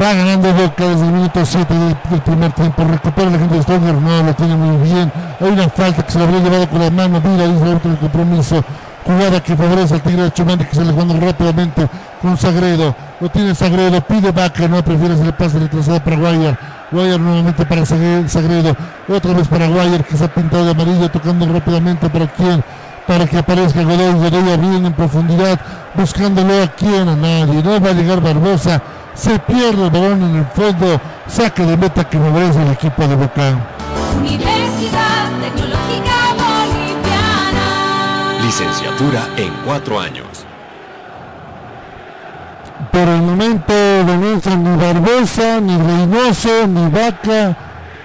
Va ganando Boca desde el minuto 7 del, primer tiempo. Recupera la gente de Stronger. No, lo tiene muy bien. Hay una falta que se lo habría llevado con la mano. Mira, dice el del compromiso. Jugada que favorece al Tigre de Chumani que sale jugando rápidamente con Sagredo. Lo tiene Sagredo. Pide Vaca. No prefiere hacer el pase retrasado para Guayar. Guayar nuevamente para Sagre- Sagredo. Otra vez para Guayar que se ha pintado de amarillo. Tocando rápidamente para quién. Para que aparezca Godoy. Godoy bien en profundidad. Buscándolo a quién. A nadie. No va a llegar Barbosa. Se pierde el balón en el fondo. Saque de meta que favorece el equipo de Boca. Licenciatura en cuatro años. Por el momento no entra ni Barbosa, ni Reynoso, ni Vaca.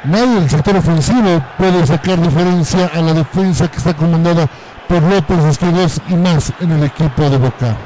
Nadie del sector ofensivo puede sacar diferencia a la defensa que está comandada por López Esquivel y más en el equipo de Boca.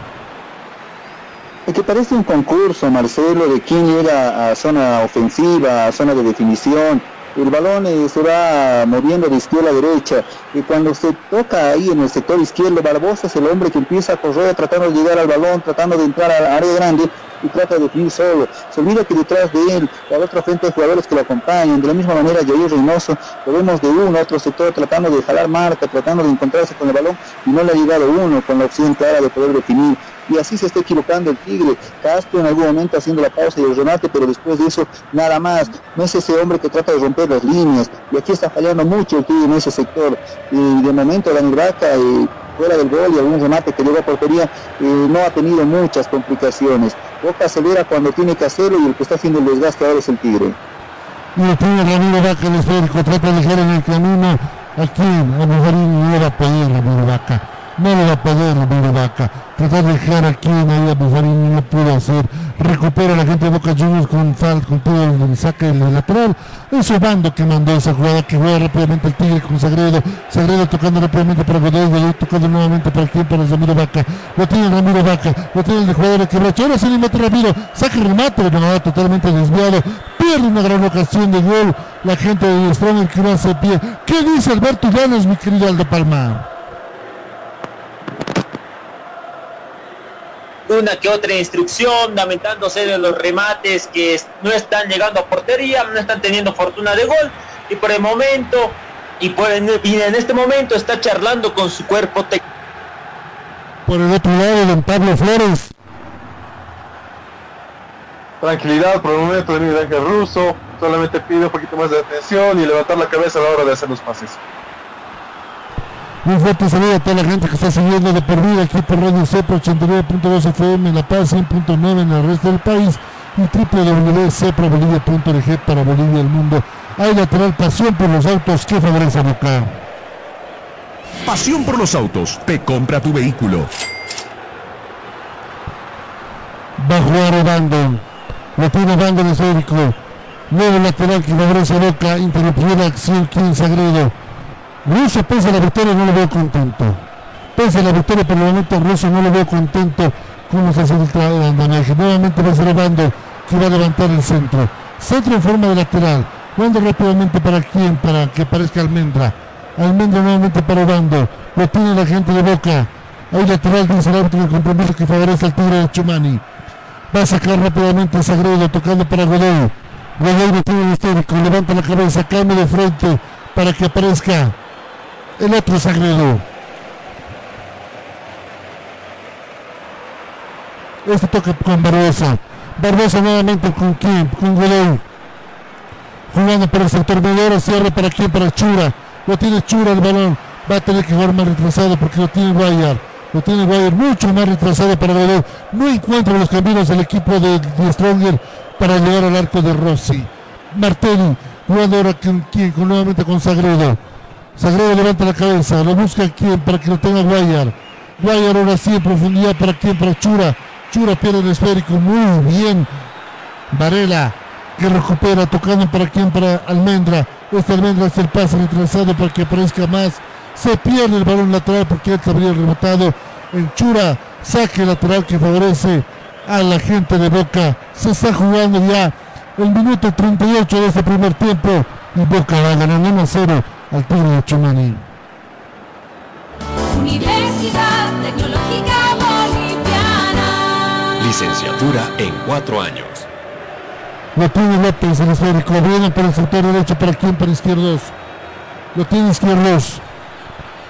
Es que parece un concurso, Marcelo, de quién llega a zona ofensiva, a zona de definición. El balón eh, se va moviendo de izquierda a derecha. Y cuando se toca ahí en el sector izquierdo, Barbosa es el hombre que empieza a correr tratando de llegar al balón, tratando de entrar al área grande y trata de definir solo. Se olvida que detrás de él, a la otra frente hay jugadores que lo acompañan. De la misma manera, Jair Reynoso, lo vemos de uno a otro sector tratando de jalar marca, tratando de encontrarse con el balón y no le ha llegado uno con la opción clara de poder definir y así se está equivocando el Tigre. Castro en algún momento haciendo la pausa y el remate, pero después de eso nada más. No es ese hombre que trata de romper las líneas y aquí está fallando mucho el Tigre en ese sector. Y de momento la Vaca, eh, fuera del gol y algún remate que llegó a portería, eh, no ha tenido muchas complicaciones. Boca acelera cuando tiene que hacerlo y el que está haciendo el desgaste ahora es el Tigre. Y lo tiene Ramiro Vaca el esférico, trata de dejar en el camino a quien, a Mujarini no le va a poder Ramiro Vaca. No le va a poder Ramiro Vaca. Tratar de dejar a quien ahí a Mujarini no pudo hacer. Recupera la gente de Boca Juniors con Fal, con todo el saque del lateral. Es Obando que mandó esa jugada que juega rápidamente el Tigre con Sagredo. Sagredo tocando rápidamente para Godoy, Godoy tocando nuevamente para quien, para Ramiro Vaca. Lo tiene Ramiro Vaca, lo tiene el de jugador que brocha. Ahora sí le mete Ramiro, saca el remate, no, totalmente desviado. Pierde una gran ocasión de gol la gente de Stronger que no hace pie. ¿Qué dice Alberto Llanes, mi querido Aldo Palma? Una que otra instrucción, lamentándose de los remates que no están llegando a portería, no están teniendo fortuna de gol y por el momento y, por en, y en este momento está charlando con su cuerpo técnico. Por el otro lado, don Pablo Flores. Tranquilidad por el momento de Miguel Ángel Russo. Solamente pide un poquito más de atención y levantar la cabeza a la hora de hacer los pases. Un fuerte saludo a toda la gente que está siguiendo de por vida aquí por Radio Cepra 89.2 FM en La Paz, 100.9 en el resto del país y www.ceprabolivia.org para Bolivia y el mundo. Hay lateral pasión por los autos que favorece a Boca. Pasión por los autos. Te compra tu vehículo. Va a jugar Obando. Lo tiene Obando en el. Nuevo lateral que favorece a Boca. Interrumpió la acción Quien Sagredo. Russo pese a la victoria no lo veo contento. Pese a la victoria por el momento Russo no lo veo contento con los haciendo el andamiaje. Nuevamente va Obando que va a levantar el centro. Centro en forma de lateral. Jugando rápidamente para quién, para que aparezca Almendra. Almendra nuevamente para Obando. Lo tiene la gente de Boca. Hay lateral dice el árbitro del compromiso que favorece al Tigre de Chumani. Va a sacar rápidamente a Sagredo tocando para Godoy. Godoy tiene el histórico, levanta la cabeza, cambio de frente para que aparezca el otro Sagredo. Este toca con Barbosa. Barbosa nuevamente con quién? Con Godoy. Jugando para el sector medio, cierra para quién? Para Chura. Lo tiene Chura el balón. Va a tener que jugar más retrasado porque lo tiene Guayar. Lo tiene Guayar mucho más retrasado para Godoy. No encuentra los caminos del equipo de, de Stronger para llegar al arco de Rossi. Martelli jugando ahora con quién? Con, nuevamente con Sagredo. Sagredo levanta la cabeza. Lo busca quién para que lo tenga Guayar. Guayar ahora sí en profundidad para quién? Para Chura. Chura pierde el esférico. Muy bien. Varela que recupera tocando para quién? Para Almendra. Este Almendra hace el pase retrasado para que aparezca más. Se pierde el balón lateral porque él habría rematado en Chura. Saque lateral que favorece a la gente de Boca. Se está jugando ya el minuto 38 de este primer tiempo y Boca va ganando 1 a 0 al de Chumani. Universidad Tecnológica Boliviana. Licenciatura en cuatro años. Lo tiene López el esférico. Viene por el sector derecho para quién? Para izquierdos. Lo tiene izquierdos.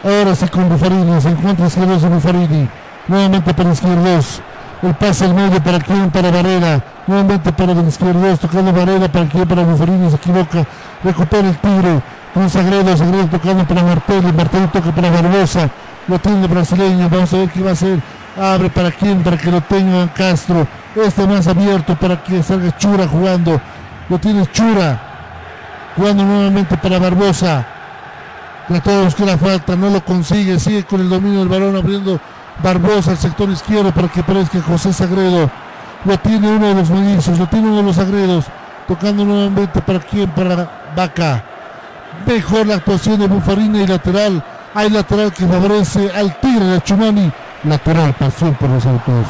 Ahora sí con Buffarini. Se encuentra izquierdos y Buffarini. Nuevamente para izquierdos. El pase al medio para quién? Para Varela. Nuevamente para el izquierdos. Tocando Varela para quién? Para Buffarini. Se equivoca. Recupera el tigre. Con Sagredo. Sagredo tocando para Martelli. Martelli toca para Barbosa. Lo tiene brasileño. Vamos a ver qué va a hacer. Abre para quién? Para que lo tenga Castro. Este más abierto para que salga Chura jugando. Lo tiene Chura. Jugando nuevamente para Barbosa. Trató de buscar la falta. No lo consigue. Sigue con el dominio del balón abriendo Barbosa al sector izquierdo para que aparezca José Sagredo. Lo tiene uno de los mellizos. Lo tiene uno de los Sagredos. Tocando nuevamente para quién? Para Vaca. Mejor la actuación de Bufarina y lateral. Hay lateral que favorece al Tigre de Chumani. Lateral, pasión por los autos.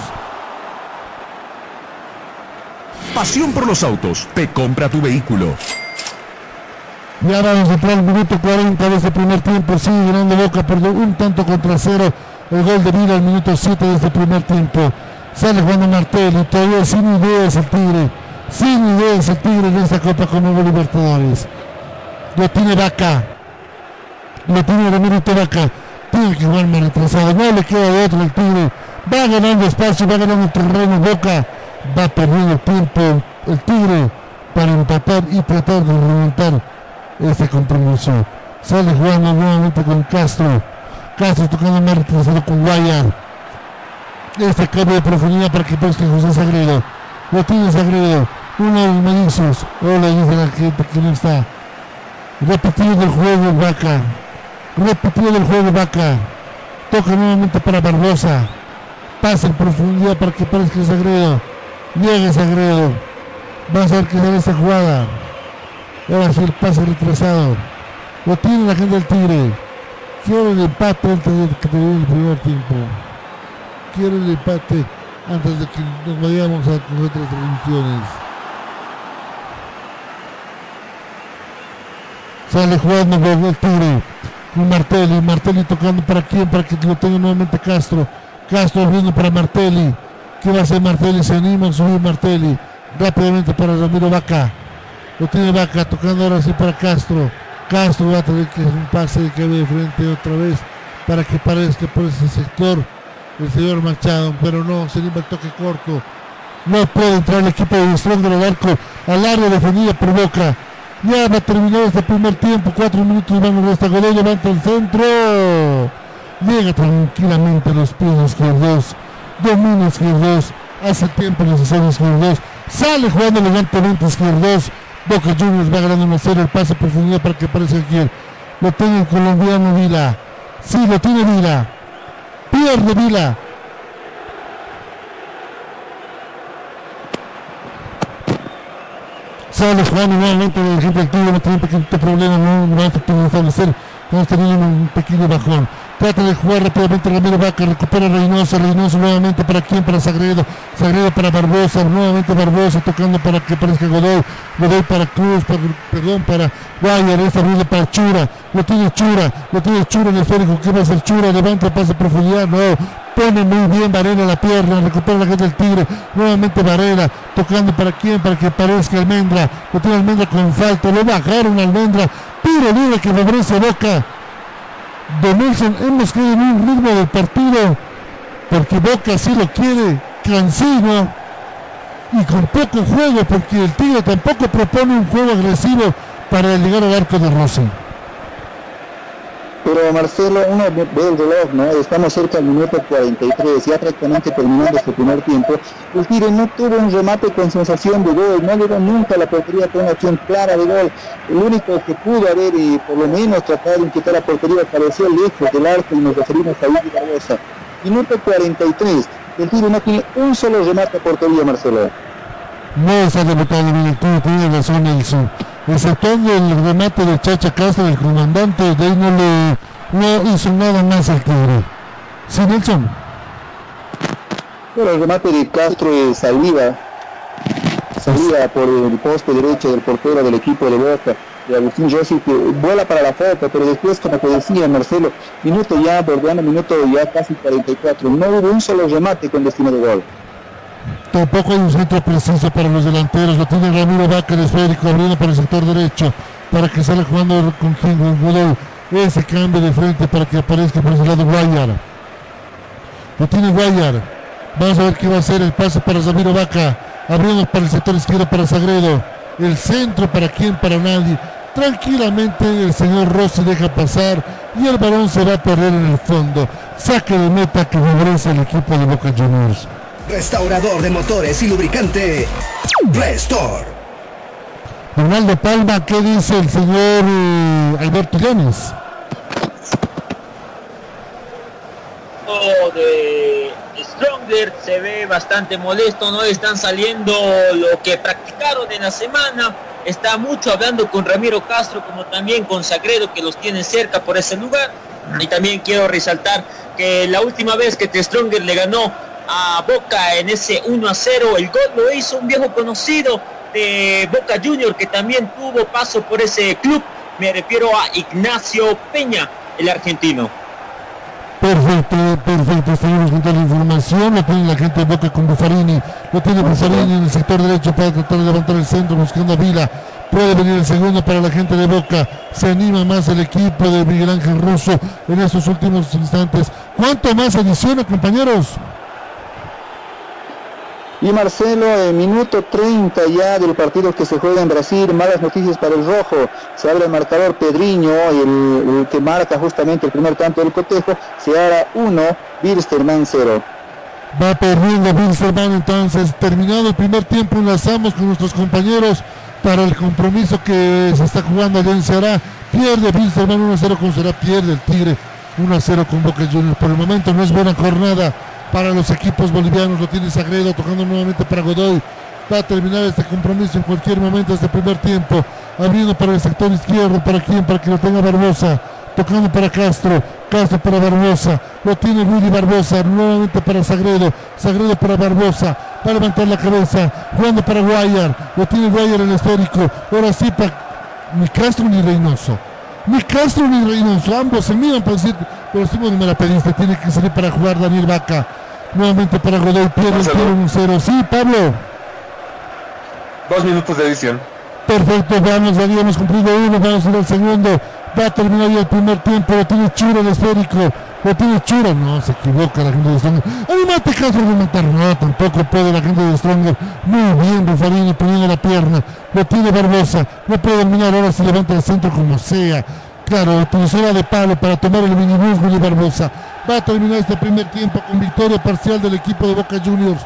Pasión por los autos. Te compra tu vehículo. Ya vamos a entrar al minuto 40 de este primer tiempo. Sigue ganando Boca por un tanto contra cero. El gol de vida al minuto 7 de este primer tiempo. Sale Juan Martelli. Todavía sin ideas el Tigre. Sin ideas el Tigre en esta Copa como Libertadores. Lo tiene Vaca. Lo tiene Ramírez Vaca. Tiene que jugar más retrasado. No le queda de otro el Tigre. Va ganando espacio, va ganando terreno. Boca va perdiendo tiempo el Tigre para empatar y tratar de remontar este compromiso. Sale jugando nuevamente con Castro. Castro tocando más retrasado con Guayar. Este cambio de profundidad para que pesque José Sagredo. Lo tiene Sagredo. Uno de los mellizos. Hola, dice la gente que no está. Repetido el juego Vaca. Repetido el juego Vaca. Toca nuevamente para Barbosa. Pasa en profundidad para que aparezca Sagredo. Llega Sagredo. Vamos a ver qué sale esta jugada. Ahora sí el pase retrasado. Lo tiene la gente del Tigre. Quiere el empate antes de que termine el primer tiempo. Quiere el empate antes de que nos vayamos a otras transmisiones. Sale jugando el Tigre. Con Martelli. Martelli tocando para quién? Para que lo tenga nuevamente Castro. Castro abriendo para Martelli. ¿Qué va a hacer Martelli? Se anima a subir Martelli. Rápidamente para Ramiro Vaca. Lo tiene Vaca tocando ahora sí para Castro. Castro va a tener que hacer un pase de que de frente otra vez para que parezca por ese sector el señor Machado, pero no, se anima el toque corto. No puede entrar el equipo de Strong del arco al área defendida por Boca. Ya va a terminar este primer tiempo, cuatro minutos van a esta Godoy levanta el centro. Llega tranquilamente los pies izquierdos. Domina izquierdos. Hace tiempo necesario izquierdos. Sale jugando elegantemente izquierdos. Boca Juniors va ganando 1-0 el pase profundidad para que aparezca aquí. Lo tiene el colombiano Vila. Sí, lo tiene Vila. Pierde Vila. Sale jugando nuevamente el ejemplo activo, no tiene un pequeño problema, no, no va a establecer, estamos teniendo un pequeño bajón. Trata de jugar rápidamente Ramiro Vaca, recupera Reynoso, Reynoso nuevamente para quién, para Sagredo, Sagredo para Barbosa, nuevamente Barbosa tocando para que aparezca Godoy, Godoy para Cruz, para- perdón, para Guayar, esta vez para Chura, lo tiene Chura, lo tiene Chura en el esférico, ¿qué va a hacer Chura? Levanta, pasa profundidad, no, pone muy bien Varela la pierna, recupera la gente del Tigre, nuevamente Varela, tocando para quién, para que aparezca Almendra, lo tiene Almendra con falta, lo bajaron Almendra, tiro libre que favorece Boca, de Nelson hemos quedado en un ritmo del partido porque Boca sí lo quiere cansino y con poco juego porque el Tigre tampoco propone un juego agresivo para llegar al arco de Rossi. Pero Marcelo, uno ve el reloj, ¿no? Estamos cerca del minuto 43, ya prácticamente terminando este primer tiempo. El Tigre no tuvo un remate con sensación de gol, no llegó nunca a la portería con una acción clara de gol. El único que pudo haber y por lo menos tratar de inquietar la portería pareció lejos del arco y nos referimos a Willy Barbosa. Minuto 43, el Tigre no tiene un solo remate a portería, Marcelo. No está debutado en el club, tiene razón Nelson. Exceptuando el remate de Chacha Castro, el comandante, de ahí no le no hizo nada más el Tigre. Sí, Nelson. Pero el remate de Castro de Saliva, salida por el poste derecho del portero del equipo de Boca, de Agustín Rossi, que vuela para la foto, pero después, como te decía Marcelo, minuto ya, bordeando minuto ya casi 44, no hubo un solo remate con destino de gol. Tampoco hay un centro preciso para los delanteros. Lo tiene Ramiro Vaca el esférico abriendo para el sector derecho para que salga jugando con con Godoy. Ese cambio de frente para que aparezca por ese lado Guayar. Lo tiene Guayar. Vamos a ver qué va a hacer el pase para Ramiro Vaca. Abriendo para el sector izquierdo para Sagredo. El centro para quien, para nadie. Tranquilamente el señor Rossi deja pasar y el balón se va a perder en el fondo. Saque de meta que favorece al equipo de Boca Juniors. Restaurador de motores y lubricante. Restore. Ronaldo Palma, ¿qué dice el señor eh, Alberto Llanes? de Stronger se ve bastante molesto, no están saliendo lo que practicaron en la semana. Está mucho hablando con Ramiro Castro, como también con Sagredo, que los tiene cerca por ese lugar. Y también quiero resaltar que la última vez que The Stronger le ganó a Boca en ese 1 a 0, el gol lo hizo un viejo conocido de Boca Junior, que también tuvo paso por ese club. Me refiero a Ignacio Peña, el argentino. Perfecto, perfecto. Estamos con toda la información. Lo tiene la gente de Boca con Buffarini. Lo tiene Buffarini en el sector derecho para tratar de levantar el centro buscando a Vila. Puede venir el segundo para la gente de Boca. Se anima más el equipo de Miguel Ángel Russo en estos últimos instantes. ¿Cuánto más adiciona, compañeros? Y Marcelo, minuto 30 ya del partido que se juega en Brasil, malas noticias para el rojo. Se abre el marcador Pedriño, el, que marca justamente el primer tanto del cotejo. Se hará 1, Bilsterman 0. Va perdiendo Wilstermann entonces. Terminado el primer tiempo, enlazamos con nuestros compañeros para el compromiso que se está jugando allá en Ceará. Pierde Wilstermann 1-0 con Ceará, pierde el Tigre 1-0 con Boca Juniors. Por el momento no es buena jornada para los equipos bolivianos. Lo tiene Sagredo tocando nuevamente para Godoy. Va a terminar este compromiso en cualquier momento, este primer tiempo. Abriendo para el sector izquierdo. ¿Para quién? Para que lo tenga Barbosa. Tocando para Castro. Castro para Barbosa. Lo tiene Willy Barbosa. Nuevamente para Sagredo. Sagredo para Barbosa. Va a levantar la cabeza. Jugando para Guayar. Lo tiene Guayar el esférico. Ahora sí para ni Castro ni Reynoso. Ni Castro ni Reynoso. Ambos se miran para decir, pero si vos no me la pediste. Tiene que salir para jugar Daniel Vaca. Nuevamente para Godoy. Pierde el tiro 1-0. Sí, Pablo. Dos minutos de edición. Perfecto, vamos, ya habíamos cumplido uno, vamos a ir al segundo. Va a terminar ya el primer tiempo, lo tiene Chura el esférico, lo tiene Chura, no, se equivoca la gente de Stronger. Animate Castro de matar, no, tampoco puede la gente de Stronger. Muy bien, Buffarini poniendo la pierna, lo tiene Barbosa, no puede dominar, ahora se levanta el centro como sea. Claro, utilizará de palo para tomar el minibús Willy Barbosa. Va a terminar este primer tiempo con victoria parcial del equipo de Boca Juniors.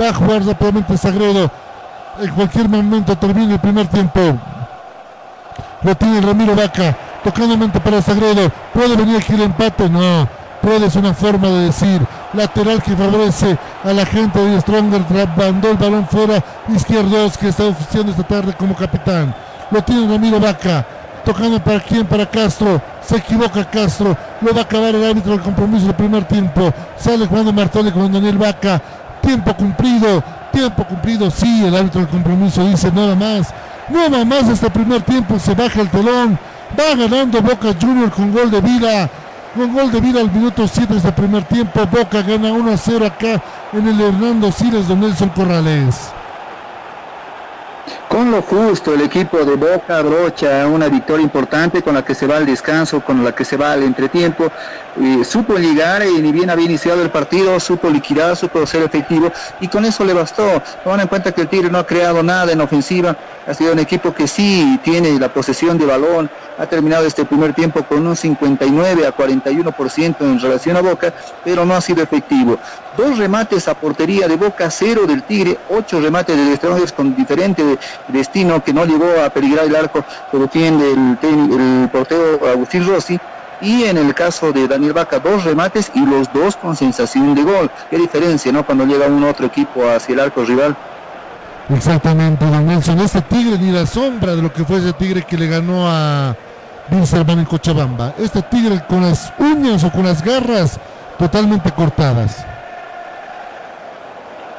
Va a jugar rápidamente Sagredo en cualquier momento termina el primer tiempo. Lo tiene Ramiro Vaca, tocando mente para Sagredo. ¿Puede venir aquí el empate? No. Puede es una forma de decir. Lateral que favorece a la gente de Stronger. Mandó el balón fuera. Izquierdos que está oficiando esta tarde como capitán. Lo tiene Ramiro Vaca. Tocando para quién, para Castro. Se equivoca Castro. Lo va a acabar el árbitro del compromiso del primer tiempo. Sale jugando Martoli con Daniel Vaca. Tiempo cumplido. Tiempo cumplido. Sí, el árbitro del compromiso dice nada más. Nada más este primer tiempo. Se baja el telón. Va ganando Boca Junior con gol de Vila. Con gol de Vila al minuto 7 de este primer tiempo. Boca gana 1 a 0 acá en el Hernando Siles de Nelson Corrales. Con lo justo, el equipo de Boca brocha una victoria importante con la que se va al descanso, con la que se va al entretiempo. Supo llegar y ni bien había iniciado el partido, supo liquidar, supo ser efectivo y con eso le bastó. Tomando en cuenta que el Tigre no ha creado nada en ofensiva, ha sido un equipo que sí tiene la posesión de balón, ha terminado este primer tiempo con un 59 a 41% en relación a Boca, pero no ha sido efectivo. Dos remates a portería de Boca, cero del Tigre, ocho remates de Strongers con diferente destino que no llegó a peligrar el arco, pero tiene el, técnico- el portero Agustín Rossi. Y en el caso de Daniel Vaca, dos remates y los dos con sensación de gol. Qué diferencia, ¿no? Cuando llega un otro equipo hacia el arco rival. Exactamente, don Nelson. Este Tigre ni la sombra de lo que fue ese Tigre que le ganó a Wilstermann en Cochabamba. Este Tigre con las uñas o con las garras totalmente cortadas.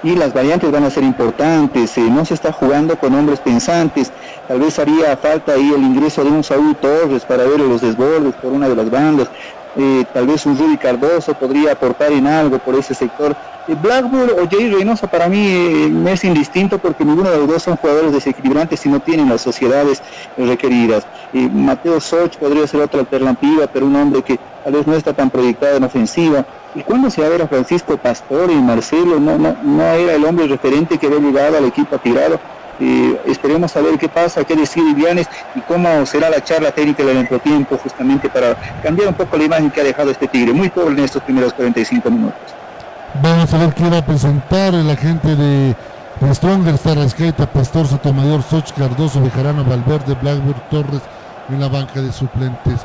Y las variantes van a ser importantes, eh, no se está jugando con hombres pensantes, tal vez haría falta ahí el ingreso de un Saúl Torres para ver los desbordes por una de las bandas, eh, tal vez un Rudy Cardoso podría aportar en algo por ese sector. Eh, Blackburn o Jay Reynoso para mí eh, es indistinto porque ninguno de los dos son jugadores desequilibrantes y no tienen las sociedades requeridas. Mateo Soch podría ser otra alternativa, pero un hombre que tal vez no está tan proyectado en ofensiva. ¿Y cuándo se va a ver a Francisco Pastor y Marcelo? No, no, era el hombre referente que había llegado al equipo tirado. Eh, esperemos a ver qué pasa, qué decide Vianes y cómo será la charla técnica del entretiempo justamente para cambiar un poco la imagen que ha dejado este Tigre. Muy pobre en estos primeros 45 minutos. Vamos a ver qué va a presentar el agente de, Stronger, Tarrascaita, Pastor, Sotomayor, Soch, Cardoso, Bejarano, Valverde, Blackburn, Torres en la banca de suplentes.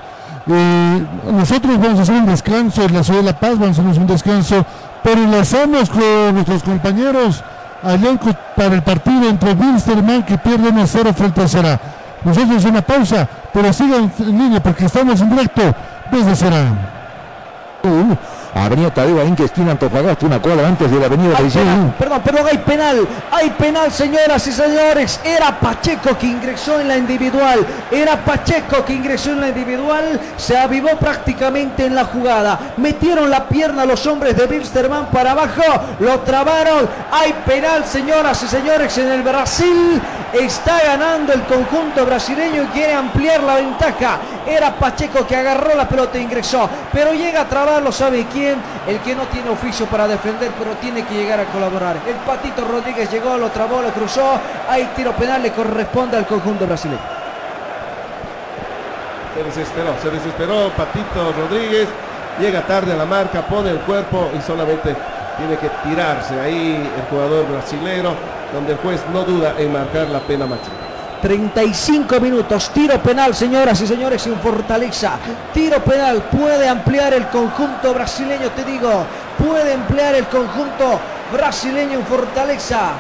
Eh, nosotros vamos a hacer un descanso en la ciudad de La Paz, vamos a hacer un descanso, pero enlazamos con nuestros compañeros allá para el partido entre Wilstermann que pierde 1 a 0 frente a Será. Nosotros una pausa, pero sigan en línea porque estamos en directo desde Será. Uh, Avenida Tadeo Inque, esquina Antofagasta, una cuadra antes de la Avenida Hay penal, perdón, perdón, hay penal, hay penal, señoras y señores. Era Pacheco que ingresó en la individual. Era Pacheco que ingresó en la individual. Se avivó prácticamente en la jugada. Metieron la pierna los hombres de Wilstermann para abajo. Lo trabaron. Hay penal, señoras y señores, en el Brasil. Está ganando el conjunto brasileño y quiere ampliar la ventaja. Era Pacheco que agarró la pelota e ingresó. Pero llega a trabarlo, ¿sabe quién? El que no tiene oficio para defender, pero tiene que llegar a colaborar. El Patito Rodríguez llegó, lo trabó, lo cruzó. Hay tiro penal, le corresponde al conjunto brasileño. Se desesperó, se desesperó Patito Rodríguez. Llega tarde a la marca, pone el cuerpo y solamente tiene que tirarse ahí el jugador brasilero, donde el juez no duda en marcar la pena máxima. 35 minutos, tiro penal, señoras y señores, en Fortaleza. Tiro penal, puede ampliar el conjunto brasileño, te digo, puede emplear el conjunto brasileño en Fortaleza.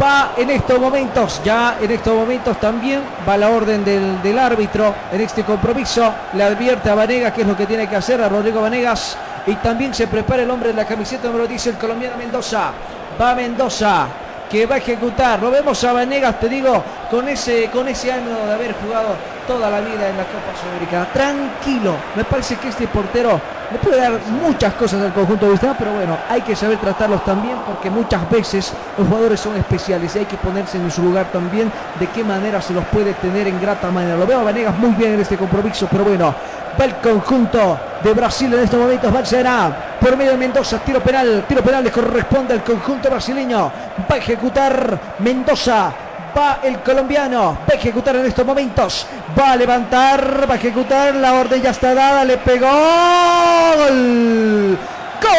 Va en estos momentos, ya en estos momentos también va la orden del, del árbitro en este compromiso. Le advierte a Vanegas qué es lo que tiene que hacer, a Rodrigo Vanegas. Y también se prepara el hombre de la camiseta número 10, el colombiano Mendoza. Va Mendoza, que va a ejecutar. Lo vemos a Vanegas, te digo, con ese, con ese de haber jugado toda la vida en la Copa Sudamericana. Tranquilo, me parece que este portero le puede dar muchas cosas al conjunto de Vista, pero bueno, hay que saber tratarlos también porque muchas veces los jugadores son especiales y hay que ponerse en su lugar también de qué manera se los puede tener en grata manera. Lo veo a Vanegas muy bien en este compromiso, pero bueno, va el conjunto de Brasil en estos momentos, Balserá por medio de Mendoza, tiro penal, tiro penal le corresponde al conjunto brasileño, va a ejecutar Mendoza, va el colombiano, va a ejecutar en estos momentos, va a levantar, va a ejecutar, la orden ya está dada, le pegó, gol, gol.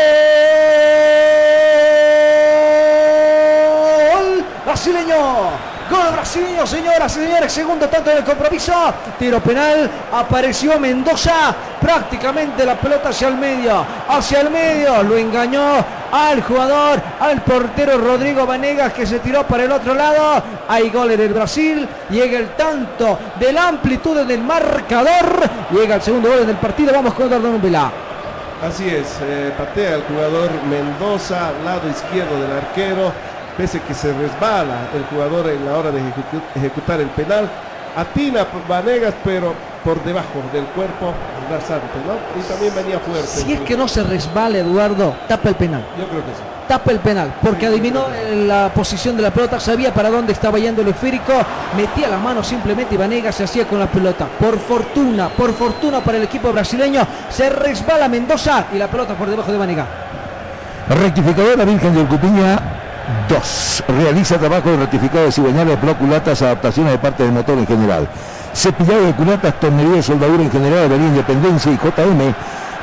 Brasileño, gol brasileño, señoras y señores, segundo tanto del compromiso, tiro penal, apareció Mendoza, prácticamente la pelota hacia el medio, hacia el medio, lo engañó al jugador, al portero Rodrigo Vanegas que se tiró para el otro lado. Hay gol en el Brasil, llega el tanto de la amplitud en el marcador, llega el segundo gol en el partido, vamos con Eduardo Vila. Así es, eh, patea el jugador Mendoza, lado izquierdo del arquero, pese que se resbala el jugador en la hora de ejecu- ejecutar el penal. Atina Vanegas, pero por debajo del cuerpo rasante, ¿no? Y también venía fuerte. Si es que no se resbala Eduardo, tapa el penal. Yo creo que sí. tapa el penal, porque adivinó la posición de la pelota, sabía para dónde estaba yendo el esférico, metía la mano simplemente y Vanega se hacía con la pelota. Por fortuna, por fortuna para el equipo brasileño, se resbala Mendoza y la pelota por debajo de Vanega. Rectificadora Virgen de Urcupiña 2. Realiza trabajo de rectificado de cigüeñales, bloc culatas, adaptaciones de parte del motor en general. Cepillado de culatas, tornería de soldadura en general, Avenida Independencia y JM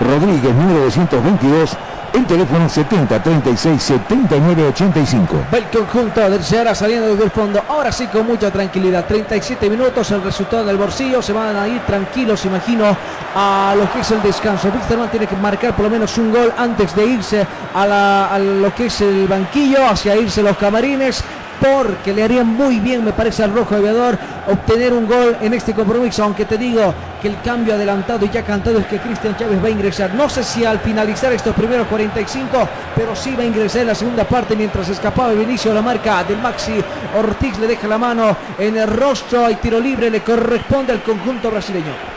Rodríguez, número 222, el teléfono 70 36 79 85. Va el conjunto del Ceará saliendo desde el fondo. Ahora sí con mucha tranquilidad. 37 minutos, el resultado del bolsillo. Se van a ir tranquilos, imagino, a lo que es el descanso. Wisterman tiene que marcar por lo menos un gol antes de irse a, lo que es el banquillo, hacia irse los camarines. Porque le haría muy bien, me parece, al rojo aviador obtener un gol en este compromiso. Aunque te digo que el cambio adelantado y ya cantado es que Cristian Chávez va a ingresar. No sé si al finalizar estos primeros 45, pero sí va a ingresar en la segunda parte mientras escapaba el inicio de la marca del Maxi. Ortiz le deja la mano en el rostro y tiro libre le corresponde al conjunto brasileño.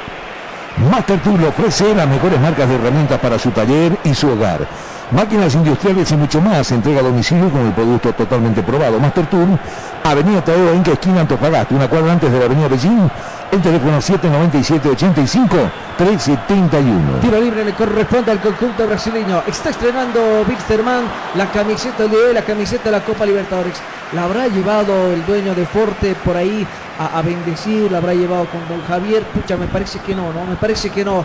Master Tool ofrece las mejores marcas de herramientas para su taller y su hogar. Máquinas industriales y mucho más. Entrega a domicilio con el producto totalmente probado. Master Tool, Avenida Tadeo Inca, esquina Antofagasta, una cuadra antes de la Avenida Beijing. El teléfono 797-85-371. Tiro libre le corresponde al conjunto brasileño. Está estrenando Wisterman la camiseta de la camiseta de la Copa Libertadores. La habrá llevado el dueño de Forte por ahí a, bendecir, la habrá llevado con don Javier. Pucha, me parece que no, ¿no? Me parece que no.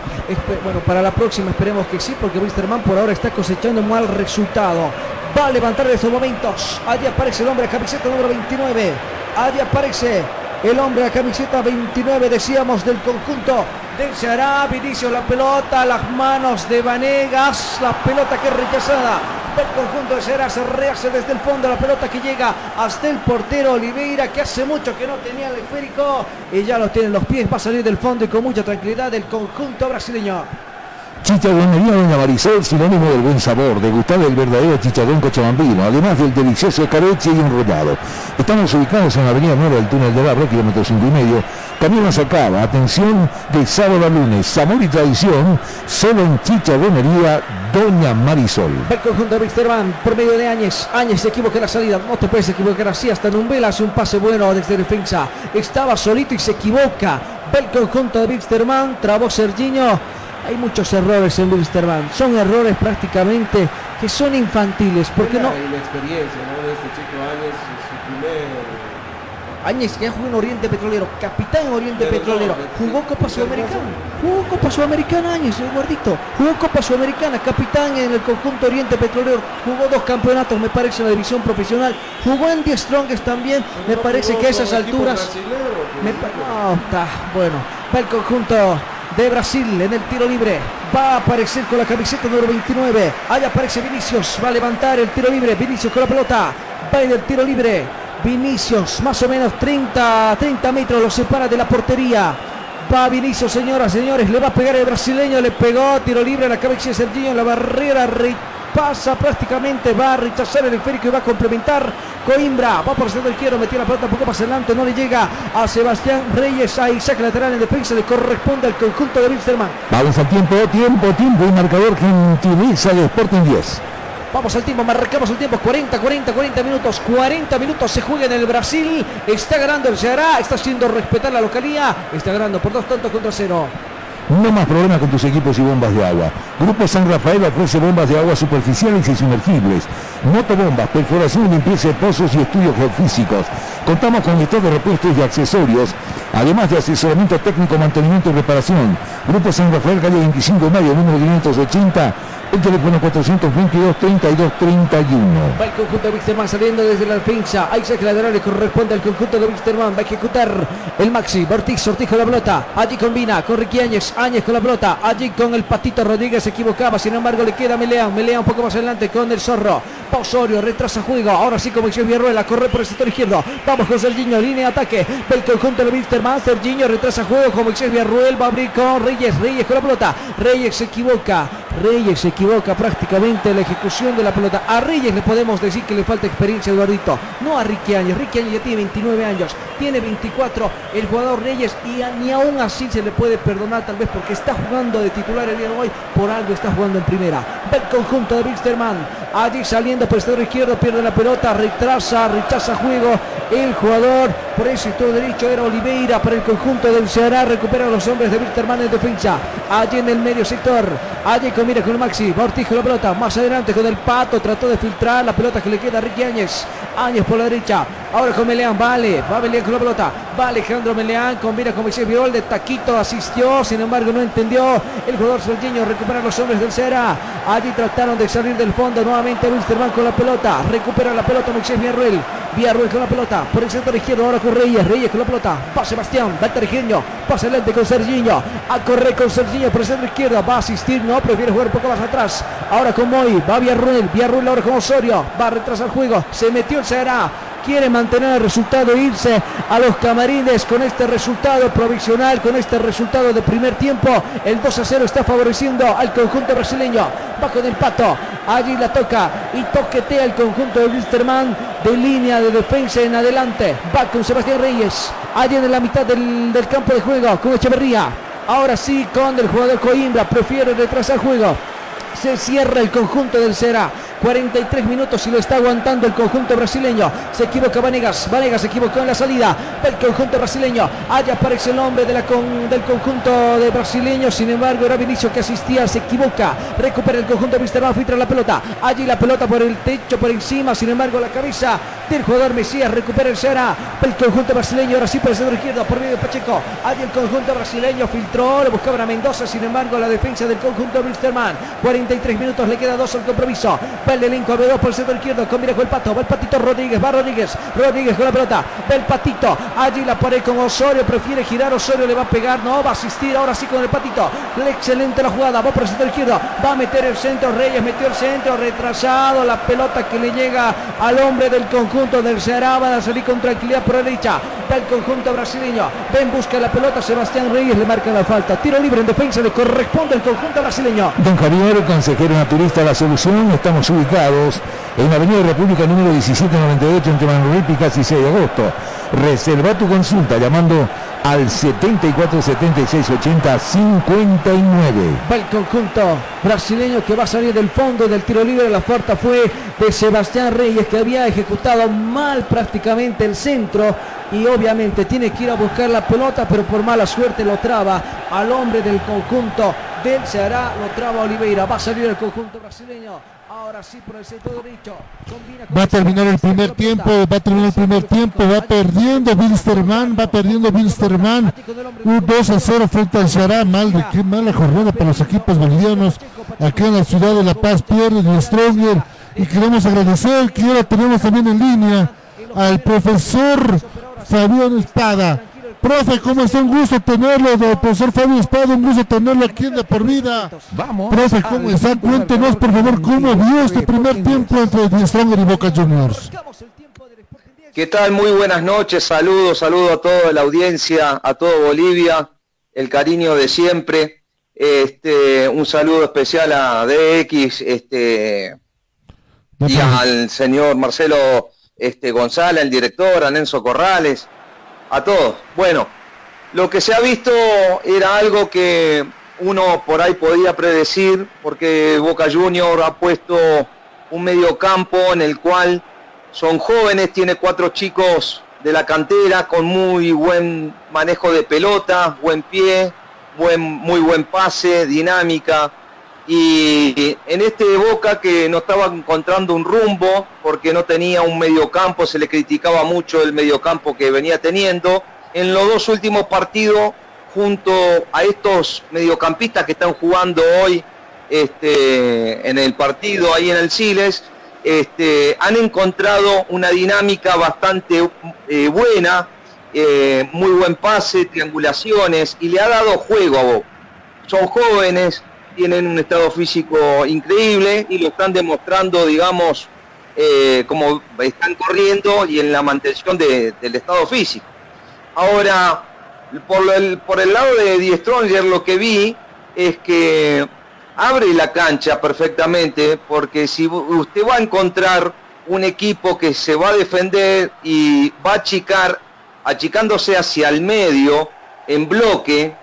Bueno, para la próxima esperemos que sí, porque Wisterman por ahora está cosechando un mal resultado. Va a levantar en estos momentos. Allí aparece el hombre de camiseta número 29. Allí aparece el hombre de camiseta 29, decíamos, del conjunto del Ceará. Vinicio la pelota, las manos de Vanegas, la pelota que es rechazada del conjunto de Ceará. Se rehace desde el fondo la pelota que llega hasta el portero Oliveira, que hace mucho que no tenía el esférico y ya lo tiene en los pies. Va a salir del fondo y con mucha tranquilidad del conjunto brasileño. Chicharronería Doña Marisol, sinónimo del buen sabor, degustar el verdadero chicharrón cochabambino, además del delicioso escabeche y enrollado. Estamos ubicados en la avenida 9 del túnel de Labro, kilómetro 5 y medio. También nos acaba, atención, de sábado a lunes, sabor y tradición, solo en Chicharronería Doña Marisol. El conjunto de Wisterman por medio de Áñez. Áñez se equivoca en la salida. No te puedes equivocar así. Hasta Numbela hace un pase bueno desde defensa. Estaba solito y se equivoca. El conjunto de Wisterman. Trabó Serginho. Hay muchos errores en Wisterman. Son errores prácticamente que son infantiles. Porque no. La experiencia ¿no? de este chico Áñez, su primer Áñez que ya jugó en Oriente Petrolero, capitán en Oriente Pero Petrolero, no, jugó Copa Sudamericana, jugó Copa Sudamericana Áñez, el gordito, jugó Copa Sudamericana, capitán en el conjunto Oriente Petrolero, jugó dos campeonatos, me parece, en la división profesional, jugó en The Strongest también, me parece que a esas alturas, me no, está bueno, va el conjunto de Brasil en el tiro libre, va a aparecer con la camiseta número 29, ahí aparece Vinicius, va a levantar el tiro libre, Vinicius con la pelota, va en el tiro libre, Vinicius, más o menos 30, 30 metros lo separa de la portería. Va Vinicius, señoras, señores, le va a pegar el brasileño, le pegó, tiro libre. A la cabeza de Serginho, la barrera repasa prácticamente, va a rechazar el esférico y va a complementar. Coimbra, va por el centro izquierdo, metió la pelota un poco más adelante, no le llega a Sebastián Reyes, ahí saca lateral en defensa, le corresponde al conjunto de Wilstermann. Vamos al tiempo, tiempo, tiempo y marcador gentileza de Sporting 10. Vamos al tiempo, marcamos el tiempo, 40, 40, 40 minutos, 40 minutos se juega en el Brasil, está ganando el Ceará, está haciendo respetar la localía, está ganando por dos tantos contra cero. No más problemas con tus equipos y bombas de agua. Grupo San Rafael ofrece bombas de agua superficiales y sumergibles, motobombas, perforación limpieza de pozos y estudios geofísicos. Contamos con gestor de repuestos y accesorios, además de asesoramiento técnico, mantenimiento y reparación. Grupo San Rafael, calle 25 de mayo, número 580, El teléfono 422 32 31. Va el conjunto de Wisterman saliendo desde la defensa. Ahí se lateral le corresponde al conjunto de Wisterman. Va a ejecutar el Maxi. Ortiz, Ortiz la pelota. Allí combina con Ricky Áñez. Áñez con la pelota. Allí con el Patito Rodríguez se equivocaba. Sin embargo, le queda Meleán. Meleán un poco más adelante con el Zorro. Osorio retrasa juego. Ahora sí, como dice Villarruela, corre por el sector izquierdo. Vamos con Serginho. Línea de ataque. Va el conjunto de Wisterman. Serginho retrasa juego. Como dice Villarruel. Va a abrir con Reyes. Reyes con la pelota. Reyes se equivoca. Reyes se equivoca prácticamente en la ejecución de la pelota. A Reyes le podemos decir que le falta experiencia, Eduardito. No a Ricky Áñez. Ricky ya tiene 29 años. Tiene 24 el jugador Reyes y a- ni aún así se le puede perdonar tal vez porque está jugando de titular el día de hoy. Por algo está jugando en primera. Va el conjunto de Wisterman. Allí saliendo por el sector izquierdo. Pierde la pelota. Retrasa, rechaza juego. El jugador por el sector derecho era Oliveira para el conjunto del Ceará. Recupera a los hombres de Wisterman en defensa. Allí en el medio sector. Allí con mira con Maxi. Con la pelota. Más adelante con el Pato. Trató de filtrar la pelota que le queda a Ricky Áñez. Áñez por la derecha. Ahora con Meleán. Vale. Va Meleán con la pelota. Va Alejandro Meleán. Combina con Moisés Viol. De taquito asistió. Sin embargo no entendió. El jugador Sergiño recupera los hombres del Ceará. Allí trataron de salir del fondo. Nuevamente Wilstermann con la pelota. Recupera la pelota Moisés Villarruel. Villarruel con la pelota. Por el sector izquierdo ahora con Reyes. Reyes con la pelota. Va Sebastián. Va Tergiño. Pasa adelante con Sergiño. A correr con Sergiño por el centro izquierdo. Va a asistir. No, prefiere jugar un poco más atrás. Ahora con Moy. Va Villarruel. Villarruel ahora con Osorio. Va a retrasar el juego. Se metió Ceará. Quiere mantener el resultado e irse a los camarines con este resultado provisional, con este resultado de primer tiempo. El 2 a 0 está favoreciendo al conjunto brasileño. Bajo del pato. Allí la toca y toquetea el conjunto de Wisterman de línea de defensa en adelante. Va con Sebastián Reyes. Allí en la mitad del, del campo de juego con Echeverría. Ahora sí con el jugador Coimbra. Prefiere retrasar juego. Se cierra el conjunto del Cera. 43 minutos y lo está aguantando el conjunto brasileño. Se equivoca Vanegas. Vanegas se equivocó en la salida del conjunto brasileño. Allá aparece el hombre de con- del conjunto de brasileño. Sin embargo, era Vinicio que asistía. Se equivoca. Recupera el conjunto de Wisterman. Filtra la pelota. Allí la pelota por el techo, por encima. Sin embargo, la cabeza del jugador Mesías recupera el Cera. El conjunto brasileño. Ahora sí por el centro izquierdo. Por medio de Pacheco. Allí el conjunto brasileño filtró. Le buscaban a Mendoza. Sin embargo, la defensa del conjunto de Wisterman. 43 minutos. Le queda dos al compromiso. Va el elenco B2 por el centro izquierdo. Combina con el pato. Va el patito Rodríguez. Va Rodríguez. Rodríguez con la pelota. Va el patito. Allí la pared con Osorio. Prefiere girar. Osorio le va a pegar. No, va a asistir ahora sí con el patito. Excelente la jugada. Va por el centro izquierdo. Va a meter el centro. Reyes metió el centro. Retrasado. La pelota que le llega al hombre del conjunto del Ceará. A salir con tranquilidad por derecha. Va el conjunto brasileño. Ven, busca la pelota. Sebastián Reyes le marca la falta. Tiro libre en defensa. Le corresponde al conjunto brasileño. Don Javier, consejero naturista La Solución, estamos ubicados en la Avenida República número 1798 entre Manuel y casi 6 de agosto. Reserva tu consulta llamando al 74 76 80 59. Va el conjunto brasileño que va a salir del fondo del tiro libre. La falta fue de Sebastián Reyes que había ejecutado mal prácticamente el centro y obviamente tiene que ir a buscar la pelota, pero por mala suerte lo traba al hombre del conjunto del Ceará, lo traba Oliveira. Va a salir el conjunto brasileño. Ahora sí por el sector derecho. Va a terminar el primer tiempo, va a terminar el primer tiempo, va perdiendo Wilstermann, va perdiendo Wilstermann, un 2 a 0 frente al Ceará, mal de qué mala jornada para los equipos bolivianos, aquí en la ciudad de La Paz pierde el Stronger. Y queremos agradecer que ahora tenemos también en línea al profesor Fabián Espada. Profe, ¿cómo está? Un gusto tenerlo, del profesor Fabio Espada, un gusto tenerlo aquí en De Por Vida. Vamos. Profe, ¿cómo está? Cuéntenos, por favor, cómo vio este primer tiempo entre The Stronger y Boca Juniors. ¿Qué tal? Muy buenas noches, saludos, saludos a toda la audiencia, a todo Bolivia, el cariño de siempre. Este, un saludo especial a DX, este, y al señor Marcelo este, González, el director, a Nenzo Corrales, a todos. Bueno, lo que se ha visto era algo que uno por ahí podía predecir, porque Boca Junior ha puesto un mediocampo en el cual son jóvenes, tiene cuatro chicos de la cantera con muy buen manejo de pelota, buen pie, muy buen pase, dinámica. Y en este Boca que no estaba encontrando un rumbo porque no tenía un mediocampo, se le criticaba mucho el mediocampo que venía teniendo. En los dos últimos partidos, junto a estos mediocampistas que están jugando hoy este, en el partido ahí en el Siles, este, han encontrado una dinámica bastante eh, buena, eh, muy buen pase, triangulaciones, y le ha dado juego a Boca. Son jóvenes, tienen un estado físico increíble y lo están demostrando, digamos, eh, como están corriendo y en la mantención de- del estado físico. Ahora, por el, por el lado de Die Stronger lo que vi es que abre la cancha perfectamente, porque si usted va a encontrar un equipo que se va a defender y va a achicar, achicándose hacia el medio, en bloque,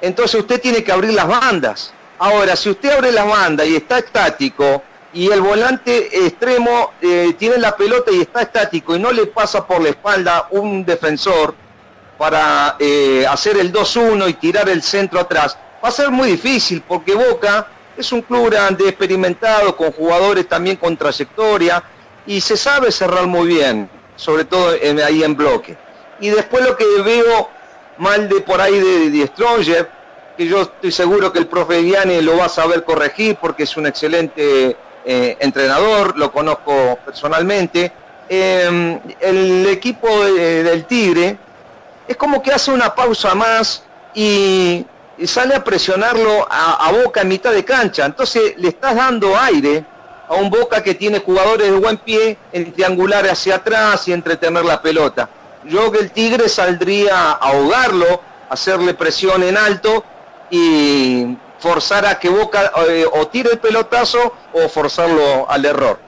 entonces usted tiene que abrir las bandas. Ahora, si usted abre las bandas y está estático, y el volante extremo eh, tiene la pelota y está estático y no le pasa por la espalda un defensor para eh, hacer el 2-1 y tirar el centro atrás, va a ser muy difícil porque Boca es un club grande, experimentado, con jugadores también con trayectoria y se sabe cerrar muy bien, sobre todo en- ahí en bloque. Y después lo que veo mal de por ahí de, de Stronger, que yo estoy seguro que el profe Viane lo va a saber corregir porque es un excelente eh, entrenador, lo conozco personalmente. Eh, el equipo de- del Tigre es como que hace una pausa más y, sale a presionarlo a, a Boca en mitad de cancha. Entonces le estás dando aire a un Boca que tiene jugadores de buen pie en triangular hacia atrás y entretener la pelota. Yo que el Tigre saldría a ahogarlo, hacerle presión en alto y forzar a que Boca eh, o tire el pelotazo o forzarlo al error.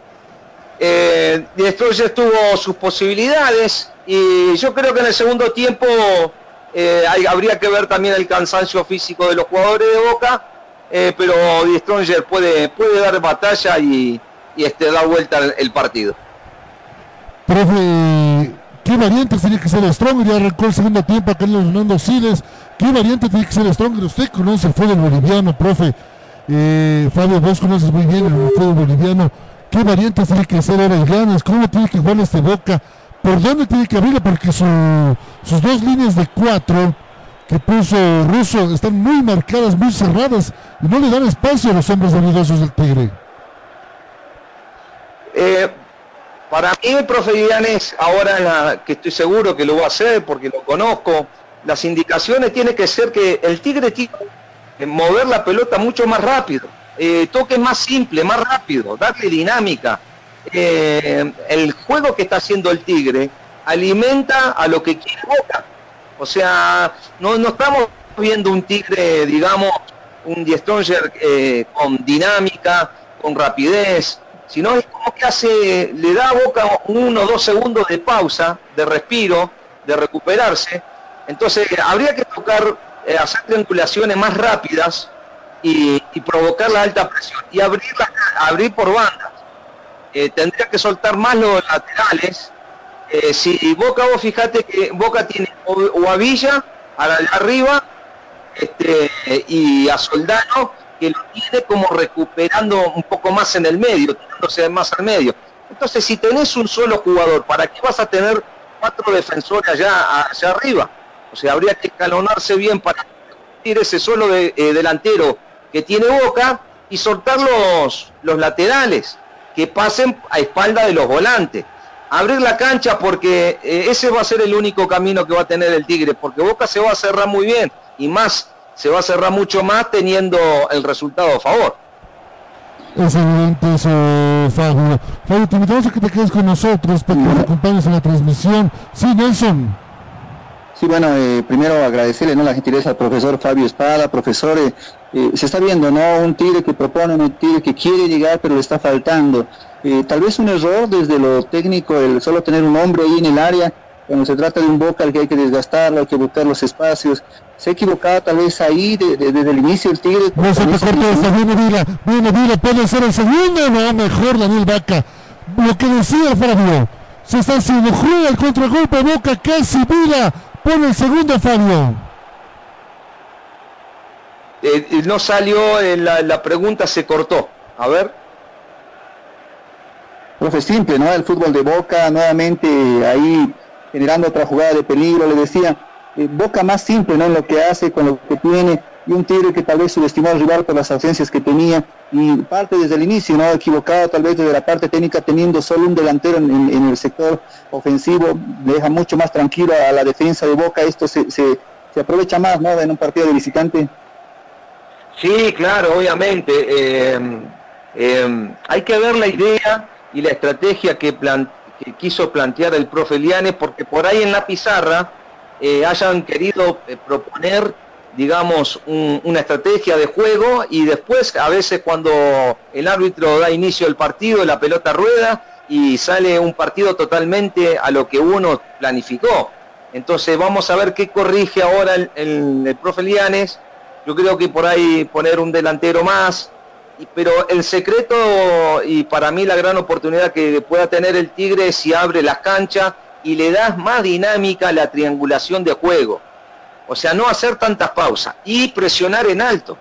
Eh, Destroyer tuvo sus posibilidades y yo creo que en el segundo tiempo eh, hay- habría que ver también el cansancio físico de los jugadores de Boca, eh, pero Die Stronger puede, puede dar batalla y, y, este, dar vuelta el, el partido. Profe, ¿qué variantes tiene que ser Stronger? Ya arrancó el segundo tiempo acá en los Fernando Siles. ¿Qué variante tiene que ser Stronger? Usted conoce el fútbol boliviano, profe. Eh, Fabio, vos conoces muy bien el fútbol boliviano. ¿Qué variantes tiene que ser ahora ganas? ¿Cómo tiene que jugar este Boca? ¿Por dónde tiene que abrirlo? Porque su- sus dos líneas de cuatro que puso Russo están muy marcadas, muy cerradas y no le dan espacio a los hombres habilidosos del Tigre. Eh, para mí profe Villanes, ahora que estoy seguro que lo va a hacer porque lo conozco, las indicaciones tiene que ser que el Tigre tiene que mover la pelota mucho más rápido, eh, toque más simple, más rápido, darle dinámica. Eh, el juego que está haciendo el Tigre alimenta a lo que quiere Boca. O sea, no, no estamos viendo un Tigre, digamos, un Die Stronger eh, con dinámica, con rapidez, sino es como que hace, le da a Boca uno o dos segundos de pausa, de respiro, de recuperarse. Entonces habría que tocar, eh, hacer triangulaciones más rápidas y, provocar la alta presión y abrir, abrir por bandas. Eh, tendría que soltar más los laterales. Eh, si Boca, vos fijate que Boca tiene o a Villa, a la de arriba, este, y a Soldano, que lo tiene como recuperando un poco más en el medio, tirándose más al medio. Entonces, si tenés un solo jugador, ¿para qué vas a tener cuatro defensores allá, allá arriba? O sea, habría que escalonarse bien para ir ese solo de- eh, delantero que tiene Boca y soltar los, los laterales, que pasen a espalda de los volantes. Abrir la cancha porque eh, ese va a ser el único camino que va a tener el Tigre, porque Boca se va a cerrar muy bien y más, se va a cerrar mucho más teniendo el resultado a favor. Es evidente eso, Fabio. Fabio, te invitamos a que te quedes con nosotros para que nos acompañes en la transmisión. Sí, Nelson. Sí, bueno, eh, primero agradecerle ¿no? la gentileza al profesor Fabio Espada, profesor, eh, eh, se está viendo, ¿no? Un tigre que propone, un tigre que quiere llegar, pero le está faltando. Eh, tal vez un error desde lo técnico, el solo tener un hombre ahí en el área, cuando se trata de un boca al que hay que desgastarlo, hay que buscar los espacios. Se ha equivocado tal vez ahí de- de- desde el inicio el tigre. No se te cortó esta, viene Vila, viene Vila, puede ser el segundo, no, mejor Daniel Vaca. Lo que decía Fabio, se está haciendo, juega el contragolpe Boca, casi Vila, pone el segundo Fabio. Eh, eh, no salió, eh, la, la pregunta se cortó. A ver. Profe, simple, ¿no? El fútbol de Boca nuevamente ahí generando otra jugada de peligro, le decía, eh, Boca más simple, ¿no? En lo que hace, con lo que tiene, y un Tigre que tal vez subestimó al rival por las ausencias que tenía y parte desde el inicio, ¿no? Equivocado tal vez desde la parte técnica teniendo solo un delantero en, el sector ofensivo, deja mucho más tranquilo a la defensa de Boca, esto se, se, se aprovecha más, ¿no? En un partido de visitante. Sí, claro, obviamente. eh, eh, hay que ver la idea y la estrategia que, plan- que quiso plantear el profe Lianes, porque por ahí en la pizarra eh, hayan querido eh, proponer, digamos, un- una estrategia de juego y después, a veces cuando el árbitro da inicio al partido, la pelota rueda y sale un partido totalmente a lo que uno planificó. Entonces vamos a ver qué corrige ahora el, el- profe Lianes. Yo creo que por ahí poner un delantero más, pero el secreto y para mí la gran oportunidad que pueda tener el Tigre es si abre las canchas y le das más dinámica a la triangulación de juego. O sea, no hacer tantas pausas y presionar en alto.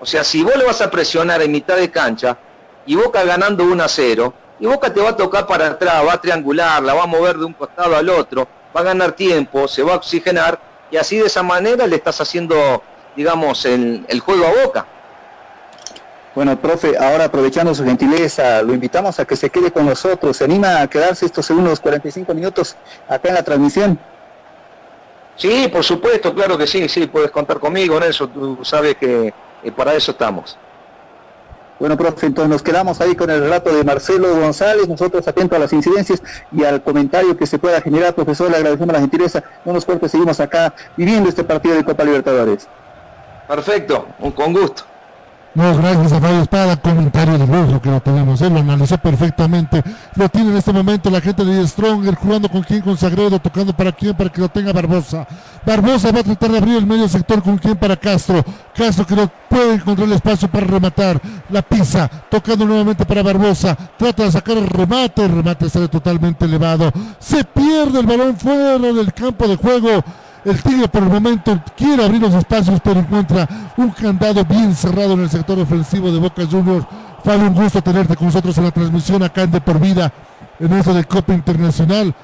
O sea, si vos le vas a presionar en mitad de cancha y Boca ganando 1 a 0, y Boca te va a tocar para atrás, va a triangular, la va a mover de un costado al otro, va a ganar tiempo, se va a oxigenar y así de esa manera le estás haciendo, digamos, el, el juego a Boca. Bueno, profe, ahora aprovechando su gentileza, lo invitamos a que se quede con nosotros. ¿Se anima a quedarse estos segundos 45 minutos acá en la transmisión? Sí, por supuesto, claro que sí, sí, puedes contar conmigo en eso, tú sabes que eh, para eso estamos. Bueno, profe, entonces nos quedamos ahí con el relato de Marcelo González, nosotros atentos a las incidencias y al comentario que se pueda generar, profesor, le agradecemos la gentileza, no nos corte, seguimos acá viviendo este partido de Copa Libertadores. Perfecto, con gusto. No, gracias a Fabio Espada, comentario de lujo que lo tenemos, él lo analizó perfectamente, lo tiene en este momento la gente de Stronger, jugando con quién, con Sagredo, tocando para quién, para que lo tenga Barbosa. Barbosa va a tratar de abrir el medio sector con quién para Castro, Castro que no puede encontrar el espacio para rematar, la pisa, tocando nuevamente para Barbosa, trata de sacar el remate, el remate sale totalmente elevado, se pierde el balón fuera del campo de juego, el Tigre por el momento quiere abrir los espacios, pero encuentra un candado bien cerrado en el sector ofensivo de Boca Juniors. Fabio, un gusto tenerte con nosotros en la transmisión acá en De Por Vida, en eso de Copa Internacional.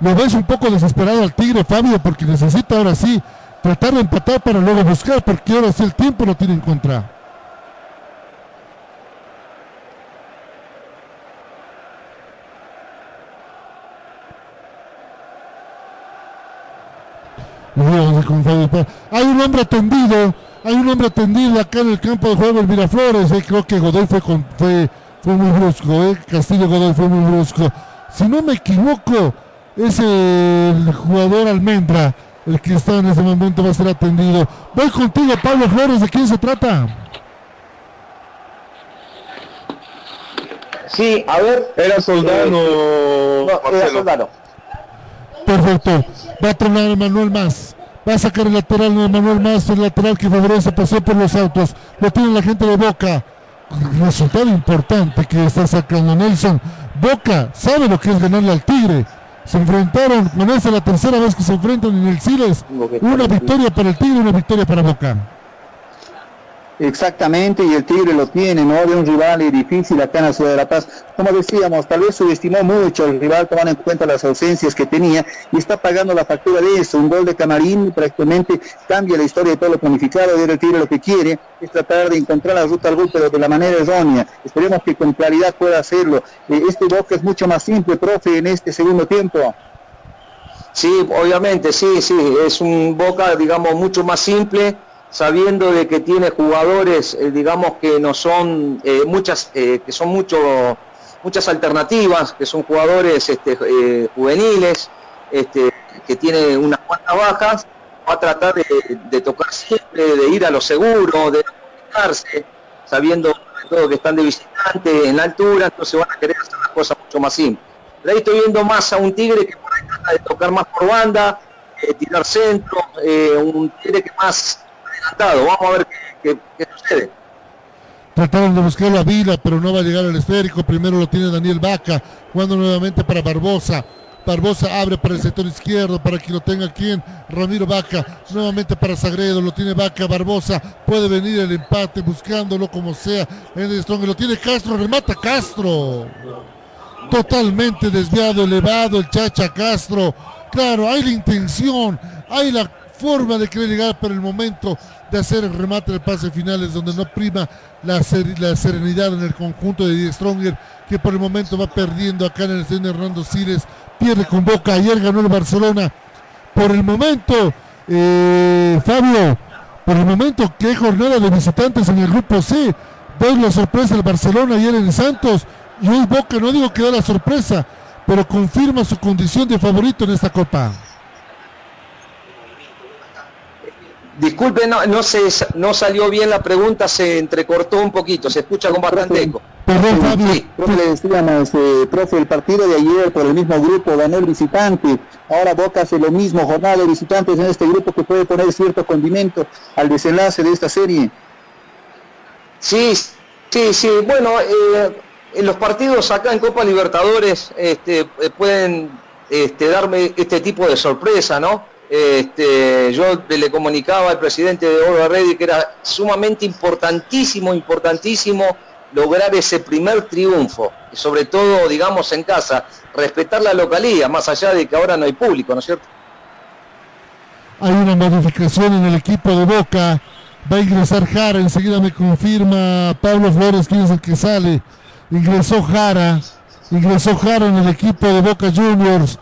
Lo ves un poco desesperado al Tigre, Fabio, porque necesita ahora sí tratar de empatar para luego buscar, porque ahora sí el tiempo lo tiene en contra. Y luego, con Fabio Espada, Hay un hombre tendido, hay un hombre tendido acá en el campo de juego, el Miraflores. eh, creo que Godoy fue, con, fue, fue muy brusco, eh, Castillo Godoy fue muy brusco. Si no me equivoco, es el jugador Almendra el que está en ese momento, va a ser atendido. Voy contigo, Pablo Flores, ¿de quién se trata? Sí, a ver. Era Soldano. No, era Soldano. Perfecto. Va a tronar Manuel Más. Va a sacar el lateral de Manuel Más, el lateral que favorece pasó por los autos. Lo tiene la gente de Boca. Resultado importante que está sacando Nelson. Boca sabe lo que es ganarle al Tigre. Se enfrentaron, con esta es la tercera vez que se enfrentan en el Siles. Una victoria para el Tigre, una victoria para Boca. Exactamente, y el Tigre lo tiene, ¿no? De un rival difícil acá en la ciudad de La Paz. Como decíamos, tal vez subestimó mucho el rival tomando en cuenta las ausencias que tenía y está pagando la factura de eso. Un gol de Camarín prácticamente cambia la historia de todo lo planificado. Y el Tigre lo que quiere es tratar de encontrar la ruta al gol, pero de la manera errónea. Esperemos que con claridad pueda hacerlo. Eh, este Boca es mucho más simple, profe, en este segundo tiempo. Sí, obviamente, sí, sí, es un Boca, digamos, mucho más simple, sabiendo de que tiene jugadores, eh, digamos, que no son eh, muchas, eh, que son mucho, muchas alternativas, que son jugadores este, juveniles, este, que tiene unas cuantas bajas, va a tratar de, tocar siempre, de ir a lo seguro, de complicarse, sabiendo todo que están de visitante en la altura, entonces van a querer hacer las cosas mucho más simples. Pero ahí estoy viendo más a un Tigre que por ahí trata de tocar más por banda, tirar centro, un Tigre que más adelantado. Vamos a ver qué, sucede. Trataron de buscarlo a Vila, pero no va a llegar al esférico. Primero lo tiene Daniel Vaca, jugando nuevamente para Barbosa. Barbosa abre para el sector izquierdo para que lo tenga quien, Ramiro Vaca, nuevamente para Sagredo, lo tiene Vaca, Barbosa, puede venir el empate buscándolo como sea, en el Strong, lo tiene Castro, remata Castro, totalmente desviado, elevado el Chacha Castro, claro, hay la intención, hay la forma de querer llegar, pero el momento de hacer el remate del pase final es donde no prima la, ser- la serenidad en el conjunto de Die Stronger, que por el momento va perdiendo acá en el estadio Hernando Siles, pierde con Boca, ayer ganó el Barcelona. Por el momento, eh, Fabio, por el momento hay jornada de visitantes en el grupo C, ves la sorpresa del Barcelona ayer en Santos, y hoy Boca, no digo que da la sorpresa, pero confirma su condición de favorito en esta copa. Disculpe, no, no, se, no salió bien la pregunta, se entrecortó un poquito, se escucha con bastante eco. Perdón, Fabio. Profe, le decíamos, eh, profe, el partido de ayer por el mismo grupo ganó el visitante. Ahora Boca hace lo mismo, jornada de visitantes en este grupo que puede poner cierto condimento al desenlace de esta serie. Sí, sí, sí. Bueno, eh, en los partidos acá en Copa Libertadores este, eh, pueden este, darme este tipo de sorpresa, ¿no? Este, yo le comunicaba al presidente de Oro Ready que era sumamente importantísimo, importantísimo lograr ese primer triunfo, y sobre todo, digamos, en casa, respetar la localía, más allá de que ahora no hay público, ¿no es cierto? Hay una modificación en el equipo de Boca. Va a ingresar Jara. Enseguida me confirma Pablo Flores quién es el que sale. Ingresó Jara. Ingresó Jara en el equipo de Boca Juniors.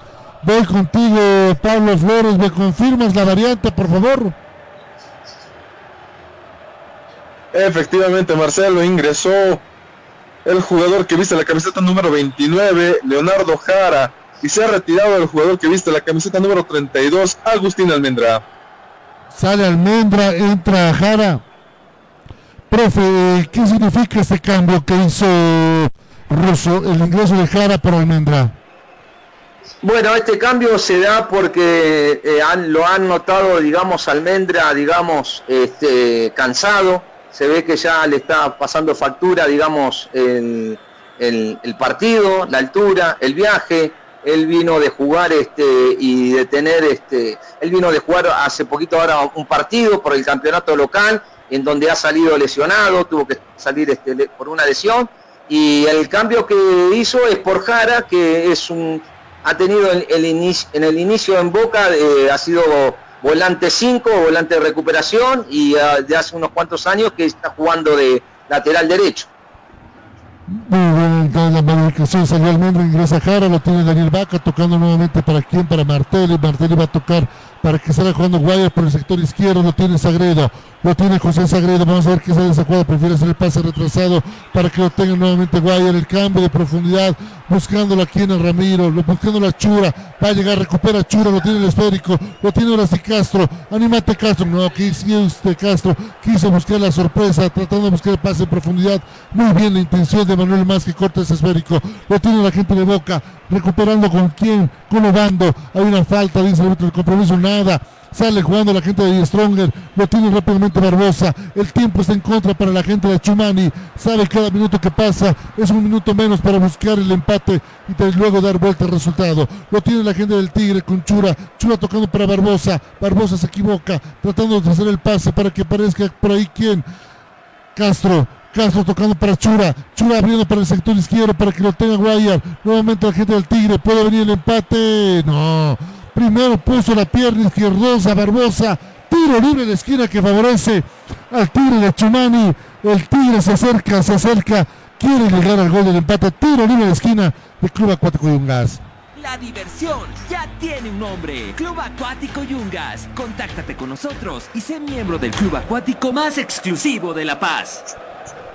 Voy contigo, Pablo Flores. ¿Me confirmas la variante, por favor? Efectivamente, Marcelo ingresó el jugador que viste la camiseta número 29, Leonardo Jara, y se ha retirado el jugador que viste la camiseta número 32, Agustín Almendra. Sale Almendra, entra Jara. Profe, ¿qué significa este cambio que hizo Russo, el ingreso de Jara por Almendra? Bueno, este cambio se da porque eh, lo han notado, digamos, Almendra, digamos, este, cansado. Se ve que ya le está pasando factura, digamos, el, el- el partido, la altura, el viaje. Él vino de jugar este, y de tener, este, él vino de jugar hace poquito ahora un partido por el campeonato local, en donde ha salido lesionado, tuvo que salir este, por una lesión. Y el cambio que hizo es por Jara, que es un, ha tenido el, inicio, en el inicio en Boca, eh, ha sido volante 5, volante de recuperación, y ah, de hace unos cuantos años que está jugando de lateral derecho. Muy entonces la modificación. Salió Almendra, ingresa Jara, lo tiene Daniel Vaca tocando nuevamente para quién, para Martelli. Martelli va a tocar para que salga jugando Guayas por el sector izquierdo, lo tiene Sagredo, lo tiene José Sagredo. Vamos a ver qué sale esa jugada. Prefiere hacer el pase retrasado para que lo tenga nuevamente Guayas. El cambio de profundidad, buscándolo aquí en el Ramiro, buscando la Chura. Va a llegar, recupera Chura, lo tiene el esférico, lo tiene ahora sí Castro. Anímate Castro, no, que usted Castro. Quiso buscar la sorpresa, tratando de buscar el pase en profundidad. Muy bien la intención de Manuel Más que corta ese esférico. Lo tiene la gente de Boca, recuperando con quién, con Obando. Hay una falta, dice el del compromiso, Sale jugando la gente de Stronger, lo tiene rápidamente Barbosa. El tiempo está en contra para la gente de Chumani. Sabe cada minuto que pasa es un minuto menos para buscar el empate y luego dar vuelta al resultado. Lo tiene la gente del Tigre con Chura. Chura tocando para Barbosa. Barbosa se equivoca, tratando de hacer el pase para que aparezca por ahí quién. Castro. Castro tocando para Chura. Chura abriendo para el sector izquierdo para que lo tenga Guayar. Nuevamente la gente del Tigre. Puede venir el empate. No. Primero puso la pierna izquierdosa Barbosa. Tiro libre la esquina que favorece al Tigre de Chumani. El Tigre se acerca, se acerca. Quiere llegar al gol del empate. Tiro libre la esquina de Club Acuático de Ungas. La diversión ya tiene un nombre. Club Acuático Yungas. Contáctate con nosotros y sé miembro del club acuático más exclusivo de La Paz.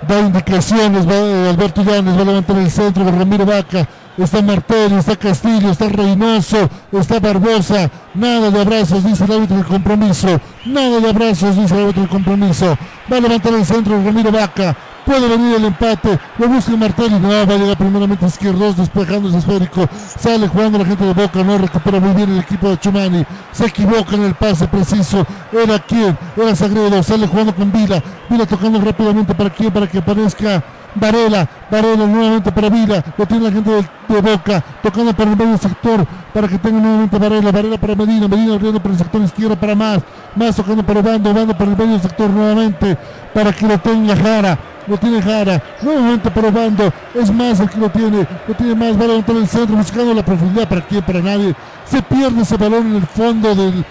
Da indicaciones, va eh, Alberto Llanes, va a levantar el centro de Ramiro Vaca, está Martelli, está Castillo, está Reynoso, está Barbosa, nada de abrazos, dice el árbitro del compromiso, nada de abrazos, dice el árbitro del compromiso, va a levantar el centro de Ramiro Vaca, puede venir el empate, lo busca Martelli, no, va a llegar primeramente izquierdos, despejando ese esférico, sale jugando la gente de Boca, no recupera muy bien el equipo de Chumani, se equivoca en el pase preciso, era quien, era Sagredo, sale jugando con Vila, Vila tocando rápidamente para quién, para que aparezca Varela, Varela nuevamente para Vila, lo tiene la gente de, Boca, tocando para el medio sector, para que tenga nuevamente Varela, Varela para Medina, Medina abriendo por el sector izquierdo para más, más tocando para Bando, Bando para el medio sector nuevamente, para que lo tenga Jara, lo tiene Jara, nuevamente para Bando, es más el que lo tiene, lo tiene más, va a levantar el centro, buscando la profundidad para quién, para nadie, se pierde ese balón en el fondo del,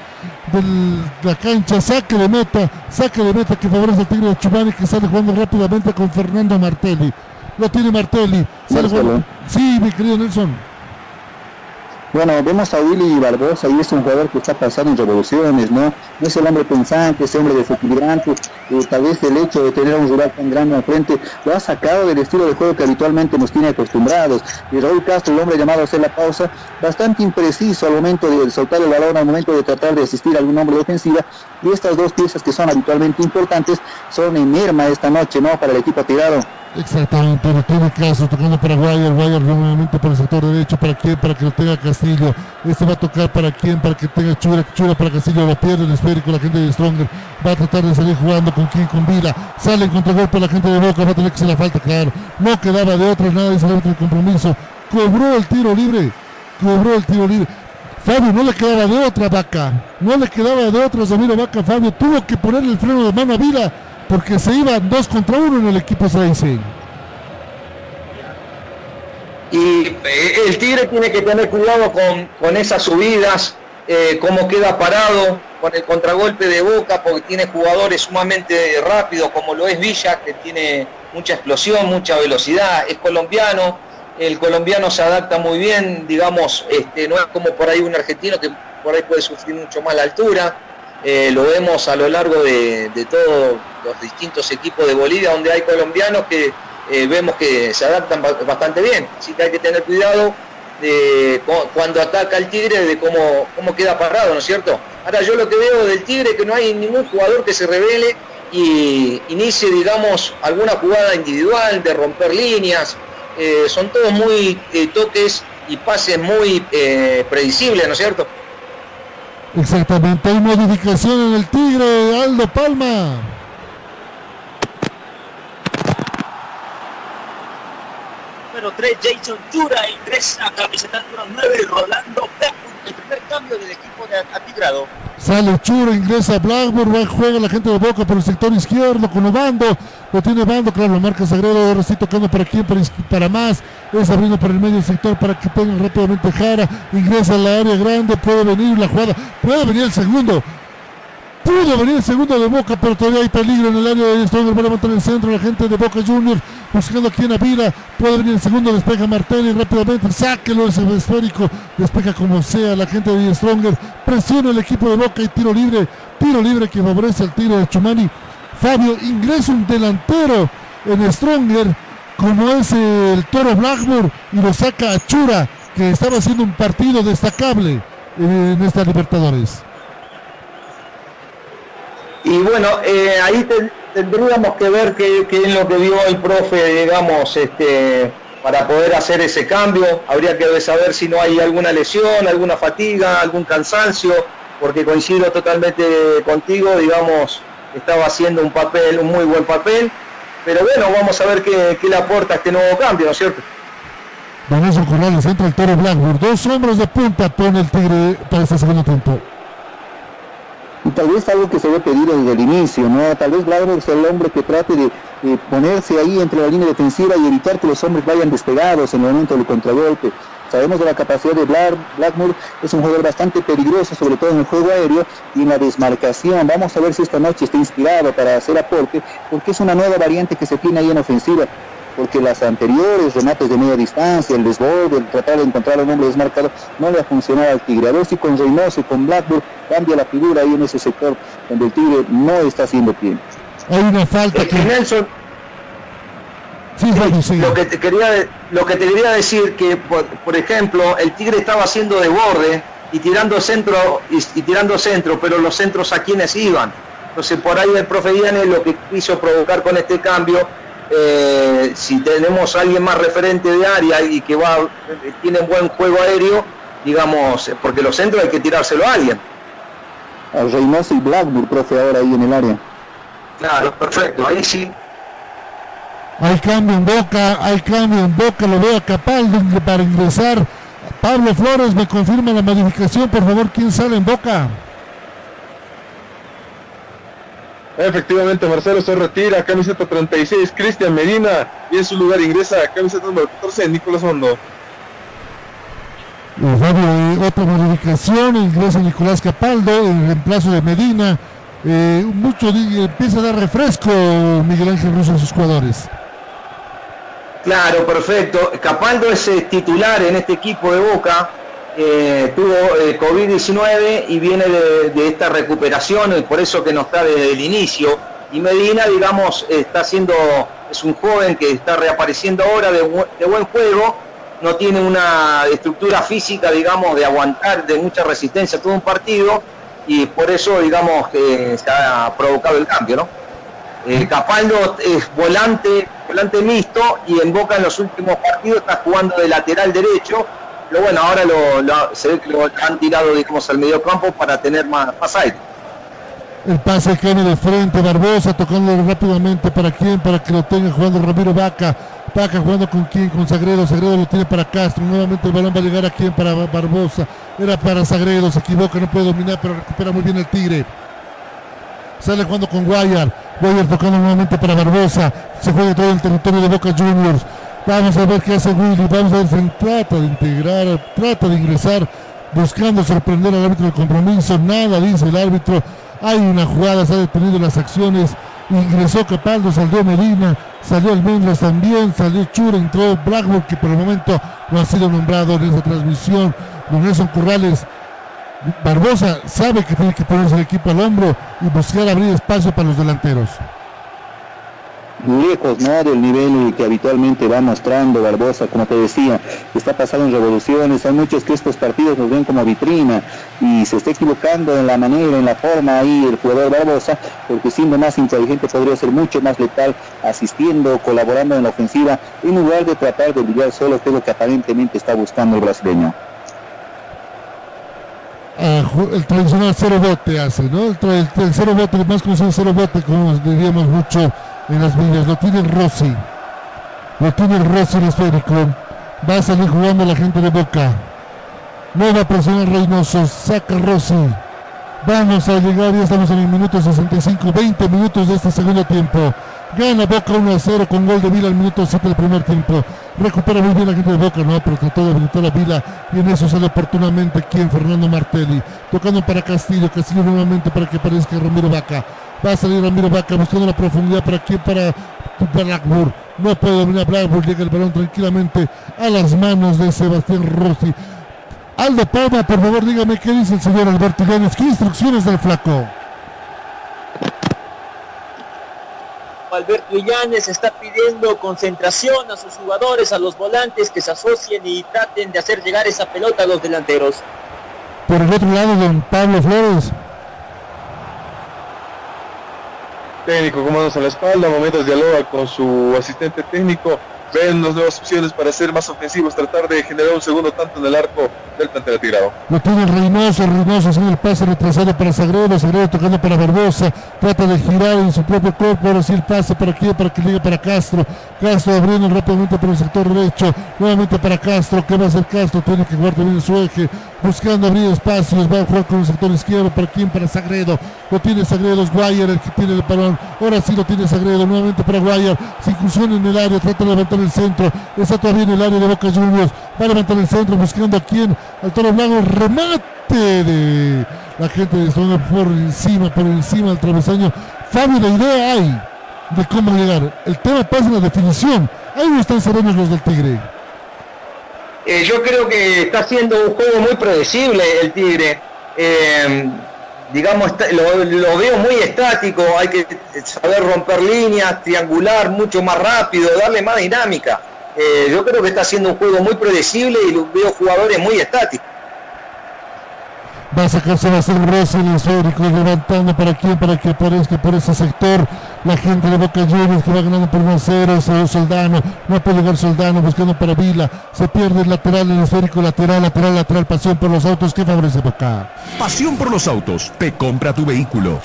de la cancha, saque de meta, saque de meta que favorece al Tigre de Chumani que sale jugando rápidamente con Fernando Martelli. Lo tiene Martelli. Sale jugando- Sí, mi querido Nelson. Bueno, vemos a Willy Barbosa y es un jugador que está pasando en revoluciones, ¿no? Es el hombre pensante, ese hombre desequilibrante, eh, tal vez el hecho de tener un rival tan grande al frente lo ha sacado del estilo de juego que habitualmente nos tiene acostumbrados. Y Raúl Castro, el hombre llamado a hacer la pausa, bastante impreciso al momento de soltar el balón, al momento de tratar de asistir a algún hombre de ofensiva. Y estas dos piezas que son habitualmente importantes son en merma esta noche, ¿no? Para el equipo tirado. Exactamente, no tiene caso, tocando para Guayar, Guayar nuevamente por el sector derecho, ¿para quién? Para que lo tenga Castillo, este va a tocar para quién, para que tenga Chura, Chura para Castillo, lo pierde el esférico, la gente de Stronger va a tratar de salir jugando con quién, con Vila, sale en contragolpe la gente de Boca, va a tener que hacer la falta, claro, no quedaba de otra, nada dice el de compromiso, cobró el tiro libre, cobró el tiro libre. Fabio no le quedaba de otra vaca, no le quedaba de otra Zamiro Vaca, Fabio tuvo que ponerle el freno de mano a Vila porque se iban dos contra uno en el equipo Racing. Y eh, el Tigre tiene que tener cuidado con, con esas subidas, eh, cómo queda parado con el contragolpe de Boca, porque tiene jugadores sumamente rápidos, como lo es Villa, que tiene mucha explosión, mucha velocidad, es colombiano, el colombiano se adapta muy bien, digamos, este, no es como por ahí un argentino que por ahí puede sufrir mucho más la altura, eh, lo vemos a lo largo de, todos los distintos equipos de Bolivia, donde hay colombianos que eh, vemos que se adaptan ba- bastante bien. Así que hay que tener cuidado cuando ataca el Tigre, de cómo, queda parado, ¿no es cierto? Ahora yo lo que veo del Tigre es que no hay ningún jugador que se revele y inicie, digamos, alguna jugada individual de romper líneas. Eh, son todos muy toques y pases muy predecibles, ¿no es cierto? Exactamente, hay modificación en el Tigre, Aldo Palma. Número 3, Jason Chura ingresa camiseta número 9, Rolando Blackwood, el primer cambio del equipo de Atigrado. Sale Chura, ingresa Blackburn, juega la gente de Boca por el sector izquierdo con Obando, lo tiene Bando, claro, lo marca Sagredo, ahora sí tocando para quién, para, para más, es abriendo por el medio sector para que tenga rápidamente Jara, ingresa a la área grande, puede venir la jugada, puede venir el segundo, pudo venir el segundo de Boca, pero todavía hay peligro en el área de Stronger, va a levantar el centro. La gente de Boca Juniors, buscando aquí en Avila, puede venir el segundo, despeja Martelli rápidamente, sáquelo ese esférico, despeja como sea la gente de Stronger, presiona el equipo de Boca y tiro libre, tiro libre que favorece al tiro de Chumani. Fabio ingresa un delantero en Stronger, como es el Toro Blackburn, y lo saca a Chura, que estaba haciendo un partido destacable en esta Libertadores. Y bueno, eh, ahí ten- tendríamos que ver qué, es lo que vio el profe, digamos, este, para poder hacer ese cambio. Habría que saber si no hay alguna lesión, alguna fatiga, algún cansancio, porque coincido totalmente contigo, digamos, estaba haciendo un papel, un muy buen papel. Pero bueno, vamos a ver qué, qué le aporta este nuevo cambio, ¿no es cierto? Vanessa Corrales entra el Toro Blackburn, dos hombres de punta pone el Tigre para este segundo tiempo. Y tal vez algo que se había pedido desde el inicio, ¿no? Tal vez Blackburn sea el hombre que trate de ponerse ahí entre la línea defensiva y evitar que los hombres vayan despegados en el momento del contragolpe. Sabemos de la capacidad de Black, Blackmore, es un jugador bastante peligroso, sobre todo en el juego aéreo y en la desmarcación. Vamos a ver si esta noche está inspirado para hacer aporte, porque es una nueva variante que se tiene ahí en ofensiva porque las anteriores remates de media distancia, el desborde, el tratar de encontrar a un hombre desmarcado, no le ha funcionado al Tigre. A ver si con Reynoso y con Blackburn cambia la figura ahí en ese sector donde el Tigre no está haciendo pie. Hay una falta que... Nelson, Sí, lo que te quería lo que te quería decir que por, por ejemplo el Tigre estaba haciendo de borde y tirando centro y, y tirando centro pero los centros a quienes iban entonces por ahí el profe Diane lo que quiso provocar con este cambio eh, si tenemos a alguien más referente de área y que va eh, tiene buen juego aéreo digamos eh, porque los centros hay que tirárselo a alguien A Reynoso y Blackburn, profe, ahora ahí en el área. claro perfecto ahí sí Hay cambio en Boca, hay cambio en Boca, lo veo capaz de- para ingresar. Pablo Flores me confirma la modificación, por favor, ¿quién sale en Boca? Efectivamente, Marcelo se retira, camiseta 36, Cristian Medina, y en su lugar ingresa camiseta número 14, Nicolás Hondo. Fabio, eh, otra modificación, ingresa Nicolás Capaldo en reemplazo de Medina. Eh, mucho empieza a dar refresco Miguel Ángel Russo a sus jugadores. Claro, perfecto. Capaldo es eh, titular en este equipo de Boca. Eh, tuvo eh, COVID-19 y viene de, esta recuperación, y por eso que no está desde el inicio. Y Medina, digamos, está haciendo, es un joven que está reapareciendo ahora de buen juego, no tiene una estructura física, digamos, de aguantar de mucha resistencia todo un partido y por eso, digamos, que se ha provocado el cambio, ¿no? Eh, Capaldo es volante, volante mixto y en Boca en los últimos partidos está jugando de lateral derecho. Pero bueno, ahora lo, se ve que lo han tirado digamos, al medio campo para tener más, más aire. El pase que viene de frente, Barbosa tocándolo rápidamente para quién, para que lo tenga jugando Ramiro Vaca. Vaca jugando con quién, con Sagredo. Sagredo lo tiene para Castro. Nuevamente el balón va a llegar a quién, para Barbosa. Era para Sagredo, se equivoca, no puede dominar, pero recupera muy bien el Tigre. Sale jugando con Guayar. Guayar tocando nuevamente para Barbosa. Se juega todo el territorio de Boca Juniors. Vamos a ver qué hace Willy. Vamos a ver si trata de integrar, trata de ingresar, buscando sorprender al árbitro del compromiso. Nada dice el árbitro. Hay una jugada, se ha detenido las acciones. Ingresó Capaldo, salió Medina, salió Almendras también, salió Chura, entró Blackburn, que por el momento no ha sido nombrado en esa transmisión. Don Nelson Corrales Barbosa sabe que tiene que ponerse el equipo al hombro y buscar abrir espacio para los delanteros. Lejos ¿no? del nivel que habitualmente va mostrando Barbosa, como te decía, está pasando en revoluciones, hay muchos que estos partidos los ven como vitrina y se está equivocando en la manera, en la forma ahí el jugador Barbosa, porque siendo más inteligente podría ser mucho más letal, asistiendo, colaborando en la ofensiva, en lugar de tratar de brillar solo, que es lo que aparentemente está buscando el brasileño. Ju- el tradicional cero bote hace, ¿no? El, el- el cero bote, el más conocido cero bote, como diríamos mucho en las villas, lo tiene el Rossi. Lo tiene el Rossi el esférico. Va a salir jugando la gente de Boca. No va a presionar Reynoso, saca Rossi. Vamos a llegar, ya estamos en el minuto 65, 20 minutos de este segundo tiempo. Gana Boca 1 a 0 con gol de Vila al minuto 7 del primer tiempo. Recupera muy bien la gente de Boca, no, pero trató de habilitar a Vila y en eso sale oportunamente quien, Fernando Martelli. Tocando para Castillo, Castillo nuevamente para que aparezca Ramiro Vaca. Va a salir Ramiro Vaca buscando la profundidad para quién, para Blackburn. No puede dominar Blackburn, llega el balón tranquilamente a las manos de Sebastián Rossi. Aldo Palma, por favor, dígame qué dice el señor Alberto Llanes, qué instrucciones del flaco. Alberto Illanes está pidiendo concentración a sus jugadores, a los volantes que se asocien y traten de hacer llegar esa pelota a los delanteros. Por el otro lado, don Pablo Flores. Técnico con manos a la espalda, momentos dialoga con su asistente técnico, ven las nuevas opciones para ser más ofensivos, tratar de generar un segundo tanto en el arco del plantel tirado. Lo tiene Reynoso, Reynoso haciendo el pase retrasado para Sagredo, Sagredo tocando para Barbosa, trata de girar en su propio cuerpo, ahora sí el pase para aquí, para que llegue para Castro, Castro abriendo rápidamente por el sector derecho, nuevamente para Castro, ¿qué va a hacer Castro? Tiene que jugar también en su eje, buscando abrir espacios, va a jugar con el sector izquierdo, para quién, para Sagredo, lo tiene Sagredo, es Guayer el que tiene el balón, ahora sí lo tiene Sagredo, nuevamente para Guayer, se incursiona en el área, trata de levantar el centro, está todavía en el área de Boca Juniors, va a el centro, buscando a quién, al Toro Blanco, remate de la gente de Strong por encima, por encima del travesaño. Fabio, la idea hay de cómo llegar. El tema pasa en la definición. Ahí están serenos los del Tigre. Eh, yo creo que está haciendo un juego muy predecible el Tigre. Eh, digamos, lo, veo muy estático, hay que saber romper líneas, triangular mucho más rápido, darle más dinámica. Eh, yo creo que está haciendo un juego muy predecible y veo jugadores muy estáticos. Va a sacar Sebastián Rossi el esférico, levantando para quién, para que aparezca por ese sector. La gente de Boca Juniors que va ganando por 1 a 0. ese Soldano, no puede llegar Soldano, buscando para Vila. Se pierde el lateral, el esférico lateral, lateral, lateral. Pasión por los autos que favorece Boca. Pasión por los autos. Te compra tu vehículo.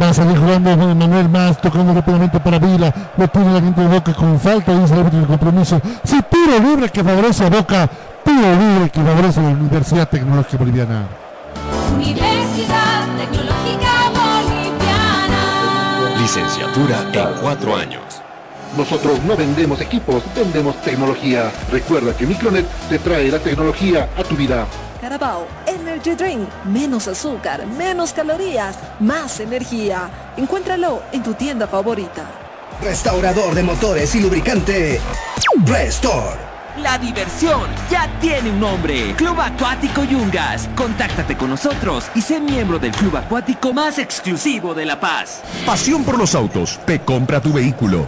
Va a salir jugando Manuel Más, tocando rápidamente para Vila. Lo tiene la gente de Boca con falta, dice el árbitro del compromiso. Sí, tiro libre que favorece a Boca. Tiro libre que favorece a la Universidad Tecnológica Boliviana. Licenciatura en cuatro años. Nosotros no vendemos equipos, vendemos tecnología. Recuerda que Micronet te trae la tecnología a tu vida. Carabao Energy Drink. Menos azúcar, menos calorías, más energía. Encuéntralo en tu tienda favorita. Restaurador de motores y lubricante. Restore. La diversión ya tiene un nombre. Club Acuático Yungas. Contáctate con nosotros y sé miembro del club acuático más exclusivo de La Paz. Pasión por los autos. Te compra tu vehículo.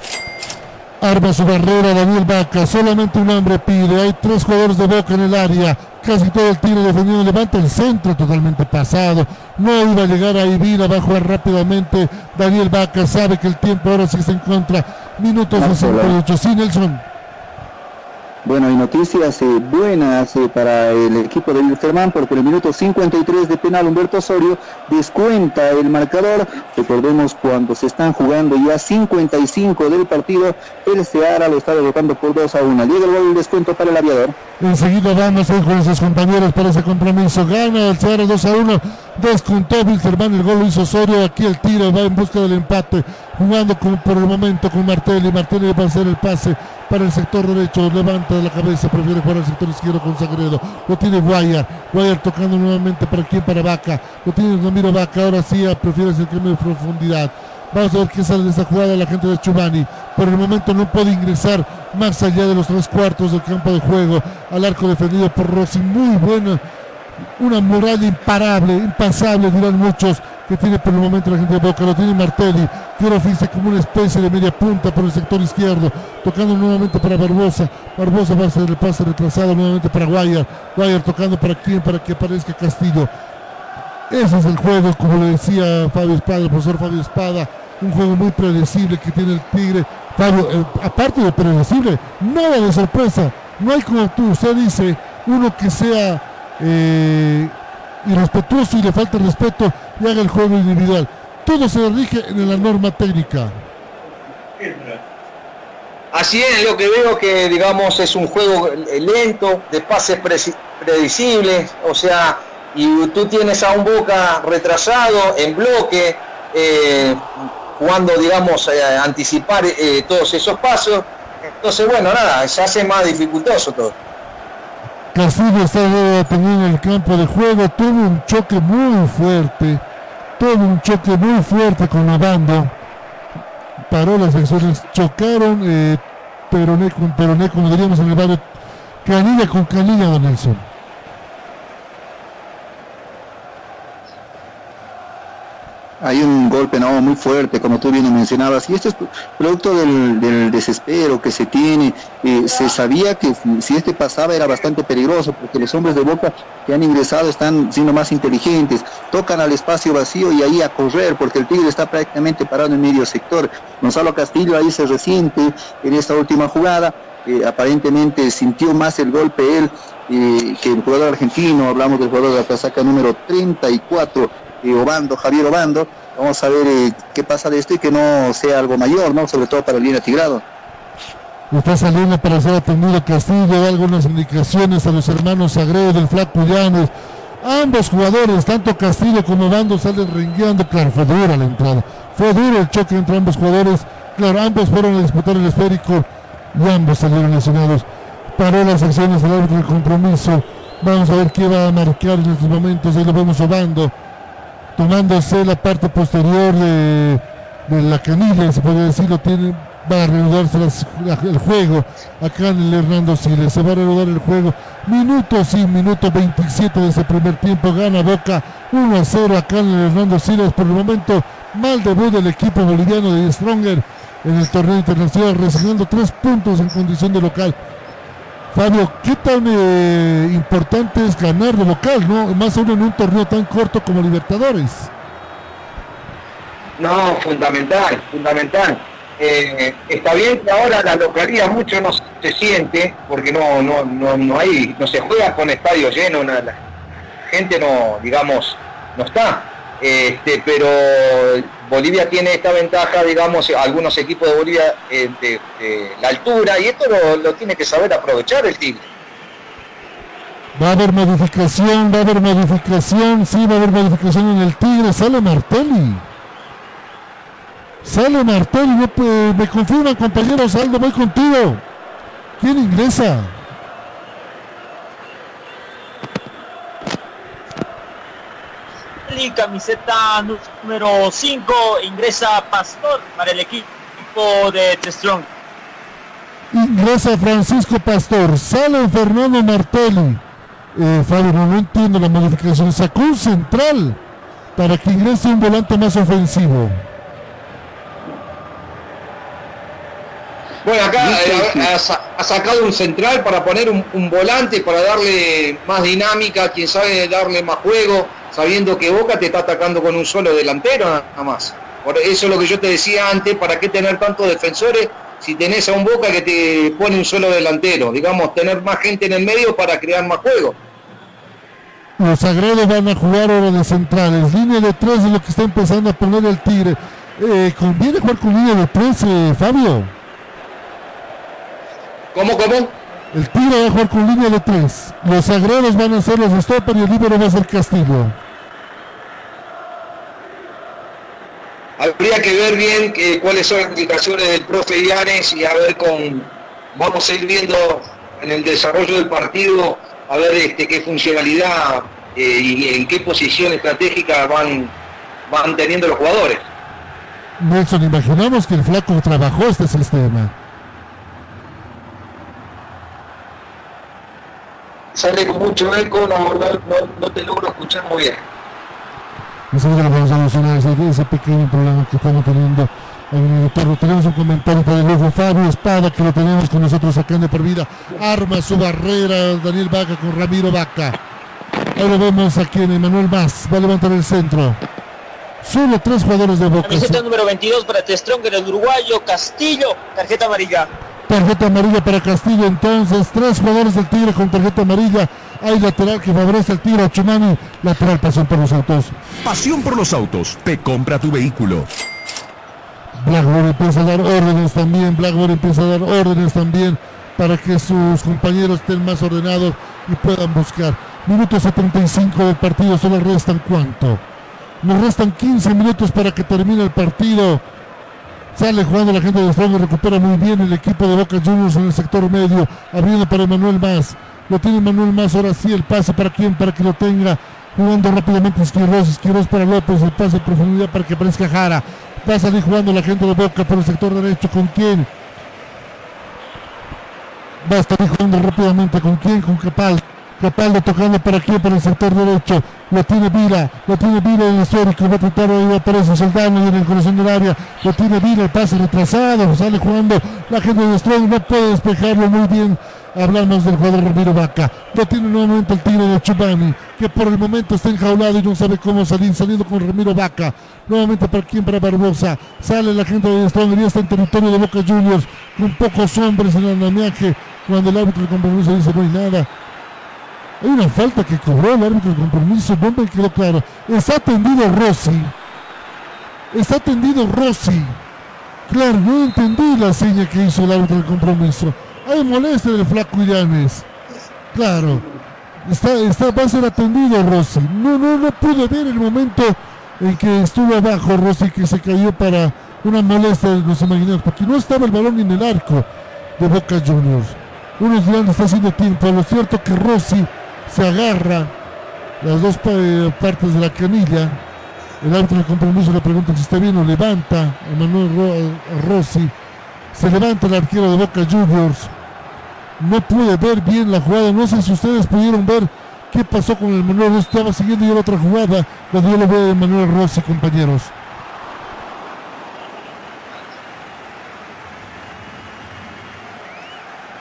Arma su barrera Daniel Vaca, solamente un hombre pide, hay tres jugadores de Boca en el área, casi todo el tiro defendido, levanta el centro totalmente pasado, no iba a llegar a Ivina, va a jugar rápidamente, Daniel Vaca sabe que el tiempo ahora sí se encuentra, minutos 68, sí Nelson. Bueno, hay noticias eh, buenas eh, para el equipo de Wilstermann porque en el minuto 53 de penal Humberto Osorio descuenta el marcador. Recordemos cuando se están jugando ya 55 del partido, el Seara lo está derrotando por 2 a 1. Llega el gol descuento para el aviador. Enseguida vamos con sus compañeros para ese compromiso. Gana el Seara 2 a 1. Descontó Wilstermann, el gol lo hizo Osorio. Aquí el tiro va en busca del empate. Jugando por el momento con Martelli. Martelli va a hacer el pase para el sector derecho. Levanta la cabeza, prefiere jugar al sector izquierdo con Sagredo. Lo tiene Guayar. Guayar tocando nuevamente para quién, para Vaca. Lo tiene Ramiro Vaca. Ahora sí ah, prefiere hacer cambio de profundidad. Vamos a ver qué sale de esta jugada la gente de Chubani. Por el momento no puede ingresar más allá de los tres cuartos del campo de juego. Al arco defendido por Rossi. Muy buena una muralla imparable, impasable, dirán muchos, que tiene por el momento la gente de Boca, lo tiene Martelli, que ahora oficia como una especie de media punta por el sector izquierdo, tocando nuevamente para Barbosa, Barbosa va a hacer el pase retrasado nuevamente para Guayar, Guayar tocando para quién, para que aparezca Castillo. Ese es el juego, como le decía Fabio Espada, el profesor Fabio Espada, un juego muy predecible que tiene el Tigre. Fabio, eh, aparte de predecible, nada de sorpresa, no hay como tú, usted dice, uno que sea eh, irrespetuoso y le falta respeto y haga el juego individual. Todo se rige en la norma técnica. Así es, lo que veo que digamos es un juego lento, de pases predecibles, o sea, y tú tienes a un Boca retrasado en bloque, eh, jugando, digamos, eh, anticipar todos esos pasos. Entonces, bueno, nada, se hace más dificultoso todo. Castillo eh, también en el campo de juego, tuvo un choque muy fuerte, tuvo un choque muy fuerte con Obando. Paró las acciones, chocaron eh, Peroné con Peroné, como diríamos en el barrio, canilla con canilla, don Nelson. Hay un golpe no muy fuerte, como tú bien mencionabas, y esto es producto del, desespero que se tiene. Eh, se sabía que si- este pasaba era bastante peligroso, porque los hombres de Boca que han ingresado están siendo más inteligentes, tocan al espacio vacío y ahí a correr, porque el Tigre está prácticamente parado en medio sector. Gonzalo Castillo ahí se resiente en esta última jugada, aparentemente sintió más el golpe él eh, que el jugador argentino, hablamos del jugador de la casaca número 34, eh, Obando, Javier Obando. Vamos a ver eh, qué pasa de esto y que no sea algo mayor, ¿no? Sobre todo para el bien atigrado. Está saliendo para ser atendido Castillo, da algunas indicaciones a los hermanos Sagredo del Flaco Llanes. Ambos jugadores, tanto Castillo como Bando, salen rengueando. Claro, fue dura la entrada. Fue duro el choque entre ambos jugadores. Claro, ambos fueron a disputar el esférico y ambos salieron lesionados. Paró las acciones del árbitro del compromiso. Vamos a ver qué va a marcar en estos momentos. Ahí lo vemos Obando, tomándose la parte posterior de, la canilla, se podría decir, lo tiene, va a reanudarse el juego acá en el Hernando Siles, se va a reanudar el juego, minuto sí, minuto 27 de ese primer tiempo, gana Boca 1 a 0 acá en el Hernando Siles, por el momento mal debut del equipo boliviano de Stronger en el torneo internacional, recibiendo tres puntos en condición de local. Fabio, ¿qué tan eh, importante es ganar de local, no? Más aún en un torneo tan corto como Libertadores. No, fundamental, fundamental. Eh, está bien que ahora la localidad mucho no se siente, porque no, no, no, no hay, no se juega con estadio lleno, na- la gente no, digamos, no está. Este, pero Bolivia tiene esta ventaja, digamos, algunos equipos de Bolivia eh, de, la altura, y esto lo, tiene que saber aprovechar el Tigre. Va a haber modificación, va a haber modificación, sí, va a haber modificación en el Tigre. Sale Martelli. Sale Martel, no, puede- me confirman compañeros, Aldo, voy contigo. ¿Quién ingresa? Camiseta número 5 ingresa Pastor para el equipo de Testrong. Ingresa Francisco Pastor, sale Fernando Martelli. Eh, Fabio, no, entiendo la modificación. Sacó un central para que ingrese un volante más ofensivo. Bueno, acá eh, ha, ha sa- ha sacado un central para poner un, un volante, para darle más dinámica, quién sabe darle más juego, sabiendo que Boca te está atacando con un solo delantero nada más. Por eso es lo que yo te decía antes, ¿para qué tener tantos defensores si tenés a un Boca que te pone un solo delantero? Digamos, tener más gente en el medio para crear más juego. Los sagrados van a jugar ahora de centrales. Línea de tres es lo que está empezando a poner el Tigre. Eh, ¿Conviene jugar con línea de tres, eh, Fabio? ¿Cómo, cómo? El Tigre va a jugar con línea de tres. Los sagrados van a ser los stopper y el líbero va a ser Castillo. Habría que ver bien que- cuáles son las indicaciones del profe Llanes y a ver con, vamos a ir viendo en el desarrollo del partido, a ver este, qué funcionalidad eh, y en qué posición estratégica van, van teniendo los jugadores. Nelson, imaginamos que el flaco trabajó este sistema. Sale con mucho eco, no, no, no- no te logro escuchar muy bien. Nosotros le vamos a solucionar ese, pequeño problema que estamos teniendo en el retorno. Tenemos un comentario para el lujo Fabio Espada, que lo tenemos con nosotros sacando por vida. Arma su barrera Daniel Vaca con Ramiro Vaca. Lo vemos aquí en Emanuel Más. Va a levantar el centro. Solo tres jugadores de Boca. Camiseta número 22 para Testrong, el uruguayo Castillo, tarjeta amarilla. Tarjeta amarilla para Castillo entonces. Tres jugadores del Tigre con tarjeta amarilla. Hay lateral que favorece al Tigre. Chumani. Lateral pasión por los autos. Pasión por los autos. Te compra tu vehículo. Blackburn empieza a dar órdenes también, Blackburn empieza a dar órdenes también para que sus compañeros estén más ordenados y puedan buscar. Minuto 75 del partido, solo restan cuánto. Nos restan 15 minutos para que termine el partido. Sale jugando la gente de Strong recupera muy bien el equipo de Boca Juniors en el sector medio, abriendo para Emanuel Más. Lo tiene Manuel Más, ahora sí el pase para quién, para que lo tenga. Jugando rápidamente Esquiroz, Esquiroz para López, el pase en profundidad para que aparezca Jara. Va a salir jugando la gente de Boca por el sector derecho. ¿Con quién? Va a estar jugando rápidamente. ¿Con quién? Con Capal. Capaldo tocando para aquí, para el sector derecho. Lo tiene Vila. Lo tiene Vila en el histórico. Va a tratar de aparece Soldano y en el corazón del área. Lo tiene Vila. El pase retrasado. Sale jugando la gente de Strong. No puede despejarlo muy bien. Hablamos del jugador Ramiro Vaca. Lo tiene nuevamente el tiro de Chubani. Que por el momento está enjaulado y no sabe cómo salir. Saliendo con Ramiro Vaca. Nuevamente para quién, para Barbosa. Sale la gente de Strong. Ya está en territorio de Boca Juniors. Con pocos hombres en el andamiaje. Cuando el árbitro del compromiso dice no hay nada. Hay una falta que cobró el árbitro del compromiso, no me quedó claro. Está atendido Rossi. Está atendido Rossi. Claro, no entendí la seña que hizo el árbitro del compromiso. Hay molestia del flaco Llanes. Claro. Está, está, va a ser atendido Rossi. No, no, no pude ver el momento en que estuvo abajo Rossi que se cayó para una molestia de los imaginarios, porque no estaba el balón en el arco de Boca Juniors. Unos dirán está haciendo tiempo. Lo cierto que Rossi se agarra las dos pa- eh, partes de la canilla. El árbitro del compromiso le pregunta si está bien o levanta a Manuel a Rossi. Se levanta el arquero de Boca Juniors. No pude ver bien la jugada. No sé si ustedes pudieron ver qué pasó con el Manuel Rossi. Estaba siguiendo yo la otra jugada cuando yo lo veo de Manuel Rossi, compañeros.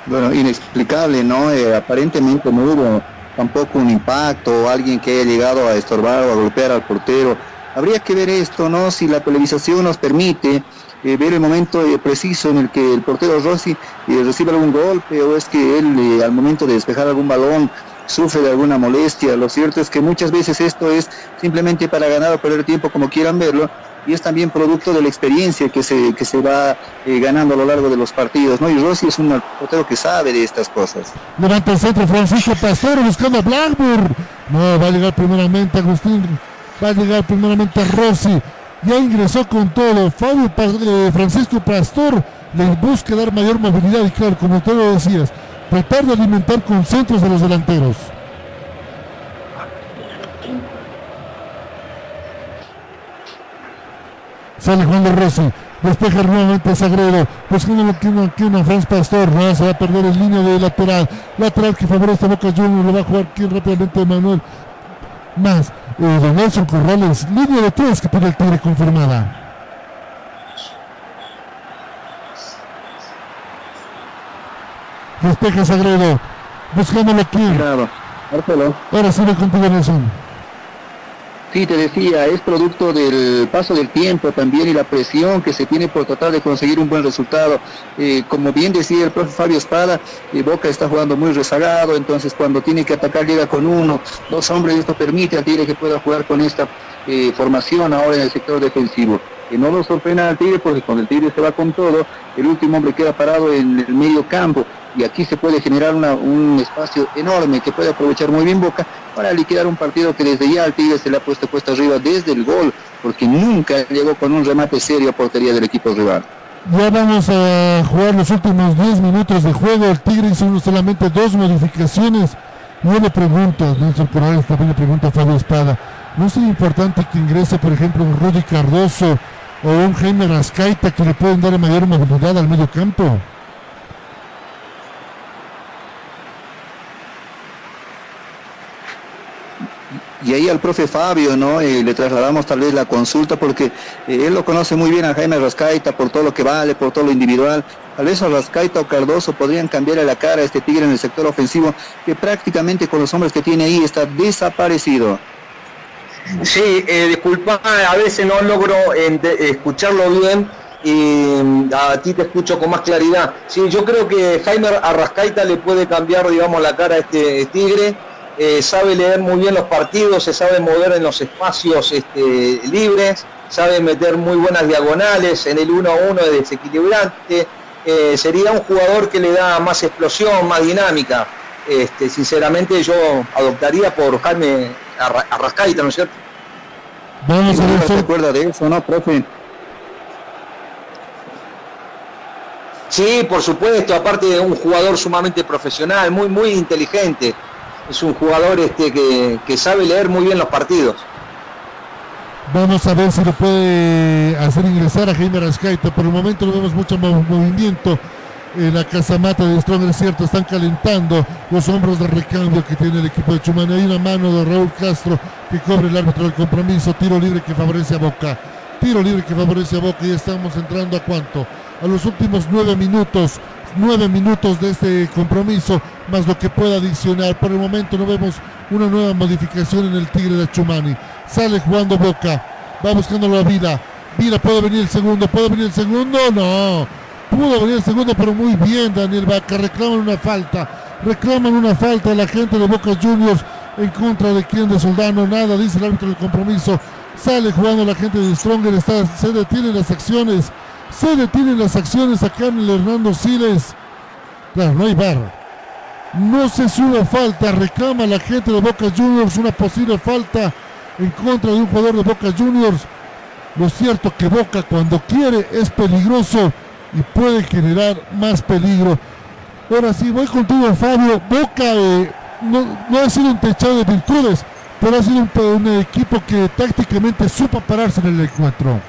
Bueno, inexplicable, ¿no? Eh, aparentemente no hubo tampoco un impacto o alguien que haya llegado a estorbar o a golpear al portero. Habría que ver esto, ¿no? Si la televisación nos permite eh, ver el momento eh, preciso en el que el portero Rossi eh, recibe algún golpe o es que él al momento de despejar algún balón sufre de alguna molestia. Lo cierto es que muchas veces esto es simplemente para ganar o perder tiempo como quieran verlo y es también producto de la experiencia que se, que se va eh, ganando a lo largo de los partidos, ¿no? Y Rossi es un portero que sabe de estas cosas. Levanta el centro Francisco Pastor buscando a Blackburn. No, va a llegar primeramente Agustín. Va a llegar primeramente Rossi. ya ingresó con todo. Fabio eh, Francisco Pastor le busca dar mayor movilidad y claro, como tú lo decías, tratar de alimentar con centros de los delanteros. Sale Juan de Rossi. Despeja nuevamente Sagredo. Buscando que una, que una Franz Pastor. No, se va a perder el línea de lateral. Lateral que favorece a Boca Juniors. Lo va a jugar aquí rápidamente Manuel. Más. Eh, Nelson Corrales. Línea de tres que tiene el Tigre confirmada. Despeja Sagredo. Buscándolo aquí. Ahora sí, contigo Nelson. Sí, te decía, es producto del paso del tiempo también y la presión que se tiene por tratar de conseguir un buen resultado. Eh, como bien decía el profe Fabio Espada, eh, Boca está jugando muy rezagado, entonces cuando tiene que atacar llega con uno, dos hombres, esto permite al Tigre que pueda jugar con esta eh, formación ahora en el sector defensivo. Que no lo sorprenda al Tigre porque cuando el Tigre se va con todo, el último hombre queda parado en el medio campo y aquí se puede generar un espacio enorme que puede aprovechar muy bien Boca para liquidar un partido que desde ya al Tigre se le ha puesto puesta arriba desde el gol, porque nunca llegó con un remate serio a portería del equipo rival. Ya vamos a jugar los últimos 10 minutos de juego. El Tigre hizo solamente dos modificaciones. Yo le pregunto Nelson Corrales, también le pregunto a Fabio Espada, ¿no sería importante que ingrese, por ejemplo, un Rudy Cardoso o un Jaime Rascaita que le pueden dar mayor movilidad al medio campo? Y ahí al profe Fabio, ¿no? Eh, le trasladamos tal vez la consulta porque eh, él lo conoce muy bien a Jaime Rascaita por todo lo que vale, por todo lo individual. Tal vez a Rascaita o Cardoso podrían cambiarle la cara a este Tigre en el sector ofensivo que prácticamente con los hombres que tiene ahí está desaparecido. Sí, eh, disculpa, a veces no logro escucharlo bien y mm, a ti te escucho con más claridad. Sí, yo creo que Jaime Arrascaita le puede cambiar, digamos, la cara a este Tigre eh, sabe leer muy bien los partidos, se sabe mover en los espacios este, libres, sabe meter muy buenas diagonales, en el 1 a 1 es desequilibrante, eh, sería un jugador que le da más explosión, más dinámica. Este, sinceramente yo adoptaría por Jaime Arrascaita, ¿no es cierto? Vamos a ver si recuerda de eso, ¿no, profe? Sí, por supuesto, aparte de un jugador sumamente profesional, muy, muy inteligente es un jugador este que, sabe leer muy bien los partidos. Vamos a ver si lo puede hacer ingresar a Jaime Rascaita. Por el momento no vemos mucho movimiento en la casamata de Strong, es cierto, están calentando los hombros de recambio que tiene el equipo de Chumani. Hay una mano de Raúl Castro que cobre el árbitro del compromiso. Tiro libre que favorece a Boca. Tiro libre que favorece a Boca y estamos entrando a cuánto? A los últimos nueve minutos nueve minutos de este compromiso, más lo que pueda adicionar. Por el momento no vemos una nueva modificación en el Tigre de Chumani. Sale jugando Boca, va buscando la vida. Vida, puede venir el segundo, puede venir el segundo, no. Pudo venir el segundo, pero muy bien Daniel Vaca. Reclaman una falta, reclaman una falta a la gente de Boca Juniors en contra de quien de Soldano. Nada, dice el árbitro del compromiso. Sale jugando la gente de Stronger, se detienen las acciones se detienen las acciones acá en el Hernando Siles. Claro, no hay barra. No se sube falta, reclama la gente de Boca Juniors una posible falta en contra de un jugador de Boca Juniors. Lo cierto que Boca cuando quiere es peligroso y puede generar más peligro. Ahora sí, voy contigo Fabio. Boca eh, no, ha sido un techado de virtudes, pero ha sido un, un equipo que tácticamente supo pararse en el encuentro.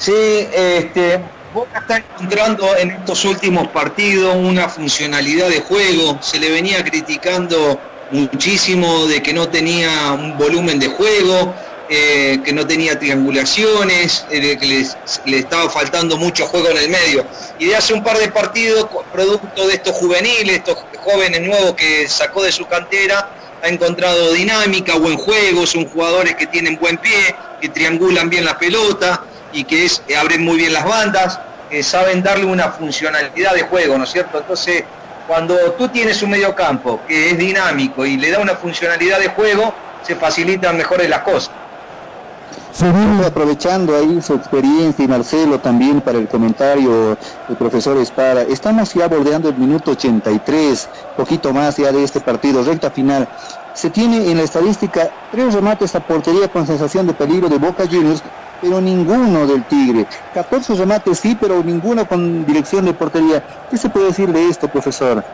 Sí, este, Boca está encontrando en estos últimos partidos una funcionalidad de juego. Se le venía criticando muchísimo de que no tenía un volumen de juego, eh, que no tenía triangulaciones, eh, que le estaba faltando mucho juego en el medio. Y de hace un par de partidos, producto de estos juveniles, estos jóvenes nuevos que sacó de su cantera, ha encontrado dinámica, buen juego, son jugadores que tienen buen pie, que triangulan bien la pelota y que es, abren muy bien las bandas, que saben darle una funcionalidad de juego, ¿no es cierto? Entonces, cuando tú tienes un mediocampo que es dinámico y le da una funcionalidad de juego, se facilitan mejores las cosas. Estoy aprovechando ahí su experiencia y Marcelo también para el comentario del profesor Espada. Estamos ya bordeando el minuto 83, poquito más ya de este partido, recta final. Se tiene en la estadística tres remates a portería con sensación de peligro de Boca Juniors, pero ninguno del Tigre. 14 remates sí, pero ninguno con dirección de portería. ¿Qué se puede decir de esto, profesor?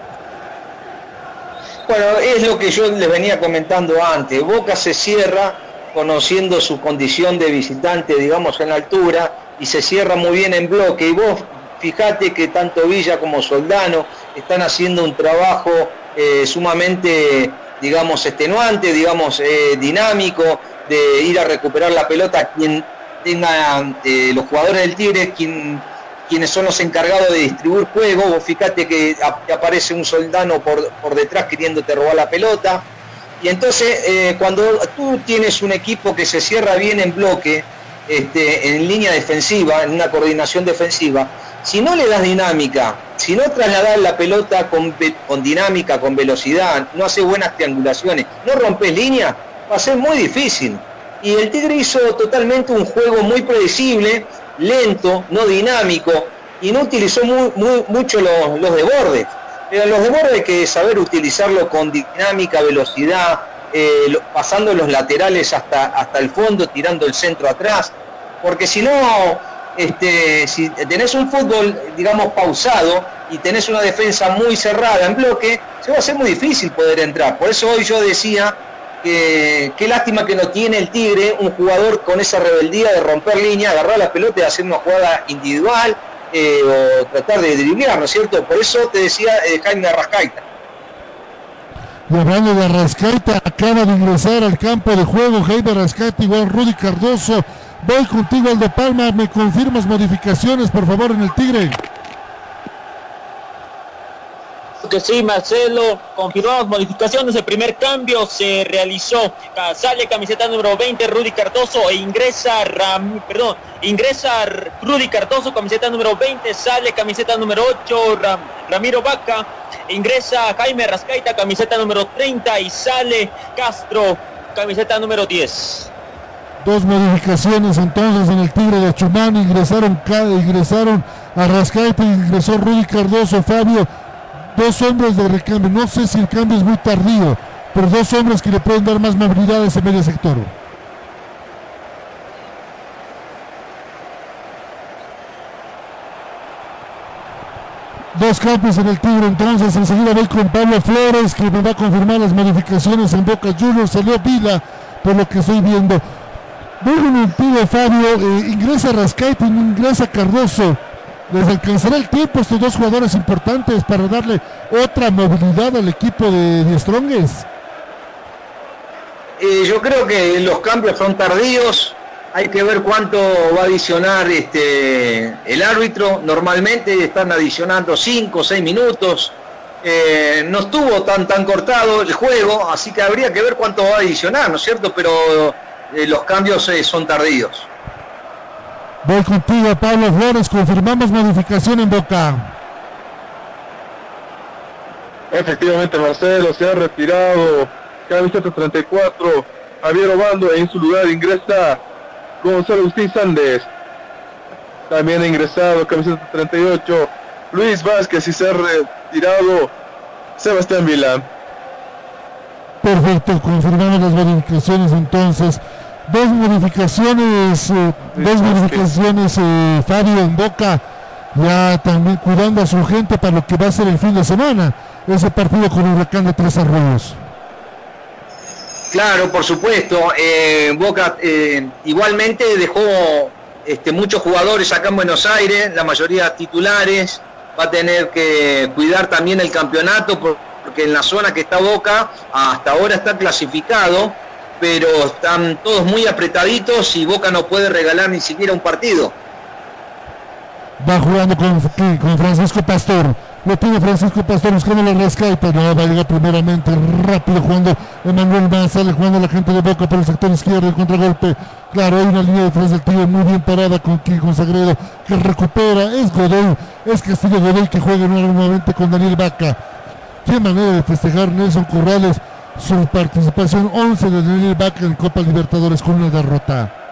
Bueno, es lo que yo les venía comentando antes. Boca se cierra conociendo su condición de visitante, digamos, en altura, y se cierra muy bien en bloque. Y vos fíjate que tanto Villa como Soldano están haciendo un trabajo eh, sumamente, digamos, extenuante, digamos, eh, dinámico, de ir a recuperar la pelota quien tenga eh, los jugadores del Tigre, quien, quienes son los encargados de distribuir juego. Vos fíjate que aparece un soldano por, por detrás queriéndote robar la pelota. Y entonces, eh, cuando tú tienes un equipo que se cierra bien en bloque, este, en línea defensiva, en una coordinación defensiva, si no le das dinámica, si no trasladas la pelota con, dinámica, con velocidad, no haces buenas triangulaciones, no rompes línea, va a ser muy difícil. Y el Tigre hizo totalmente un juego muy predecible, lento, no dinámico, y no utilizó muy, muy, mucho los, los desbordes. Pero los desbordes hay que saber utilizarlo con dinámica, velocidad, eh, pasando los laterales hasta el fondo, tirando el centro atrás, porque si no, este, si tenés un fútbol, digamos, pausado y tenés una defensa muy cerrada en bloque, se va a hacer muy difícil poder entrar. Por eso hoy yo decía que qué lástima que no tiene el Tigre un jugador con esa rebeldía de romper línea, agarrar la pelota y hacer una jugada individual eh, o tratar de driblar, ¿no es cierto? Por eso te decía eh, Jaime Arrascaita. Y hablando de Arrascaita, acaba de ingresar al campo de juego Jaime Arrascaita, igual Rudy Cardoso. Voy contigo, Aldo Palma. ¿Me confirmas modificaciones, por favor, en el Tigre? Que sí, Marcelo, confirmamos modificaciones. El primer cambio se realizó. Sale camiseta número 20, Rudy Cardoso, e ingresa Ram, perdón, ingresa Rudy Cardoso, camiseta número 20, sale camiseta número 8, Ram- Ramiro Vaca, ingresa Jaime Rascaita, camiseta número 30, y sale Castro, camiseta número 10. Dos modificaciones entonces en el Tigre de Chumán. Ingresaron, ingresaron Arrascaita, ingresó Rudy Cardoso, Fabio. Dos hombres de recambio. No sé si el cambio es muy tardío, pero dos hombres que le pueden dar más movilidad a ese medio sector. Dos cambios en el Tigre, entonces enseguida voy con Pablo Flores que me va a confirmar las modificaciones en Boca Juniors. Salió Vila, por lo que estoy viendo. El Tigre Fabio, eh, ingresa Rascaita, ingresa Cardoso. Les alcanzará el tiempo estos dos jugadores importantes para darle otra movilidad al equipo de, de Strongest. Eh, yo creo que los cambios son tardíos. Hay que ver cuánto va a adicionar este, el árbitro. Normalmente están adicionando 5 o 6 minutos. Eh, no estuvo tan, tan cortado el juego, así que habría que ver cuánto va a adicionar, ¿no es cierto? Pero eh, los cambios eh, son tardíos. Voy contigo, Pablo Flores. Confirmamos modificación en Boca. Efectivamente, Marcelo se ha retirado. Camiseta 34, Javier Obando. En su lugar ingresa Gonzalo Agustín Sández. También ha ingresado camiseta 38, Luis Vázquez y se ha retirado Sebastián Vila. Perfecto, confirmamos las modificaciones entonces. Dos modificaciones, eh, dos modificaciones, eh, Fabio en Boca, ya también cuidando a su gente para lo que va a ser el fin de semana, ese partido con Huracán de Tres Arroyos. Claro, por supuesto. eh, Boca eh, igualmente dejó este, muchos jugadores acá en Buenos Aires, la mayoría titulares. Va a tener que cuidar también el campeonato por- porque en la zona que está Boca hasta ahora está clasificado, pero están todos muy apretaditos y Boca no puede regalar ni siquiera un partido. Va jugando con, con Francisco Pastor. Lo tiene Francisco Pastor buscando la rescate. No, va a llegar primeramente rápido jugando Emanuel Más. Sale jugando la gente de Boca por el sector izquierdo. El contragolpe. Claro, hay una línea detrás del tío muy bien parada con Kiko Sagredo que recupera. Es Godoy. Es Castillo Godoy que juega nuevamente con Daniel Vaca. Qué manera de festejar Nelson Corrales su participación 11 de Daniel Vaca en Copa Libertadores con una derrota.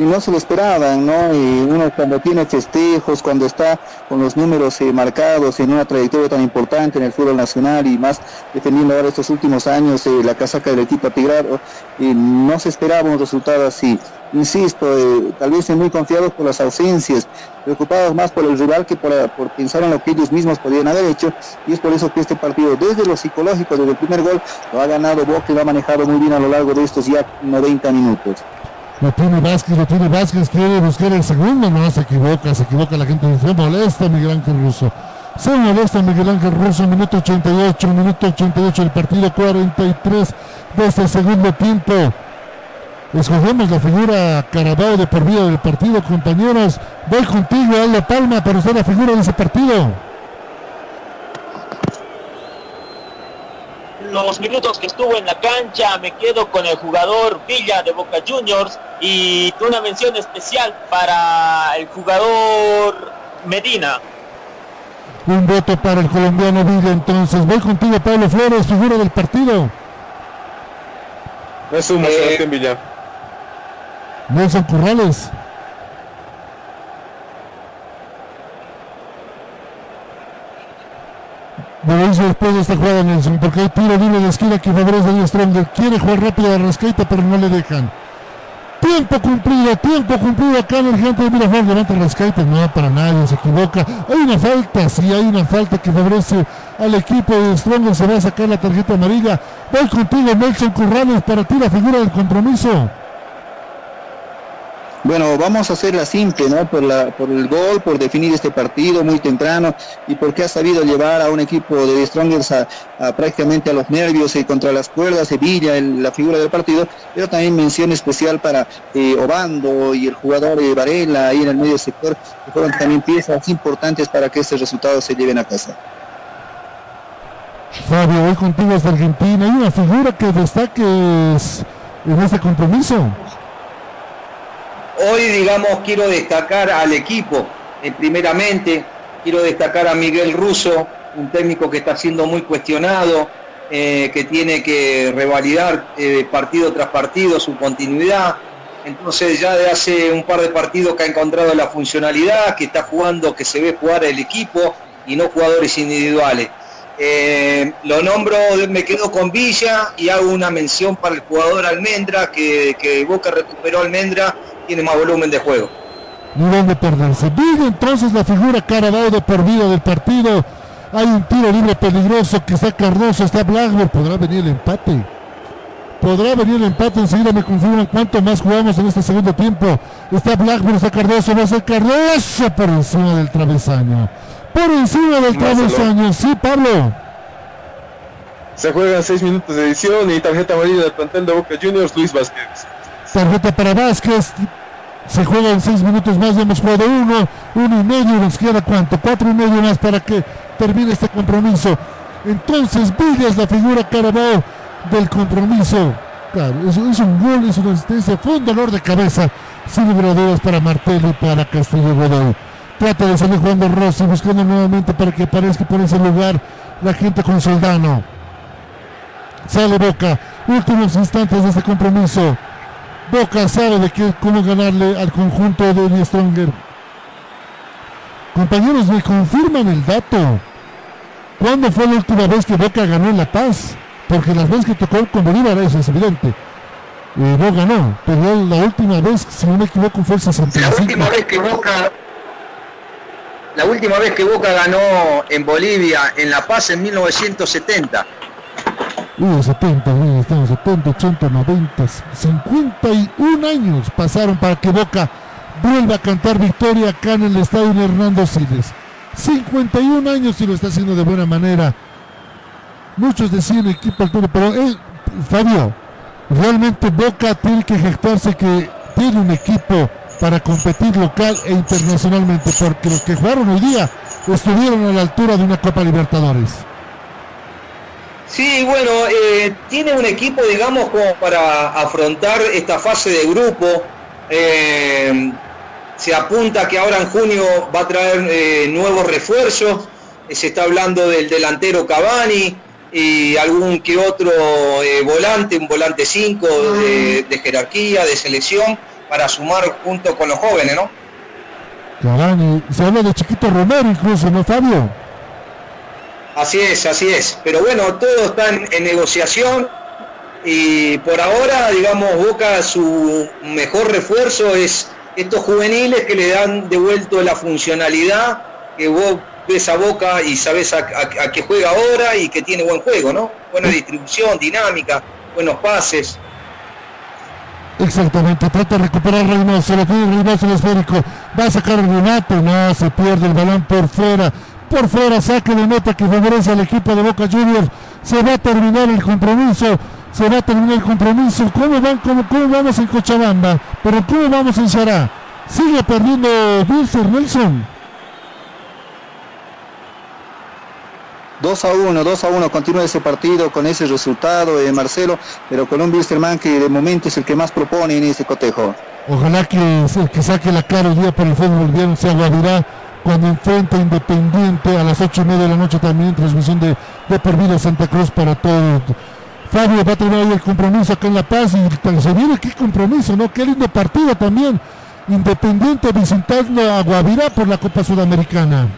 Y no se lo esperaban, ¿no? Y uno cuando tiene festejos, cuando está con los números eh, marcados en una trayectoria tan importante en el fútbol nacional y más defendiendo ahora estos últimos años eh, la casaca del equipo Tigrado, y no se esperaba un resultado así. Insisto, eh, tal vez muy confiados por las ausencias, preocupados más por el rival que por, por pensar en lo que ellos mismos podían haber hecho, y es por eso que este partido, desde lo psicológico, desde el primer gol, lo ha ganado Boca y lo ha manejado muy bien a lo largo de estos ya 90 minutos. Lo tiene Vázquez, lo tiene Vázquez, quiere buscar el segundo, no se equivoca, se equivoca la gente, se molesta Miguel Ángel Russo. Se molesta Miguel Ángel Russo, minuto 88, minuto 88 del partido 43 de este segundo tiempo. Escogemos la figura Carabao de por vida del partido, compañeros. Voy contigo, Aldo Palma, para usted la figura de ese partido. Los minutos que estuvo en la cancha, me quedo con el jugador Villa de Boca Juniors y una mención especial para el jugador Medina. Un voto para el colombiano Villa, entonces. Voy contigo, Pablo Flores, figura del partido. Es un eh, Villa. Nelson Corrales. Lo hizo después de esta jugada Nelson, porque hay tiro libre de esquina que favorece a Stronger. Quiere jugar rápido a Rascaita, pero no le dejan. Tiempo cumplido, tiempo cumplido acá en el gigante de Miraflores. Levanta Rascaita, no para nadie, se equivoca. Hay una falta, sí, hay una falta que favorece al equipo de Stronger. Se va a sacar la tarjeta amarilla. Voy contigo, Nelson Corrales, para ti la figura del compromiso. Bueno, vamos a hacerla simple, ¿no? Por, el gol, por definir este partido muy temprano y porque ha sabido llevar a un equipo de Strongers a, prácticamente a los nervios y contra las cuerdas, Sevilla, la figura del partido, pero también mención especial para eh, Obando y el jugador de Varela ahí en el medio sector, que fueron también piezas importantes para que estos resultados se lleven a casa. Fabio, hoy contigo desde Argentina, hay una figura que destaques en este compromiso hoy, digamos, quiero destacar al equipo, eh, primeramente, quiero destacar a Miguel Russo, un técnico que está siendo muy cuestionado, eh, que tiene que revalidar eh, partido tras partido su continuidad. Entonces ya de hace un par de partidos que ha encontrado la funcionalidad, que está jugando, que se ve jugar el equipo y no jugadores individuales. lo nombro, me quedo con Villa y hago una mención para el jugador Almendra, que, que Boca recuperó Almendra tiene más volumen de juego. Ni dónde perderse. Vive entonces la figura Carabao de por vida del partido. Hay un tiro libre peligroso que está Cardoso, está Blackburn. Podrá venir el empate. Podrá venir el empate. Enseguida me confirman cuánto más jugamos en este segundo tiempo. Está Blackburn, está Cardoso. Va a ser Cardoso por encima del travesaño. Por encima del travesaño. Sí, Pablo. Se juegan seis minutos de edición y tarjeta amarilla del plantel de Boca Juniors, Luis Vázquez. Tarjeta para Vázquez, se juega en seis minutos más, ya hemos jugado uno, uno y medio, nos queda cuánto, cuatro y medio más para que termine este compromiso. Entonces Villa es la figura Carabao del compromiso. Claro, es, un gol, es una asistencia, fue un dolor de cabeza, sin dudas para Martello y para Castillo Godoy. Trata de salir jugando Rossi, buscando nuevamente para que aparezca por ese lugar la gente con Soldano. Sale Boca, últimos instantes de este compromiso. Boca sabe de qué, cómo ganarle al conjunto de Stronger. Compañeros, me confirman el dato. ¿Cuándo fue la última vez que Boca ganó en La Paz? Porque las veces que tocó con Bolívar, eso es evidente. Eh, no ganó, pero la última vez, si no me equivoco, fue el 65. La última vez que Boca la última vez que Boca ganó en Bolivia, en La Paz, en 1970. 70, 70, 80, 90, 51 años pasaron para que Boca vuelva a cantar victoria acá en el estadio Hernando Siles. 51 años y lo está haciendo de buena manera. Muchos decían equipo Arturo, pero eh, Fabio, realmente Boca tiene que jactarse que tiene un equipo para competir local e internacionalmente, porque los que jugaron hoy día estuvieron a la altura de una Copa Libertadores. Sí, bueno, eh, tiene un equipo, digamos, como para afrontar esta fase de grupo. Eh, se apunta que ahora en junio va a traer eh, nuevos refuerzos. Se está hablando del delantero Cavani y algún que otro volante, un volante 5 de, jerarquía, de selección, para sumar junto con los jóvenes, ¿no? Carani, se habla de Chiquito Romero incluso, ¿no, Fabio? Así es, así es. Pero bueno, todo está en, en negociación y por ahora, digamos, Boca su mejor refuerzo es estos juveniles que le dan devuelto la funcionalidad que vos ves a Boca y sabés a, a- a qué juega ahora y que tiene buen juego, ¿no? Buena distribución, dinámica, buenos pases. Exactamente, trata de recuperar Reynoso, lo tiene Reynoso el esférico, va a sacar el remate, no, se pierde el balón por fuera, por fuera, saque de meta que favorece al equipo de Boca Juniors, se va a terminar el compromiso, se va a terminar el compromiso, ¿cómo, van, cómo, cómo vamos en Cochabamba? Pero ¿cómo vamos en Xará? Sigue perdiendo Wilson Nelson. 2 a 1, 2 a 1, continúa ese partido con ese resultado, eh, Marcelo, pero con un Wilstermann que de momento es el que más propone en ese cotejo. Ojalá que el que saque la cara el día por el fútbol boliviano sea Guavirá cuando enfrenta Independiente a las ocho y media de la noche también transmisión de, de por vida Santa Cruz para todos. Fabio va a tener el compromiso acá en La Paz y se viene qué compromiso, ¿no? Qué lindo partido también. Independiente visitando a Guavirá por la Copa Sudamericana.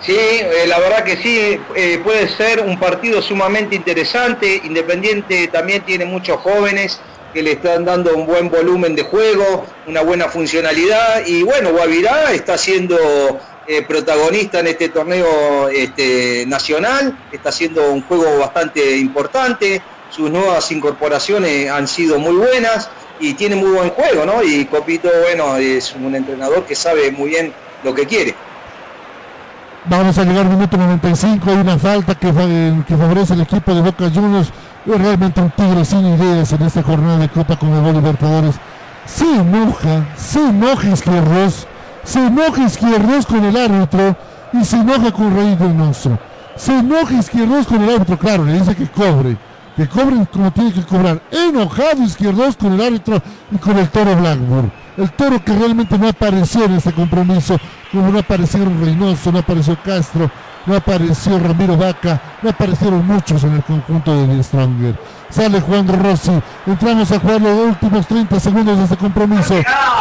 Sí, eh, la verdad que sí, eh, puede ser un partido sumamente interesante. Independiente también tiene muchos jóvenes que le están dando un buen volumen de juego, una buena funcionalidad y bueno, Guavirá está siendo eh, protagonista en este torneo este, nacional, está haciendo un juego bastante importante, sus nuevas incorporaciones han sido muy buenas y tiene muy buen juego, ¿no? Y Copito, bueno, es un entrenador que sabe muy bien lo que quiere. Vamos a llegar al minuto 95, hay una falta que, fa- que favorece al equipo de Boca Juniors. Es realmente un tigre sin ideas en esta jornada de Copa Conmebol Libertadores. Se enoja, se enoja Izquierdos, se enoja Izquierdos con el árbitro y se enoja con Rey Reynoso. Se enoja Izquierdos con el árbitro, claro, le dice que cobre, que cobre como tiene que cobrar. Enojado Izquierdos con el árbitro y con el toro Blackburn. El toro que realmente no apareció en este compromiso, como no aparecieron Reynoso, no apareció Castro, no apareció Ramiro Vaca, no aparecieron muchos en el conjunto de The Stronger. Sale Juan Rossi, entramos a jugar los últimos 30 segundos de este compromiso.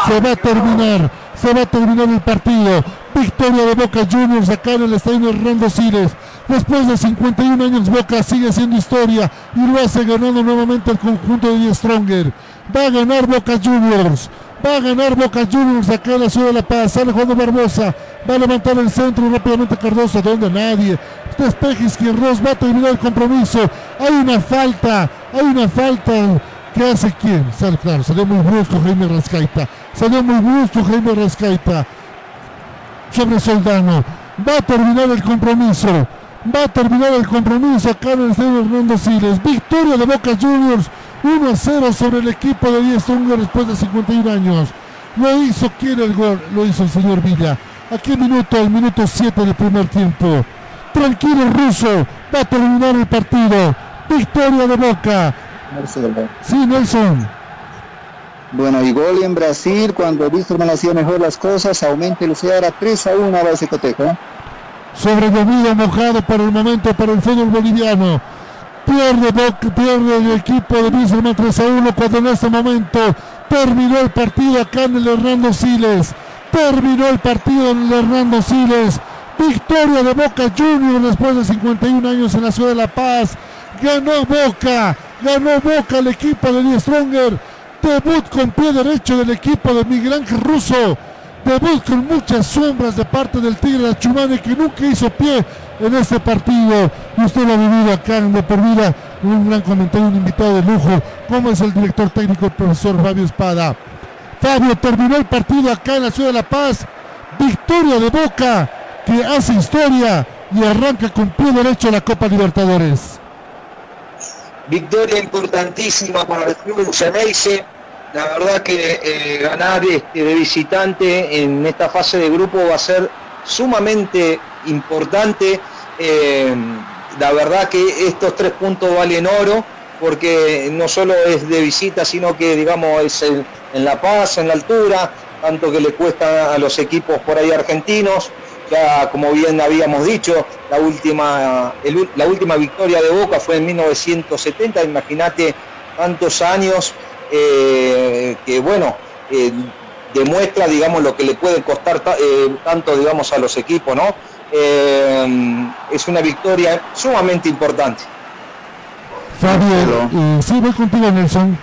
Se va a terminar, se va a terminar el partido. Victoria de Boca Juniors acá en el estadio Hernando Siles. Después de 51 años Boca sigue haciendo historia y lo hace ganando nuevamente el conjunto de The Stronger. Va a ganar Boca Juniors. Va a ganar Boca Juniors acá en la ciudad de La Paz. Sale Juan de Barbosa. Va a levantar el centro rápidamente Cardoso. Donde nadie. Despeje Izquierdos. Va a terminar el compromiso. Hay una falta. Hay una falta. ¿Qué hace quién? Sale, claro, salió muy brusco Jaime Rascaita. Salió muy brusco Jaime Rascaita. Sobre Soldano. Va a terminar el compromiso. Va a terminar el compromiso acá en el estadio Hernando Siles. Victoria de Boca Juniors. 1 a 0 sobre el equipo de 10 Unger después de 51 años. Lo hizo quién el gol, lo hizo el señor Villa. Aquí el minuto, el minuto 7 del primer tiempo. Tranquilo ruso, va a terminar el partido. Victoria de Boca. Sí, Nelson. Bueno, y gol en Brasil cuando Víctor hacía mejor las cosas, aumenta el Ceará 3 a 1 a cotejo. Sobre mojado por el momento para el fútbol boliviano. Pierde, pierde el equipo de Bismarck 3 a 1 cuando en este momento terminó el partido acá en el Hernando Siles. Terminó el partido en el Hernando Siles. Victoria de Boca Juniors después de 51 años en la ciudad de La Paz. Ganó Boca. Ganó Boca el equipo de Die Stronger. Debut con pie derecho del equipo de Miguel Ángel Russo. Debut con muchas sombras de parte del Tigre Chumane que nunca hizo pie en este partido. Usted lo ha vivido acá en De Por Vida, con un gran comentario, un invitado de lujo, como es el director técnico, el profesor Fabio Espada. Fabio terminó el partido acá en la ciudad de La Paz. Victoria de Boca, que hace historia y arranca con pie derecho la Copa Libertadores. Victoria importantísima para el club Ceneice. La verdad que eh, ganar este, de visitante en esta fase de grupo va a ser sumamente importante. Eh, la verdad que estos tres puntos valen oro porque no solo es de visita, sino que digamos es en La Paz, en la altura, tanto que le cuesta a los equipos por ahí argentinos. Ya como bien habíamos dicho, la última, la última victoria de Boca fue en 1970, imagínate tantos años eh, que bueno, demuestra, digamos, lo que le puede costar ta- eh, tanto, digamos, a los equipos, ¿no? Eh, es una victoria sumamente importante. Fabio, eh, sí, voy contigo, Nelson.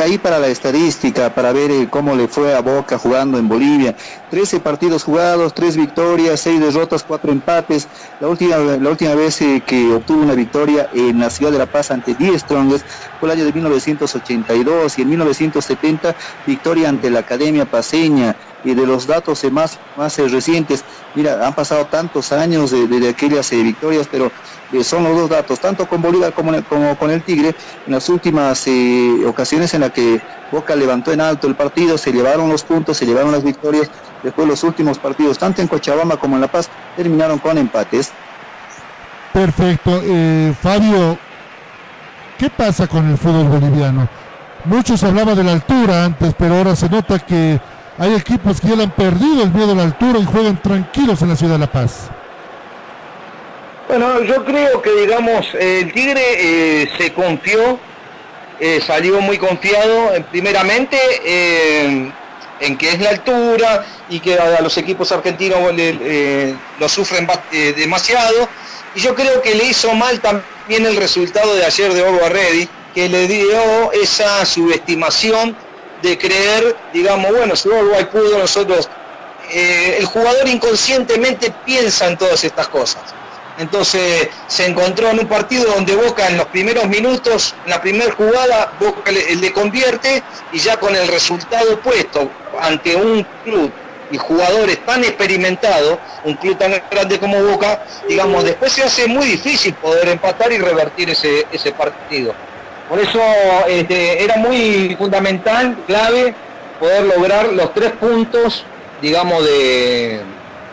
Ahí para la estadística, para ver eh, cómo le fue a Boca jugando en Bolivia. 13 partidos jugados, 3 victorias, 6 derrotas, 4 empates. La última, la última vez eh, que obtuvo una victoria en la ciudad de La Paz ante 10 Strongest fue el año de 1982 y en 1970 victoria ante la Academia Paseña. Y de los datos eh, más, más recientes, mira, han pasado tantos años de, de- aquellas victorias, pero son los dos datos, tanto con Bolívar como, con el Tigre, en las últimas eh, ocasiones en las que Boca levantó en alto el partido, se llevaron los puntos, se llevaron las victorias, después los últimos partidos, tanto en Cochabamba como en La Paz, terminaron con empates. Perfecto. Eh, Fabio, ¿qué pasa con el fútbol boliviano? Muchos hablaban de la altura antes, pero ahora se nota que hay equipos que ya le han perdido el miedo a la altura y juegan tranquilos en la ciudad de La Paz. Bueno, yo creo que, digamos, el Tigre eh, se confió, eh, salió muy confiado, eh, primeramente, en que es la altura y que a, los equipos argentinos lo sufren demasiado. Y yo creo que le hizo mal también el resultado de ayer de Orwa Reddy, que le dio esa subestimación de creer, digamos, bueno, si Uruguay pudo, nosotros... el jugador inconscientemente piensa en todas estas cosas. Entonces se encontró en un partido donde Boca en los primeros minutos, en la primera jugada, Boca le, convierte y ya con el resultado puesto ante un club y jugadores tan experimentados, un club tan grande como Boca, digamos, después se hace muy difícil poder empatar y revertir ese, ese partido. Por eso este, era muy fundamental, clave, poder lograr los tres puntos, digamos, de,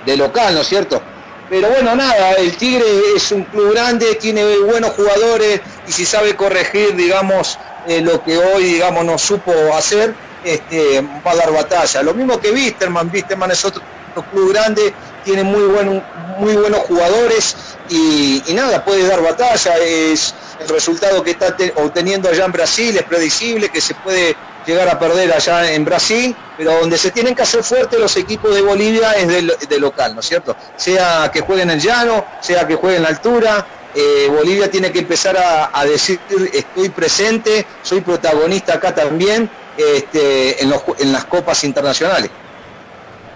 de local, ¿no es cierto? Pero bueno, nada, el Tigre es un club grande, tiene buenos jugadores y si sabe corregir, digamos, eh, lo que hoy, digamos, no supo hacer, este, va a dar batalla. Lo mismo que Wisterman, Wisterman es otro, club grande, tiene muy, buen, muy buenos jugadores y, y nada, puede dar batalla. Es el resultado que está te- obteniendo allá en Brasil, es predecible que se puede llegar a perder allá en Brasil, pero donde se tienen que hacer fuertes los equipos de Bolivia es de, local, ¿no es cierto? Sea que jueguen en el llano, sea que jueguen en la altura, eh, Bolivia tiene que empezar a, decir estoy presente, soy protagonista acá también este, en, las copas internacionales.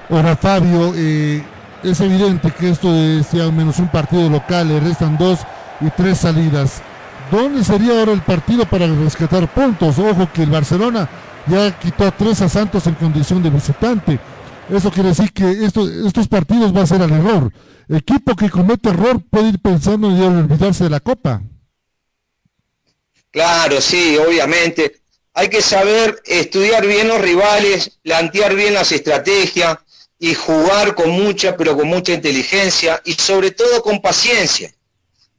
Ahora, Fabio, eh, es evidente que esto es ya menos un partido local, le restan dos y tres salidas. ¿Dónde sería ahora el partido para rescatar puntos? Ojo que el Barcelona ya quitó tres a Santos en condición de visitante. Eso quiere decir que esto- estos partidos va a ser al error. Equipo que comete error puede ir pensando en olvidarse de la Copa. Claro, sí, obviamente. Hay que saber estudiar bien los rivales, plantear bien las estrategias y jugar con mucha, pero con mucha inteligencia y sobre todo con paciencia.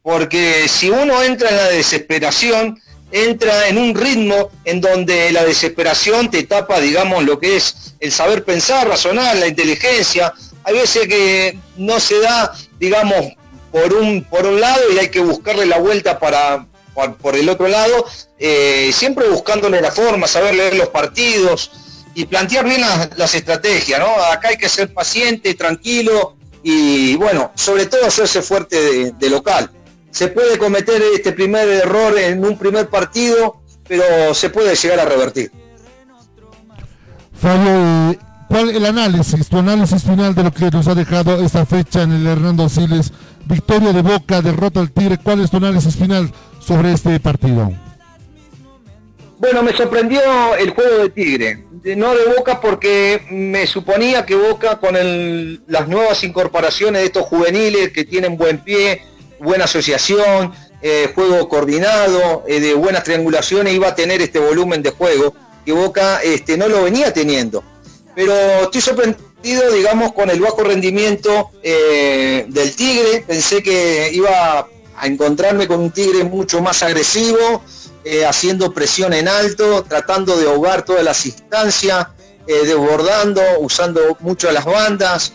Porque si uno entra en la desesperación, entra en un ritmo en donde la desesperación te tapa, digamos, lo que es el saber pensar, razonar, la inteligencia. Hay veces que no se da, digamos, por un, por un lado y hay que buscarle la vuelta para, por, el otro lado, eh, siempre buscándole la forma, saber leer los partidos y plantear bien las, estrategias, ¿no? Acá hay que ser paciente, tranquilo y bueno, sobre todo hacerse fuerte de local. Se puede cometer este primer error en un primer partido, pero se puede llegar a revertir. Fabio, ¿cuál el análisis, tu análisis final de lo que nos ha dejado esta fecha en el Hernando Siles? Victoria de Boca, derrota al Tigre. ¿Cuál es tu análisis final sobre este partido? Bueno, me sorprendió el juego de Tigre, no de Boca porque me suponía que Boca con el- las nuevas incorporaciones de estos juveniles que tienen buen pie, buena asociación, eh, juego coordinado, eh, de buenas triangulaciones, iba a tener este volumen de juego que Boca este, no lo venía teniendo. Pero estoy sorprendido, digamos, con el bajo rendimiento eh, del Tigre. Pensé que iba a encontrarme con un Tigre mucho más agresivo, haciendo presión en alto, tratando de ahogar todas las instancias, desbordando, usando mucho las bandas,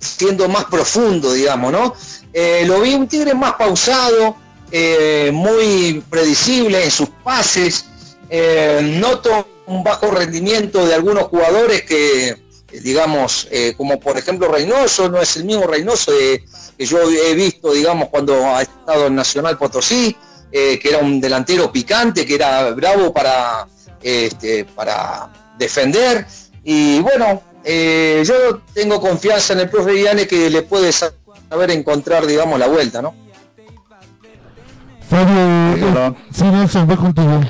siendo más profundo, digamos, ¿no? Eh, lo vi un Tigre más pausado, eh, muy predecible en sus pases. Eh, noto un bajo rendimiento de algunos jugadores que, digamos, como por ejemplo Reynoso, no es el mismo Reynoso que yo he visto, digamos, cuando ha estado en Nacional Potosí, que era un delantero picante, que era bravo para, este, para defender. Y bueno, eh, yo tengo confianza en el profe Viane que le puede sa- saber encontrar, digamos, la vuelta, ¿no? Fabio, eh, sí, Nelson, voy contigo.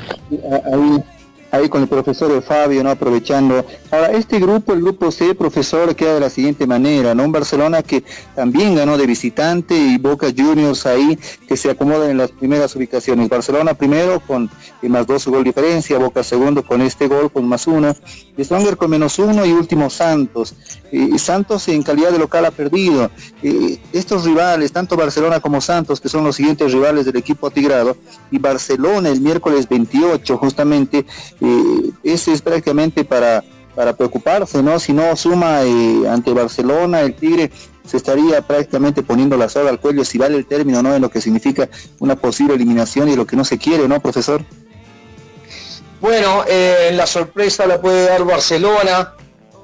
ahí, ahí con el profesor Fabio, ¿no? Aprovechando. Ahora, este grupo, el grupo C, profesor, queda de la siguiente manera, ¿no? Un Barcelona que también ganó de visitante y Boca Juniors ahí que se acomodan en las primeras ubicaciones. Barcelona primero con eh, más dos gol diferencia, Boca segundo con este gol con más uno, Stronger con menos uno y último Santos. Eh, Santos en calidad de local ha perdido. Eh, estos rivales, tanto Barcelona como Santos, que son los siguientes rivales del equipo atigrado, y Barcelona el miércoles 28 justamente, eh, ese es prácticamente para, para preocuparse, ¿no? Si no suma eh, ante Barcelona, el Tigre se estaría prácticamente poniendo la soga al cuello, si vale el término, ¿no? En lo que significa una posible eliminación y lo que no se quiere, ¿no, profesor? Bueno, eh, la sorpresa la puede dar Barcelona.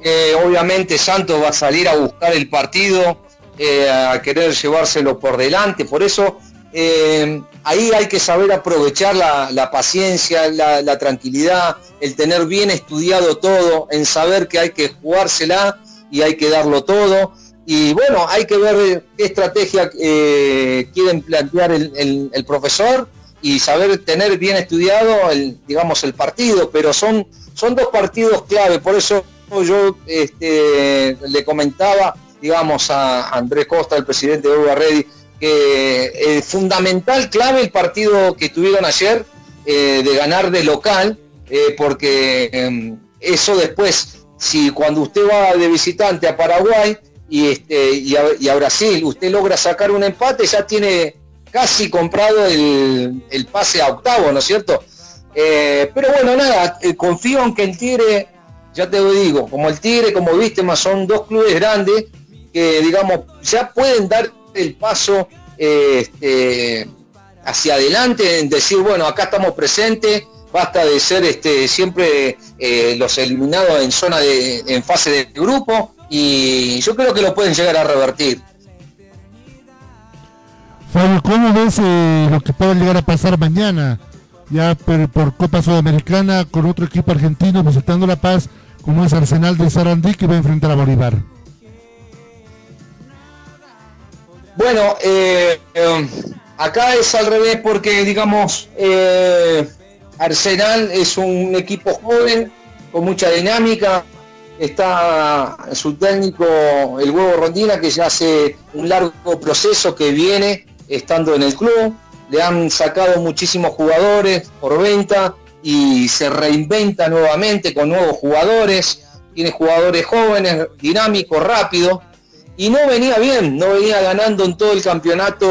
Eh, obviamente Santos va a salir a buscar el partido, a querer llevárselo por delante. Por eso eh, ahí hay que saber aprovechar la, paciencia, la, tranquilidad, el tener bien estudiado todo, en saber que hay que jugársela y hay que darlo todo. Y bueno, hay que ver qué estrategia eh, quieren plantear el, profesor y saber tener bien estudiado el, digamos, el partido, pero son, son dos partidos clave, por eso yo este, le comentaba, digamos, a Andrés Costa, el presidente de Uruguay Ready, que es fundamental, clave el partido que tuvieron ayer, eh, de ganar de local, eh, porque eh, eso después, si cuando usted va de visitante a Paraguay y, este, a, y a Brasil, usted logra sacar un empate, ya tiene casi comprado el, el pase a octavo, ¿no es cierto? Eh, pero bueno, nada, eh, confío en que el Tigre, ya te lo digo, como el Tigre, como viste, más son dos clubes grandes que, digamos, ya pueden dar el paso eh, este, hacia adelante, en decir, bueno, acá estamos presentes, basta de ser este, siempre eh, los eliminados en zona de, en fase de grupo, y yo creo que lo pueden llegar a revertir. Fabio, ¿cómo ves eh, lo que puede llegar a pasar mañana? Ya por, por Copa Sudamericana con otro equipo argentino visitando La Paz, como es Arsenal de Sarandí, que va a enfrentar a Bolívar. Bueno, eh, eh, acá es al revés porque, digamos, eh, Arsenal es un equipo joven, con mucha dinámica. Está su técnico, el huevo Rondina, que ya hace un largo proceso que viene estando en el club. Le han sacado muchísimos jugadores por venta y se reinventa nuevamente con nuevos jugadores. Tiene jugadores jóvenes, dinámicos, rápidos y no venía bien, no venía ganando en todo el campeonato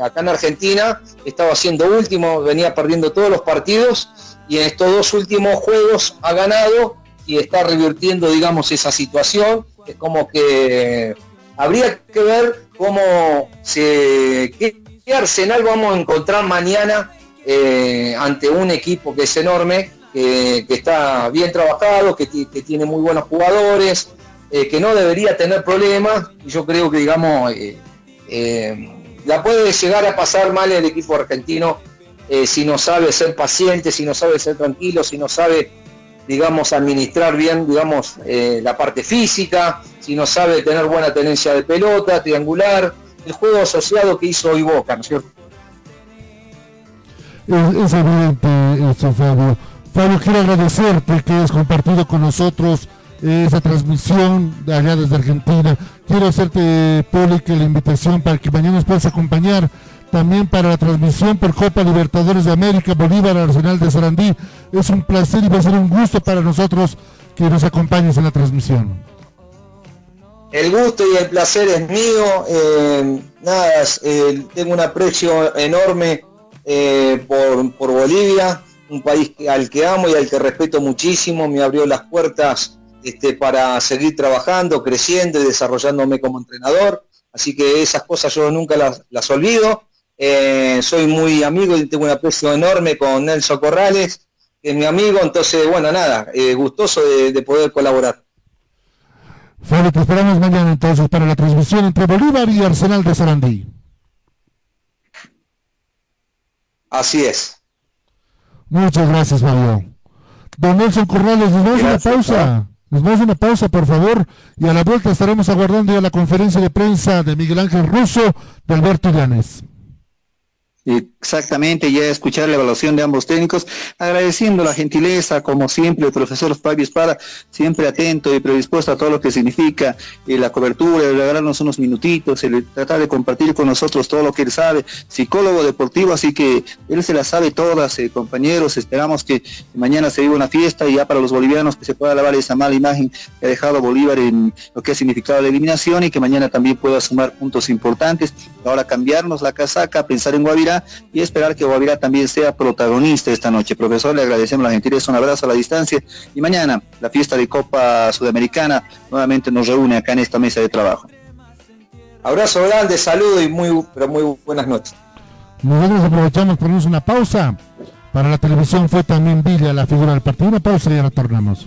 acá en Argentina, estaba siendo último, venía perdiendo todos los partidos y en estos dos últimos juegos ha ganado y está revirtiendo, digamos, esa situación. Es como que habría que ver cómo se, qué, arsenal vamos a encontrar mañana eh, ante un equipo que es enorme, que, está bien trabajado, que tiene muy buenos jugadores, eh, que no debería tener problemas. Y yo creo que, digamos, eh, eh, la puede llegar a pasar mal el equipo argentino si no sabe ser paciente, si no sabe ser tranquilo, si no sabe, digamos, administrar bien, digamos, la parte física, si no sabe tener buena tenencia de pelota, triangular, el juego asociado que hizo hoy Boca, ¿no es cierto? Es, es eso, Fabio. Fabio, quiero agradecerte que has compartido con nosotros esa transmisión de allá desde Argentina. Quiero hacerte pública la invitación para que mañana nos puedas acompañar también para la transmisión por Copa Libertadores de América, Bolívar, Arsenal de Sarandí. Es un placer y va a ser un gusto para nosotros que nos acompañes en la transmisión. El gusto y el placer es mío. eh, nada, eh, tengo un aprecio enorme eh, por, por Bolivia, un país al que amo y al que respeto muchísimo. Me abrió las puertas este, para seguir trabajando, creciendo y desarrollándome como entrenador. Así que esas cosas yo nunca las, las olvido. Eh, soy muy amigo y tengo un aprecio enorme con Nelson Corrales, que es mi amigo, entonces, bueno, nada, eh, gustoso de, de poder colaborar. Fabio, te esperamos mañana entonces para la transmisión entre Bolívar y Arsenal de Sarandí. Así es. Muchas gracias, Fabio. Don Nelson Corrales, nos vamos a una pausa. Nos vamos a una pausa, por favor, y a la vuelta estaremos aguardando ya la conferencia de prensa de Miguel Ángel Russo de Alberto Llanes. Exactamente, ya escuchar la evaluación de ambos técnicos, agradeciendo la gentileza, como siempre, el profesor Fabio Espada, siempre atento y predispuesto a todo lo que significa eh, la cobertura, el regalarnos unos minutitos, el tratar de compartir con nosotros todo lo que él sabe, psicólogo deportivo, así que él se la sabe todas, eh, compañeros, esperamos que mañana se viva una fiesta y ya para los bolivianos que se pueda lavar esa mala imagen que ha dejado Bolívar en lo que ha significado la eliminación y que mañana también pueda sumar puntos importantes, ahora cambiarnos la casaca, pensar en Guavirá y esperar que Guavirá también sea protagonista esta noche. Profesor, le agradecemos la gentileza, un abrazo a la distancia y mañana la fiesta de Copa Sudamericana nuevamente nos reúne acá en esta mesa de trabajo. Abrazo grande, saludo y muy, pero muy buenas noches. Nosotros aprovechamos por una pausa. Para la televisión fue también Villa la figura del partido. Una pausa y ya retornamos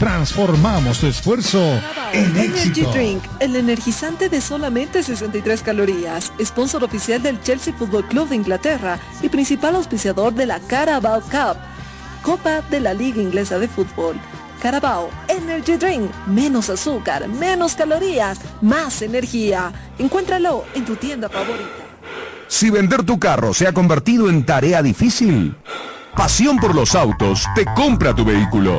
Transformamos tu esfuerzo en Energy éxito. Drink, el energizante de solamente 63 calorías, sponsor oficial del Chelsea Football Club de Inglaterra y principal auspiciador de la Carabao Cup, Copa de la Liga Inglesa de Fútbol. Carabao Energy Drink, menos azúcar, menos calorías, más energía. Encuéntralo en tu tienda favorita. Si vender tu carro se ha convertido en tarea difícil, Pasión por los autos te compra tu vehículo.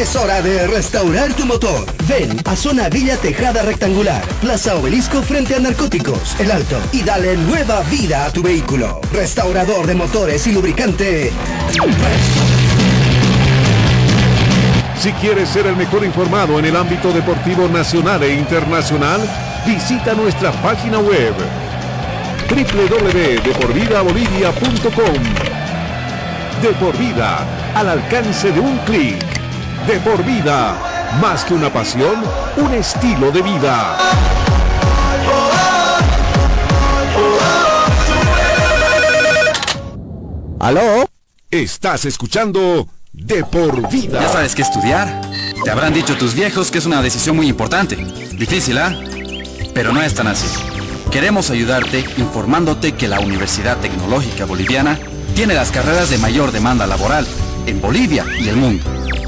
Es hora de restaurar tu motor. Ven a Zona Villa Tejada Rectangular, Plaza Obelisco frente a Narcóticos, El Alto, y dale nueva vida a tu vehículo. Restaurador de motores y lubricante. Si quieres ser el mejor informado en el ámbito deportivo nacional e internacional, visita nuestra página web www.deporvidabolivia.com De por vida, al alcance de un clic. De por vida, más que una pasión, un estilo de vida. ¿Aló? Estás escuchando De por vida. Ya sabes qué estudiar. Te habrán dicho tus viejos que es una decisión muy importante. Difícil, ¿ah? Pero no es tan así. Queremos ayudarte informándote que la Universidad Tecnológica Boliviana tiene las carreras de mayor demanda laboral en Bolivia y el mundo.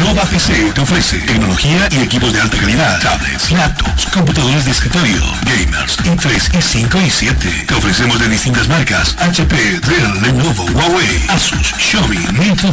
Nova PC te ofrece tecnología y equipos de alta calidad, tablets, laptops, computadores de escritorio, gamers, i3, i5 y 7. Te ofrecemos de distintas marcas, HP, Dell, Lenovo, Huawei, Asus, Xiaomi,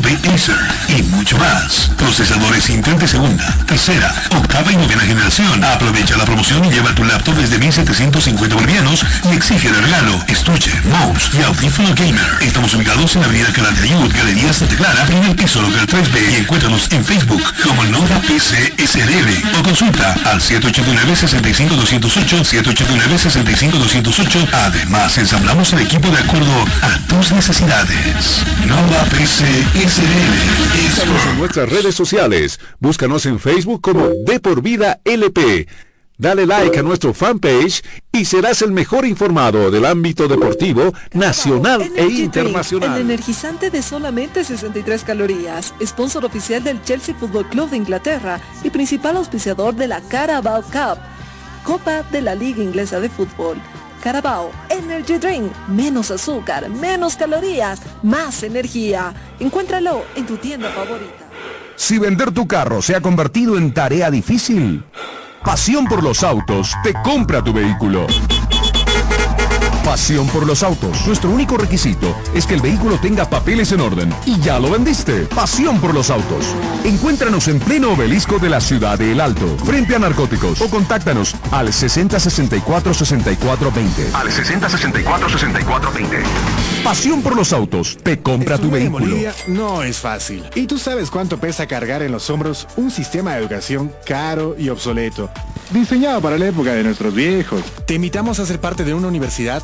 Big Acer y mucho más. Procesadores Intel de segunda, tercera, octava y novena generación. Aprovecha la promoción y lleva tu laptop desde 1750 bolivianos y exige de regalo estuche, mouse y audífono gamer. Estamos ubicados en la avenida Canal Ayud, Galería Santa Clara, primer piso local 3B y en Facebook como Nova PC SRL o consulta al 789-65208, 789-65208. Además, ensamblamos el equipo de acuerdo a tus necesidades. Nova PC SRL. Estamos en nuestras redes sociales. Búscanos en Facebook como De por Vida LP. Dale like a nuestro fanpage y serás el mejor informado del ámbito deportivo nacional e internacional. el energizante de solamente 63 calorías, sponsor oficial del Chelsea Football Club de Inglaterra y principal auspiciador de la Carabao Cup, Copa de la Liga Inglesa de Fútbol. Carabao Energy Drink, menos azúcar, menos calorías, más energía. Encuéntralo en tu tienda favorita. Si vender tu carro se ha convertido en tarea difícil, Pasión por los autos te compra tu vehículo. Pasión por los autos. Nuestro único requisito es que el vehículo tenga papeles en orden. Y ya lo vendiste. Pasión por los autos. Encuéntranos en pleno obelisco de la ciudad de El Alto, frente a narcóticos. O contáctanos al 6064 6420. Al 6064 6420. Pasión por los autos. Te compra tu vehículo. No es fácil. Y tú sabes cuánto pesa cargar en los hombros un sistema de educación caro y obsoleto. Diseñado para la época de nuestros viejos. Te invitamos a ser parte de una universidad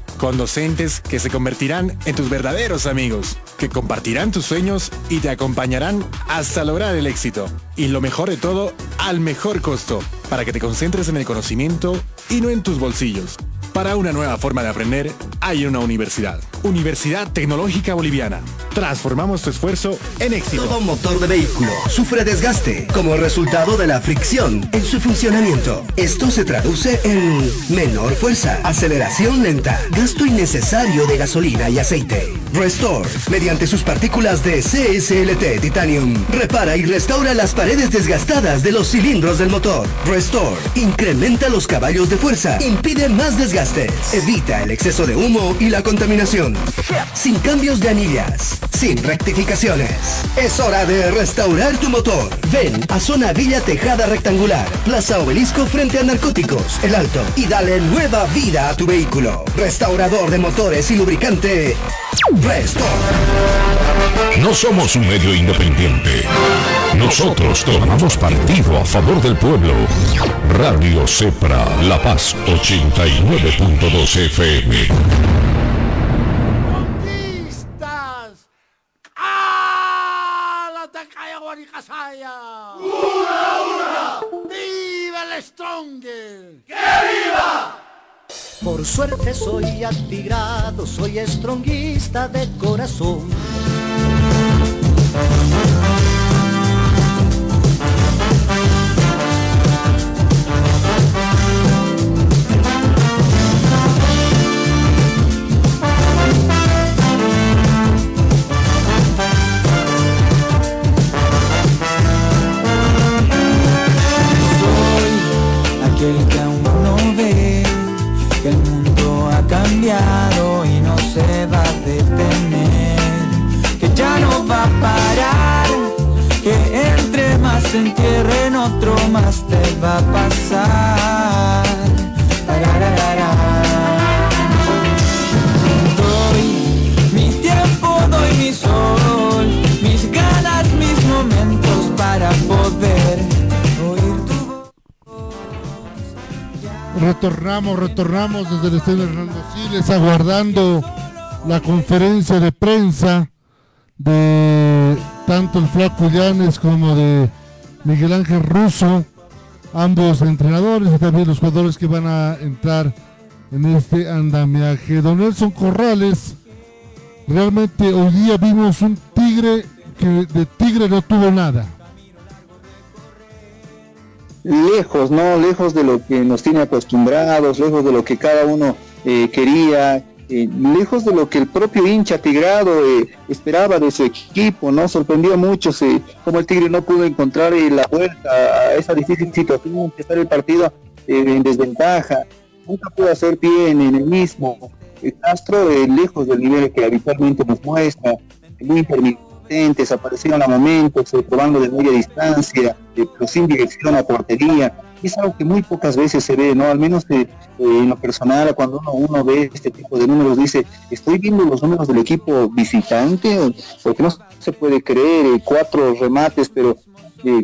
con docentes que se convertirán en tus verdaderos amigos, que compartirán tus sueños y te acompañarán hasta lograr el éxito. Y lo mejor de todo, al mejor costo, para que te concentres en el conocimiento y no en tus bolsillos. Para una nueva forma de aprender, hay una universidad. Universidad Tecnológica Boliviana. Transformamos tu esfuerzo en éxito. Todo motor de vehículo sufre desgaste como resultado de la fricción en su funcionamiento. Esto se traduce en menor fuerza, aceleración lenta, gasto innecesario de gasolina y aceite. Restore, mediante sus partículas de CSLT Titanium, repara y restaura las paredes desgastadas de los cilindros del motor. Restore, incrementa los caballos de fuerza, impide más desgaste Evita el exceso de humo y la contaminación. Sin cambios de anillas. Sin rectificaciones. Es hora de restaurar tu motor. Ven a Zona Villa Tejada Rectangular. Plaza Obelisco frente a Narcóticos. El Alto. Y dale nueva vida a tu vehículo. Restaurador de motores y lubricante. Resto. No somos un medio independiente. Nosotros tomamos partido a favor del pueblo. Radio Cepra, La Paz 89.2 FM. ¡Conquistas! ¡Ah! ¡La Tacaya Guanicasaya! ¡Una, una! ¡Viva el Stronger! ¡Que viva! Por suerte soy atigrado, soy estronguista de corazón. se entierre en otro más te va a pasar. Doy mi tiempo, doy mi sol, mis ganas, mis momentos para poder oír tu voz. Retornamos, retornamos desde el Estadio Hernando Siles aguardando la conferencia de prensa de tanto el Flaco Llanes como de Miguel Ángel Russo, ambos entrenadores y también los jugadores que van a entrar en este andamiaje. Don Nelson Corrales, realmente hoy día vimos un tigre que de tigre no tuvo nada lejos, ¿no? Lejos de lo que nos tiene acostumbrados, lejos de lo que cada uno eh, quería, eh, lejos de lo que el propio hincha tigrado eh, esperaba de su equipo, ¿no? Sorprendió mucho cómo el Tigre no pudo encontrar la vuelta a esa difícil situación, estar el partido en desventaja, nunca pudo hacer bien en el mismo. Castro, lejos del nivel que habitualmente nos muestra, muy intermitente aparecieron a momentos, eh, probando de media distancia, eh, pero sin dirección a portería. Es algo que muy pocas veces se ve, ¿no? Al menos eh, en lo personal, cuando uno, uno ve este tipo de números, dice, estoy viendo los números del equipo visitante, porque no se puede creer, cuatro remates, pero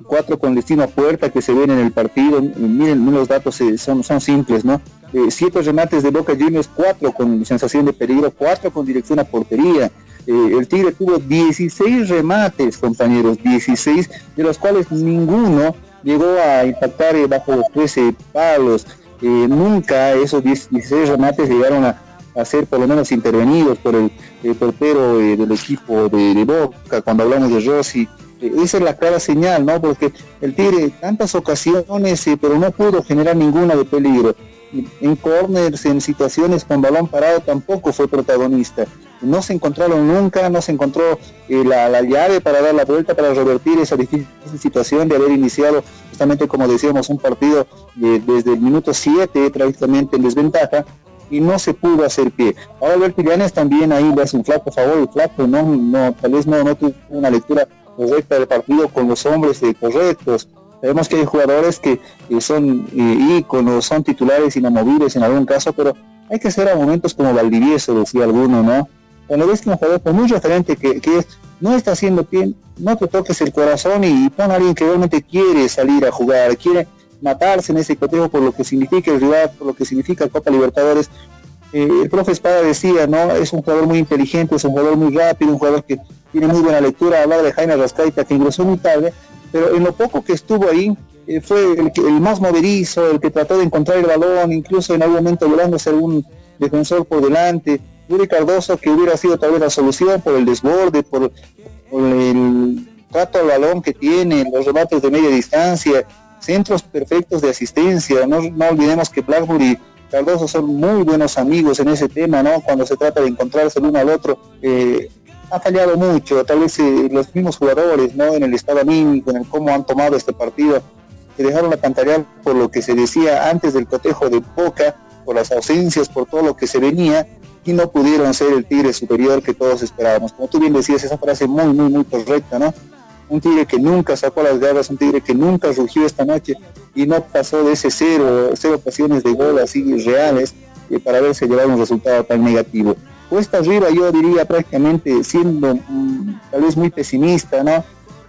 cuatro con destino a puerta que se ven en el partido. Miren, los datos son, son simples, ¿no? siete remates de Boca Juniors, cuatro con sensación de peligro, cuatro con dirección a portería. Eh, el Tigre tuvo 16 remates, compañeros, 16, de los cuales ninguno llegó a impactar eh, bajo los 13 palos. Eh, nunca esos 16 remates llegaron a, ser por lo menos intervenidos por el, portero del equipo de, Boca, cuando hablamos de Rossi. Esa es la clara señal, ¿no? Porque el Tigre tantas ocasiones, pero no pudo generar ninguna de peligro en corners, en situaciones con balón parado, tampoco fue protagonista. No se encontraron nunca, no se encontró eh, la, llave para dar la vuelta, para revertir esa difícil situación de haber iniciado justamente, como decíamos, un partido desde el minuto 7 prácticamente en desventaja y no se pudo hacer pie. Ahora Alberto Llanes también ahí le hace un flaco favor, el flaco no, tal vez no, no tuvo una lectura correcta del partido con los hombres eh, correctos, Sabemos que hay jugadores que son eh, íconos, son titulares inamovibles en algún caso, pero hay que ser a momentos como Valdivieso, decía alguno, ¿no? Cuando ves que un jugador por muy referente que, no está haciendo bien, no te toques el corazón y, pon a alguien que realmente quiere salir a jugar, quiere matarse en ese cotejo por lo que significa el rival, por lo que significa Copa Libertadores. Eh, el profe Espada decía, ¿no? Es un jugador muy inteligente, es un jugador muy rápido, un jugador que tiene muy buena lectura. Hablaba de Jaime Rascaita, que ingresó muy tarde, pero en lo poco que estuvo ahí, eh, fue el, el, más moverizo, el que trató de encontrar el balón, incluso en algún momento volándose algún defensor por delante. Yuri Cardoso, que hubiera sido tal vez la solución por el desborde, por, el trato al balón que tiene, los remates de media distancia, centros perfectos de asistencia. No, no olvidemos que Blackburn y Cardoso son muy buenos amigos en ese tema, ¿no? Cuando se trata de encontrarse el uno al otro. Eh, ha fallado mucho, tal vez eh, los mismos jugadores, ¿no? En el estado anímico, en el cómo han tomado este partido, se dejaron la pantalla por lo que se decía antes del cotejo de Boca, por las ausencias, por todo lo que se venía, y no pudieron ser el tigre superior que todos esperábamos. Como tú bien decías, esa frase muy, muy, muy correcta, ¿no? Un tigre que nunca sacó las garras, un tigre que nunca rugió esta noche y no pasó de ese cero, cero ocasiones de gol así reales eh, para haberse llevado un resultado tan negativo cuesta arriba, yo diría prácticamente siendo mm, tal vez muy pesimista, ¿no?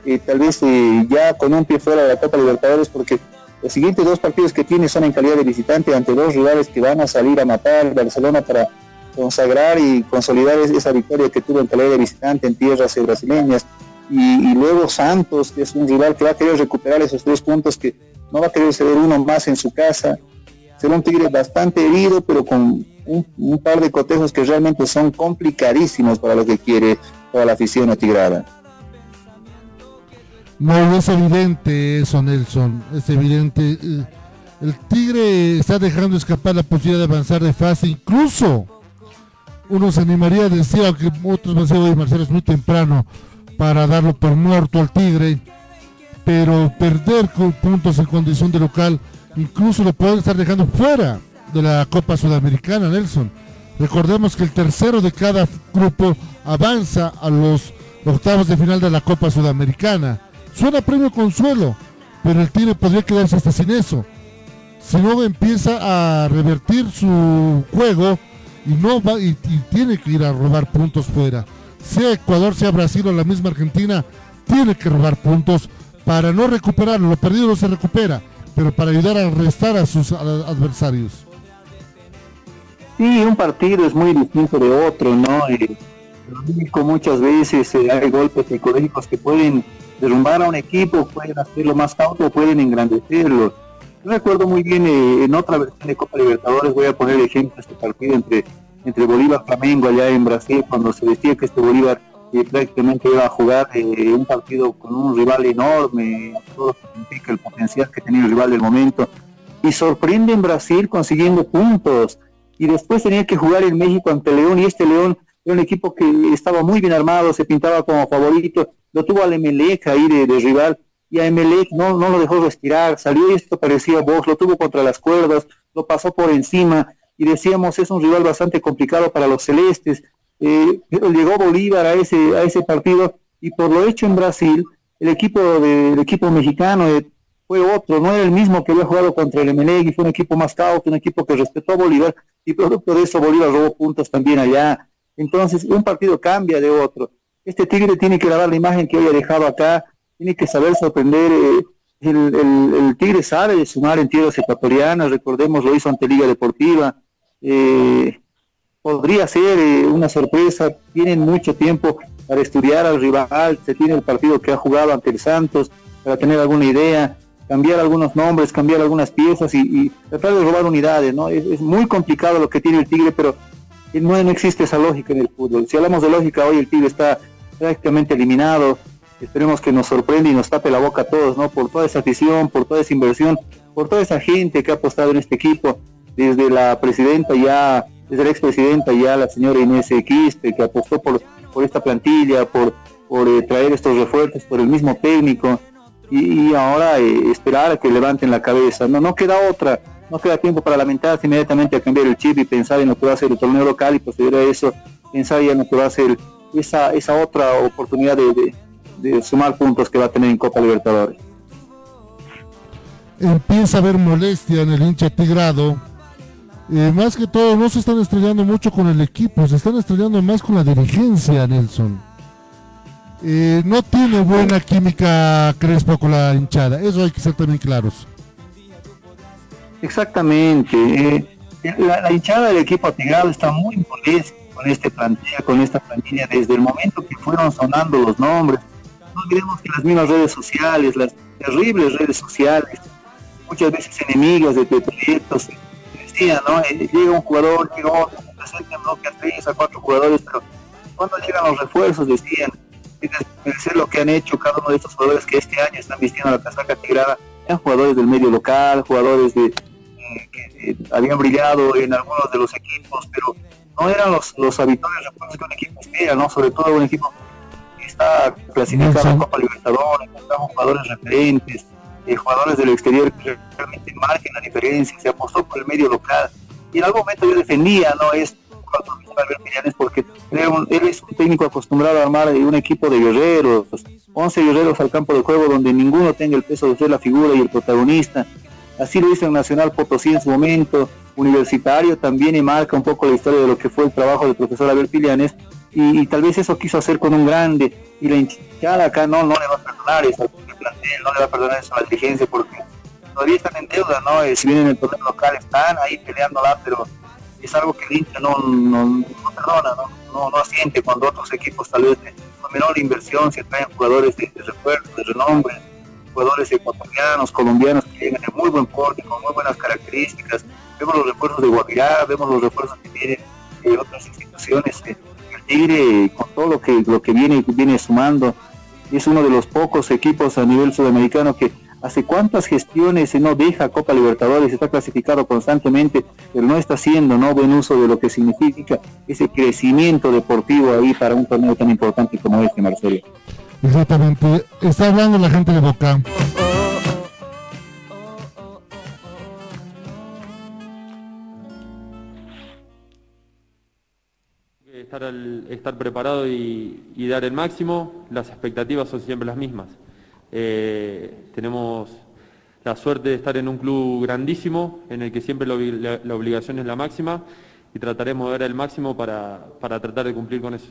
Eh, tal vez eh, ya con un pie fuera de la Copa Libertadores, porque los siguientes dos partidos que tiene son en calidad de visitante ante dos rivales que van a salir a matar Barcelona para consagrar y consolidar esa victoria que tuvo en calidad de visitante en tierras brasileñas. Y, luego Santos, que es un rival que va a querer recuperar esos tres puntos, que no va a querer ceder uno más en su casa. Será un Tigre bastante herido, pero con un, par de cotejos que realmente son complicadísimos para lo que quiere toda la afición atigrada. No, es evidente eso, Nelson, es evidente. Eh, el Tigre está dejando escapar la posibilidad de avanzar de fase, incluso uno se animaría a decir, aunque otros van a decir, Marcelo, muy temprano para darlo por muerto al Tigre, pero perder con puntos en condición de local, incluso lo pueden estar dejando fuera de la Copa Sudamericana, Nelson. Recordemos que el tercero de cada grupo avanza a los octavos de final de la Copa Sudamericana. Suena premio consuelo, pero el Tigre podría quedarse hasta sin eso. Si no empieza a revertir su juego y no va y, tiene que ir a robar puntos fuera. Sea Ecuador, sea Brasil o la misma Argentina, tiene que robar puntos para no recuperarlo. Lo perdido no se recupera pero para ayudar a restar a sus adversarios. Sí, un partido es muy distinto de otro, ¿no? Eh, muchas veces eh, hay golpes psicológicos que pueden derrumbar a un equipo, pueden hacerlo más cauto, pueden engrandecerlo. Yo recuerdo muy bien eh, en otra versión de Copa Libertadores, voy a poner ejemplo este partido entre, entre Bolívar Flamengo allá en Brasil, cuando se decía que este Bolívar prácticamente iba a jugar un partido con un rival enorme, todo significa el potencial que tenía el rival del momento, y sorprende en Brasil consiguiendo puntos. Y después tenía que jugar en México ante León y este León era un equipo que estaba muy bien armado, se pintaba como favorito, lo tuvo al Emelec ahí de, rival y a Emelec no, no lo dejó respirar, salió esto parecía vos, lo tuvo contra las cuerdas, lo pasó por encima y decíamos es un rival bastante complicado para los celestes. Eh, llegó Bolívar a ese, a ese partido y por lo hecho en Brasil, el equipo, de, el equipo mexicano eh, fue otro, no era el mismo que había jugado contra el Emelec fue un equipo más cauto, un equipo que respetó a Bolívar y producto de eso Bolívar robó puntos también allá. Entonces, un partido cambia de otro. Este Tigre tiene que grabar la imagen que hoy ha dejado acá, tiene que saber sorprender. Eh, el, Tigre sabe de sumar en tierras ecuatorianas, recordemos, lo hizo ante Liga Deportiva. Eh, podría ser eh, una sorpresa, tienen mucho tiempo para estudiar al rival, se tiene el partido que ha jugado ante el Santos, para tener alguna idea cambiar algunos nombres, cambiar algunas piezas y, tratar de robar unidades, ¿no? Es, muy complicado lo que tiene el Tigre, pero no, existe esa lógica en el fútbol. Si hablamos de lógica, hoy el Tigre está prácticamente eliminado. Esperemos que nos sorprenda y nos tape la boca a todos, ¿no? Por toda esa afición, por toda esa inversión, por toda esa gente que ha apostado en este equipo, desde la presidenta ya, desde la expresidenta ya, la señora Inés Quiste, que apostó por, por esta plantilla, por, por eh, traer estos refuerzos, por el mismo técnico, y, ahora eh, esperar a que levanten la cabeza. No, no queda otra, no queda tiempo para lamentarse inmediatamente a cambiar el chip y pensar en lo que va a ser el torneo local y posterior a eso pensar ya en lo que va a ser esa, esa otra oportunidad de, sumar puntos que va a tener en Copa Libertadores. Empieza a haber molestia en el hincha tigrado. Más que todo, no se están estrellando mucho con el equipo, se están estrellando más con la dirigencia, Nelson. No tiene buena química Crespo con la hinchada, eso hay que ser también claros. Exactamente, eh, la, hinchada del equipo Tigrado está muy molesta con este plantilla, con esta plantilla, desde el momento que fueron sonando los nombres. No olvidemos que las mismas redes sociales, las terribles redes sociales, muchas veces enemigas de, proyectos, ¿no? Eh, llega un jugador, llega otro, se bloque a tres, a cuatro jugadores, pero cuando llegan los refuerzos decían, es lo que han hecho cada uno de estos jugadores que este año están vistiendo la casaca tigrada, eran jugadores del medio local, jugadores de, eh, que eh, habían brillado en algunos de los equipos, pero no eran los, los habituales refuerzos que un equipo espera, ¿no? Sobre todo un equipo que está clasificado a Copa Libertadores, estamos jugadores referentes, eh, jugadores del exterior que realmente marquen la diferencia, se apostó por el medio local. Y en algún momento yo defendía, ¿no? Es porque él es un técnico acostumbrado a armar un equipo de guerreros, 11 guerreros al campo de juego donde ninguno tenga el peso de ser la figura y el protagonista. Así lo hizo en Nacional Potosí en su momento, universitario también y marca un poco la historia de lo que fue el trabajo del profesor Abel Pillanes y, tal vez eso quiso hacer con un grande y la hinchada acá no, no le va a perdonar plantel, no le va a perdonar eso a la dirigencia porque todavía están en deuda, ¿no? Eh, si bien en el torneo local están ahí peleándola, pero es algo que el hincha no, no, perdona, no, no, asiente cuando otros equipos tal vez con menor inversión se traen jugadores de, refuerzo, de renombre, jugadores ecuatorianos, colombianos que llegan de muy buen porte, con muy buenas características. Vemos los refuerzos de Guavirá, vemos los refuerzos que tienen eh, otras instituciones. Eh, el Tigre, con todo lo que, lo que viene, viene sumando, es uno de los pocos equipos a nivel sudamericano que hace cuántas gestiones no deja Copa Libertadores, está clasificado constantemente, pero no está haciendo no buen uso de lo que significa ese crecimiento deportivo ahí para un torneo tan importante como este, Marcelo. Exactamente, está hablando la gente de Boca. Estar, estar preparado y dar el máximo, las expectativas son siempre las mismas. Eh, tenemos la suerte de estar en un club grandísimo, en el que siempre la, obligación es la máxima, y trataremos de dar el máximo para, tratar de cumplir con eso.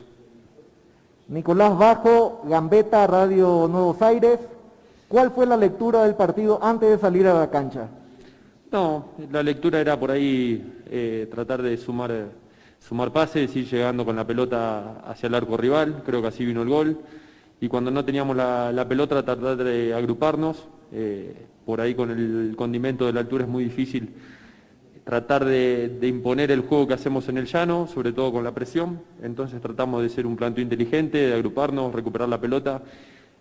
Nicolás Bajo, Gambeta, Radio Nuevos Aires. ¿Cuál fue la lectura del partido antes de salir a la cancha? No, la lectura era por ahí eh, tratar de sumar, sumar pases, ir llegando con la pelota hacia el arco rival, creo que así vino el gol. Y cuando no teníamos la, pelota, tratar de agruparnos. Eh, por ahí con el condimento de la altura es muy difícil tratar de, imponer el juego que hacemos en el llano, sobre todo con la presión. Entonces tratamos de ser un planteo inteligente, de agruparnos, recuperar la pelota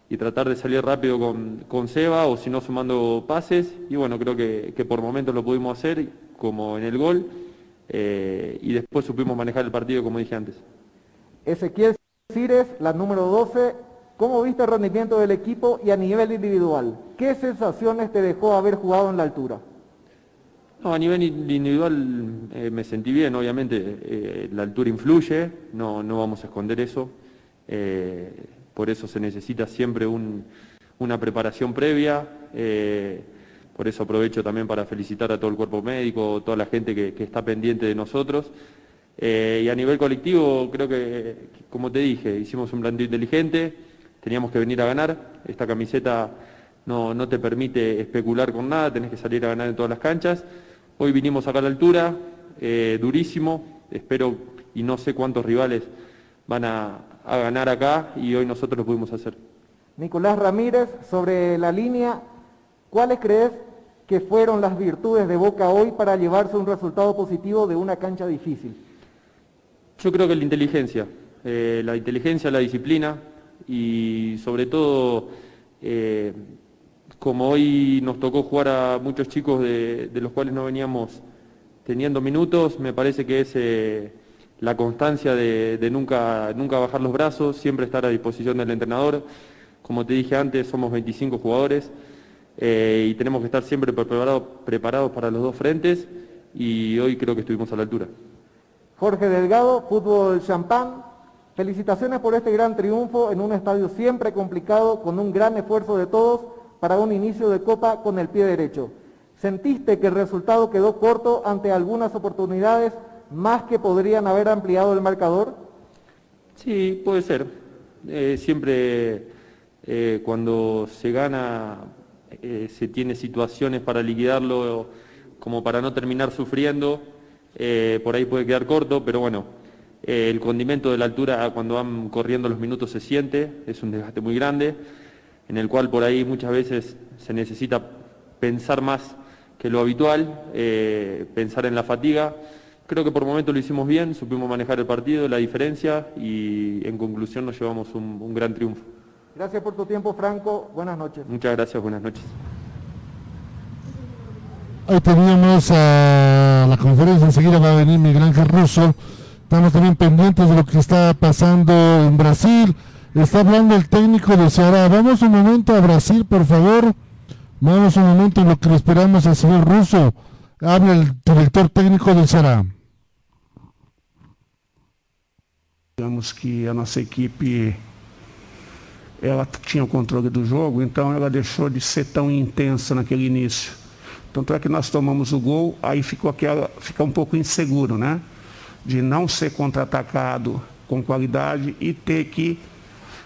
y tratar de salir rápido con, Seba o si no sumando pases. Y bueno, creo que, por momentos lo pudimos hacer, como en el gol, eh, y después supimos manejar el partido como dije antes. Ezequiel Cires, la número 12, ¿cómo viste el rendimiento del equipo y a nivel individual? ¿Qué sensaciones te dejó haber jugado en la altura? No, a nivel individual eh, me sentí bien, obviamente eh, la altura influye, no, no, vamos a esconder eso, por eso se necesita siempre una preparación previa, por eso aprovecho también para felicitar a todo el cuerpo médico, toda la gente que, está pendiente de nosotros. y a nivel colectivo, creo que, como te dije, hicimos un planteo inteligente, teníamos que venir a ganar, esta camiseta no, no te permite especular con nada, tenés que salir a ganar en todas las canchas. Hoy vinimos acá a la altura, eh, durísimo, espero y no sé cuántos rivales van a, ganar acá y hoy nosotros lo pudimos hacer. Nicolás Ramírez, sobre la línea, ¿cuáles crees que fueron las virtudes de Boca hoy para llevarse un resultado positivo de una cancha difícil? Yo creo que la inteligencia, eh, la inteligencia, la disciplina y sobre todo eh, como hoy nos tocó jugar a muchos chicos de, los cuales no veníamos teniendo minutos, me parece que es eh, la constancia de, nunca, nunca bajar los brazos, siempre estar a disposición del entrenador. Como te dije antes, somos 25 jugadores eh, y tenemos que estar siempre preparados, preparados para los dos frentes y hoy creo que estuvimos a la altura. Jorge Delgado, Fútbol Champán, felicitaciones por este gran triunfo en un estadio siempre complicado, con un gran esfuerzo de todos para un inicio de Copa con el pie derecho. ¿Sentiste que el resultado quedó corto ante algunas oportunidades más que podrían haber ampliado el marcador? Sí, puede ser. Eh, siempre eh, cuando se gana eh, se tiene situaciones para liquidarlo como para no terminar sufriendo. por ahí puede quedar corto, pero bueno, el condimento de la altura cuando van corriendo los minutos se siente, es un desgaste muy grande en el cual por ahí muchas veces se necesita pensar más que lo habitual, eh, pensar en la fatiga. Creo que por momento lo hicimos bien, supimos manejar el partido, la diferencia y en conclusión nos llevamos un, gran triunfo. Gracias por tu tiempo, Franco. Buenas noches. Muchas gracias, buenas noches. Ahí teníamos a la conferencia, enseguida va a venir Miguel Ángel Russo. Estamos también pendientes de lo que está pasando en Brasil. Está hablando el técnico de Ceará. Vamos un momento a Brasil, por favor. Vamos un momento en lo que le esperamos al señor Russo. Habla el director técnico de Ceará. Digamos que a nossa equipe ela tinha o controle do jogo, então ela deixou de ser tão intensa naquele início. Tanto é que nós tomamos o gol, aí ficou aquela, fica um pouco inseguro, né? De não ser contra-atacado com qualidade e ter que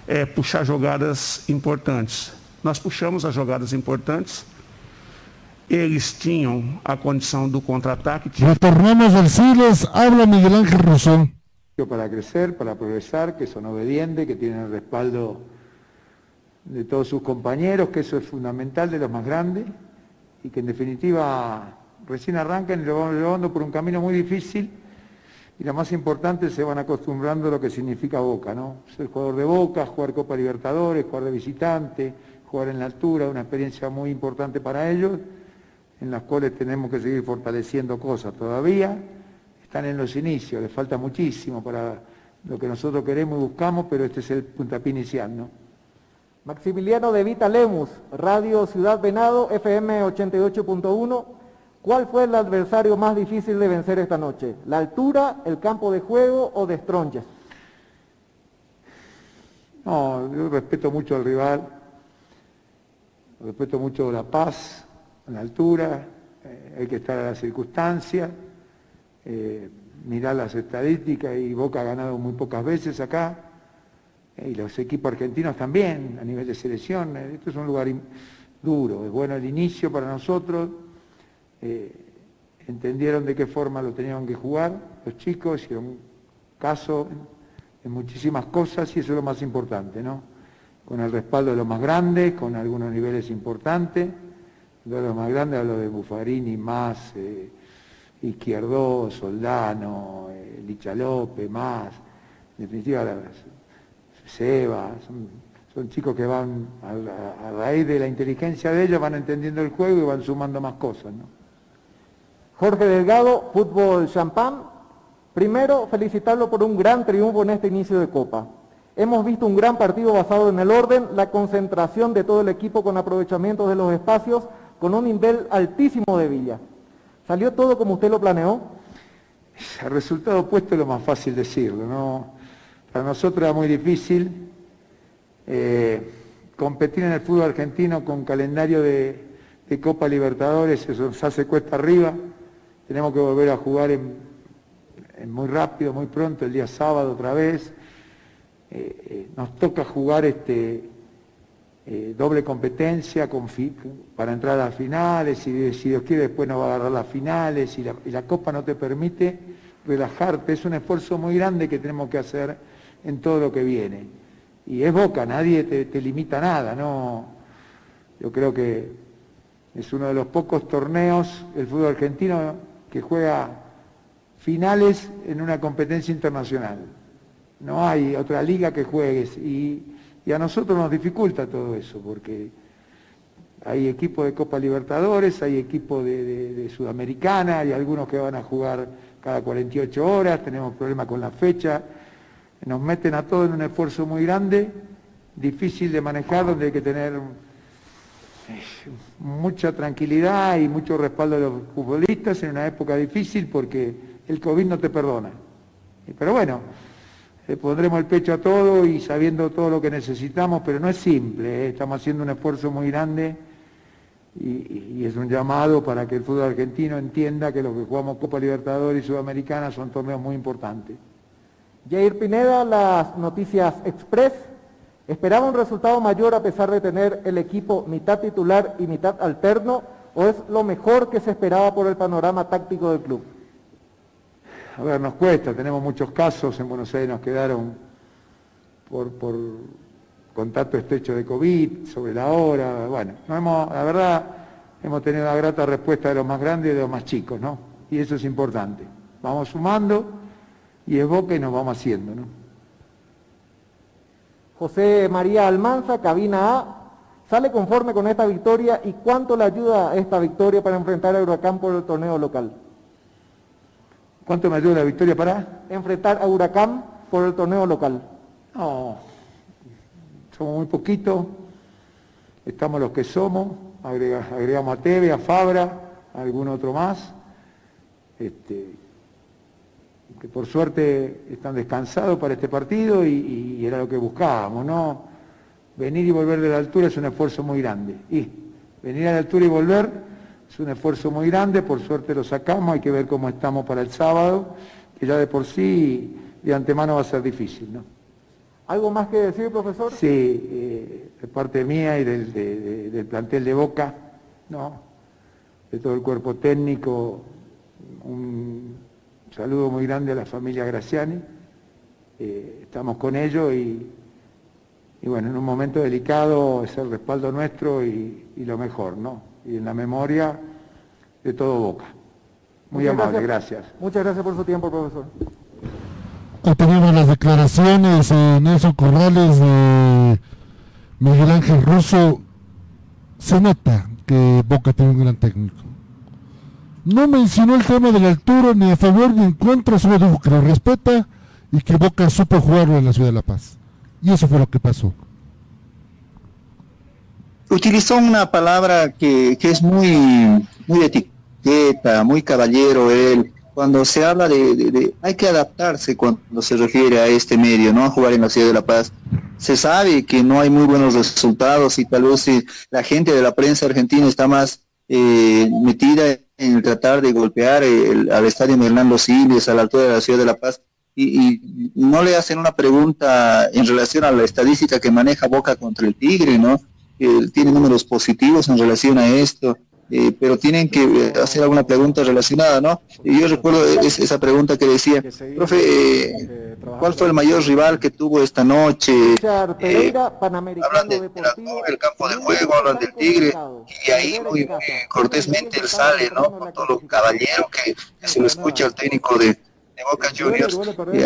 é, puxar jogadas importantes. Nós puxamos as jogadas importantes. Eles tinham a condição do contra-ataque. Retornamos al Siles, habla Miguel Ángel Rosón. Para crecer, para progresar, que son obedientes, que el respaldo de todos sus compañeros, que eso es fundamental de los más grandes, y que en definitiva recién arrancan y lo vamos llevando por un camino muy difícil, y lo más importante, se van acostumbrando a lo que significa Boca, ¿no? Ser jugador de Boca, jugar Copa Libertadores, jugar de visitante, jugar en la altura, una experiencia muy importante para ellos, en las cuales tenemos que seguir fortaleciendo cosas todavía. Están en los inicios, les falta muchísimo para lo que nosotros queremos y buscamos, pero este es el puntapié inicial, ¿no? Maximiliano de Vita Lemus, Radio Ciudad Venado, FM 88.1. ¿Cuál fue el adversario más difícil de vencer esta noche? ¿La altura, el campo de juego o de Stronges? No, yo respeto mucho al rival, respeto mucho la paz, la altura, eh, hay que estar a las circunstancias, eh, mirar las estadísticas y Boca ha ganado muy pocas veces acá, y los equipos argentinos también, a nivel de selección. Esto es un lugar duro, es bueno el inicio para nosotros. Eh, entendieron de qué forma lo tenían que jugar los chicos, hicieron caso en muchísimas cosas y eso es lo más importante, ¿no? Con el respaldo de los más grandes, con algunos niveles importantes. De los más grandes hablo de Buffarini, Más, eh, Izquierdo, Soldano, eh, Licha López, Más, en definitiva Seba, son, chicos que van a, raíz de la inteligencia de ellos, van entendiendo el juego y van sumando más cosas. ¿no? Jorge Delgado, Fútbol Champán. Primero, felicitarlo por un gran triunfo en este inicio de Copa. Hemos visto un gran partido basado en el orden, la concentración de todo el equipo con aprovechamiento de los espacios, con un nivel altísimo de Villa. ¿Salió todo como usted lo planeó? El resultado opuesto es lo más fácil decirlo, ¿no? Para nosotros era muy difícil eh, competir en el fútbol argentino con calendario de, Copa Libertadores, eso nos hace cuesta arriba. Tenemos que volver a jugar muy rápido, muy pronto, el día sábado otra vez. Eh, eh, nos toca jugar este, doble competencia para entrar a las finales y si Dios quiere después nos va a agarrar las finales y la Copa no te permite relajarte. Es un esfuerzo muy grande que tenemos que hacer en todo lo que viene. Y es Boca, nadie te, limita nada, ¿no? Yo creo que es uno de los pocos torneos el fútbol argentino que juega finales en una competencia internacional. No hay otra liga que juegues y, a nosotros nos dificulta todo eso porque hay equipos de Copa Libertadores, hay equipos de, de Sudamericana, hay algunos que van a jugar cada 48 horas, tenemos problemas con la fecha nos meten a todos en un esfuerzo muy grande, difícil de manejar, donde hay que tener eh, mucha tranquilidad y mucho respaldo de los futbolistas en una época difícil porque el COVID no te perdona. Pero bueno, le pondremos el pecho a todo y sabiendo todo lo que necesitamos, pero no es simple, ¿eh? estamos haciendo un esfuerzo muy grande y, es un llamado para que el fútbol argentino entienda que lo que jugamos Copa Libertadores y Sudamericana son torneos muy importantes. Jair Pineda, las noticias express. ¿Esperaba un resultado mayor a pesar de tener el equipo mitad titular y mitad alterno? ¿O es lo mejor que se esperaba por el panorama táctico del club? A ver, nos cuesta, tenemos muchos casos, en Buenos Aires nos quedaron por, contacto estrecho de COVID, sobre la hora, bueno, no hemos, la verdad hemos tenido una grata respuesta de los más grandes y de los más chicos, ¿no? Y eso es importante. Vamos sumando y es Boca y nos vamos haciendo. ¿no? José María Almanza, cabina A, ¿sale conforme con esta victoria y cuánto le ayuda esta victoria para enfrentar a Huracán por el torneo local? ¿Cuánto me ayuda la victoria para? Enfrentar a Huracán por el torneo local. No, somos muy poquitos, estamos los que somos, agregamos a Teve, a Fabra, a algún otro más. Este, que por suerte están descansados para este partido y, era lo que buscábamos, ¿no? Venir y volver de la altura es un esfuerzo muy grande. Y venir a la altura y volver es un esfuerzo muy grande, por suerte lo sacamos, hay que ver cómo estamos para el sábado, que ya de por sí de antemano va a ser difícil, ¿no? ¿Algo más que decir, profesor? Sí, eh, de parte mía y del, del plantel de Boca, ¿no? De todo el cuerpo técnico, un saludo muy grande a la familia Graciani. Eh, estamos con ellos y, bueno, en un momento delicado es el respaldo nuestro y, lo mejor, ¿no? Y en la memoria de todo Boca. Muy amable, gracias. Muchas gracias por su tiempo, profesor. Hoy tenemos las declaraciones en esos Corrales de Miguel Ángel Russo. Se nota que Boca tiene un gran técnico no mencionó el tema de la altura ni a favor ni en contra, solo dijo que lo respeta y que Boca supo jugarlo en la ciudad de La Paz. Y eso fue lo que pasó. Utilizó una palabra que, es muy, muy etiqueta, muy caballero él. Cuando se habla de, hay que adaptarse cuando se refiere a este medio, ¿no? A jugar en la ciudad de La Paz. Se sabe que no hay muy buenos resultados y tal vez la gente de la prensa argentina está más eh, metida en tratar de golpear al estadio Hernando Siles a la altura de la ciudad de La Paz, y, no le hacen una pregunta en relación a la estadística que maneja Boca contra el Tigre, ¿no? Que tiene números positivos en relación a esto. Eh, pero tienen que eh, hacer alguna pregunta relacionada, ¿no? Y yo recuerdo esa pregunta que decía, profe, eh, ¿cuál fue el mayor rival que tuvo esta noche? hablan del campo de juego, hablan del Tigre, y ahí muy, cortésmente él sale, ¿no? Con todo lo caballero que, se lo escucha al técnico de, Boca Juniors,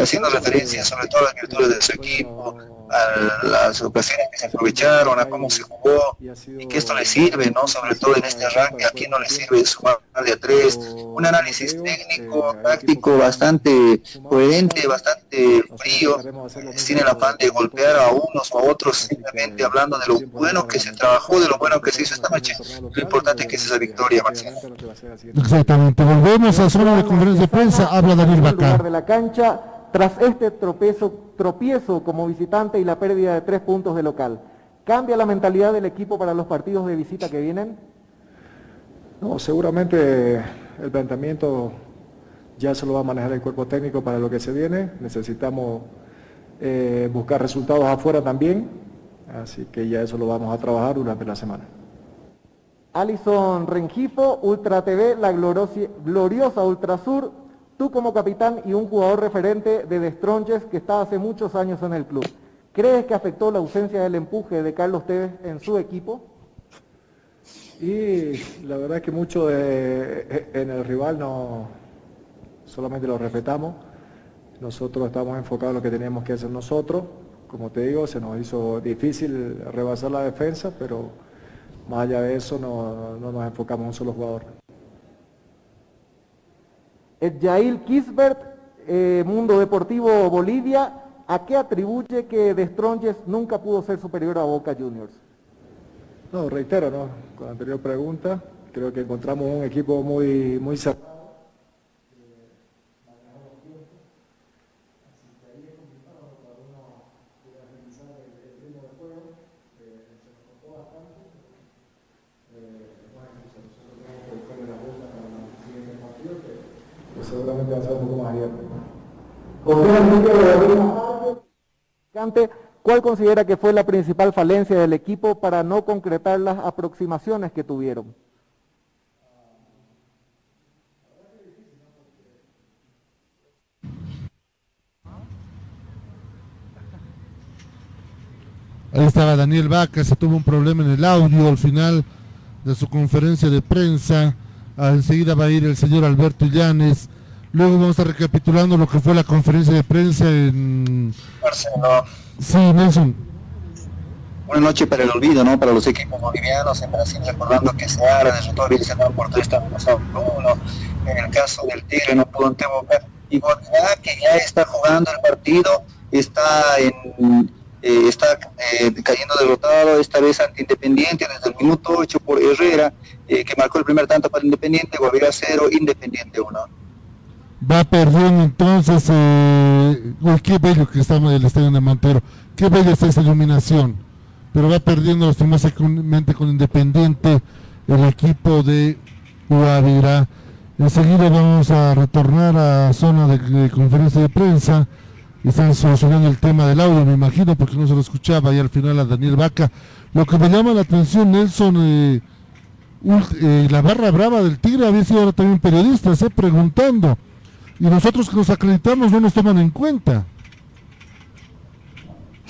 haciendo referencia sobre todo a las virtudes de su equipo, a las ocasiones que se aprovecharon, a cómo se jugó, y que esto le sirve, ¿no? Sobre todo en este arranque, a quién no le sirve sumar de a tres, un análisis técnico, táctico bastante coherente, bastante frío, sin el afán de golpear a unos o a otros, simplemente hablando de lo bueno que se trabajó, de lo bueno que se hizo esta noche. Lo importante que es esa victoria, Exactamente, volvemos a zona de conferencia de prensa, habla Daniel Bacar. De la cancha, tras este tropiezo, tropiezo como visitante y la pérdida de tres puntos de local. ¿Cambia la mentalidad del equipo para los partidos de visita que vienen? No, seguramente el planteamiento ya se lo va a manejar el cuerpo técnico para lo que se viene. Necesitamos eh, buscar resultados afuera también, así que ya eso lo vamos a trabajar durante la semana. Alison Rengifo, Ultra TV, la gloriosa Ultra Sur, Tú como capitán y un jugador referente de Destronches que está hace muchos años en el club, ¿crees que afectó la ausencia del empuje de Carlos Tevez en su equipo? Y la verdad es que mucho de, en el rival no solamente lo respetamos. Nosotros estamos enfocados en lo que teníamos que hacer nosotros. Como te digo, se nos hizo difícil rebasar la defensa, pero más allá de eso no, no nos enfocamos en un solo jugador. Yail Kisbert, eh, Mundo Deportivo Bolivia, ¿a qué atribuye que Destronges nunca pudo ser superior a Boca Juniors? No, reitero, ¿no? Con la anterior pregunta, creo que encontramos un equipo muy, muy cerrado. Seguramente va a ser un poco más abierto. ¿Cuál considera que fue la principal falencia del equipo para no concretar las aproximaciones que tuvieron? Ahí estaba Daniel Vaca, se tuvo un problema en el audio al final de su conferencia de prensa. Enseguida va a ir el señor Alberto Llanes Luego vamos a estar recapitulando lo que fue la conferencia de prensa en... Barcelona. Sí, Nelson. Una noche para el olvido, ¿no? Para los equipos bolivianos en Brasil, recordando que Seara derrotó a Villarreal por tres pasado uno. En el caso del Tigre no pudo antevocar. Y ya que ya está jugando el partido, está en, eh, está eh, cayendo derrotado, esta vez ante Independiente desde el minuto 8 por Herrera, eh, que marcó el primer tanto para Independiente, Guavirá 0, Independiente 1 va perdiendo entonces, eh, qué bello que en el estadio de Montero, qué bella es esa iluminación, pero va perdiendo lastimosamente con Independiente el equipo de Guavirá. Enseguida vamos a retornar a zona de, conferencia de prensa. Están solucionando el tema del audio, me imagino, porque no se lo escuchaba y al final a Daniel Vaca. Lo que me llama la atención, Nelson, eh, eh, la barra brava del Tigre había sido ahora también periodista, se preguntando y nosotros que nos acreditamos no nos toman en cuenta.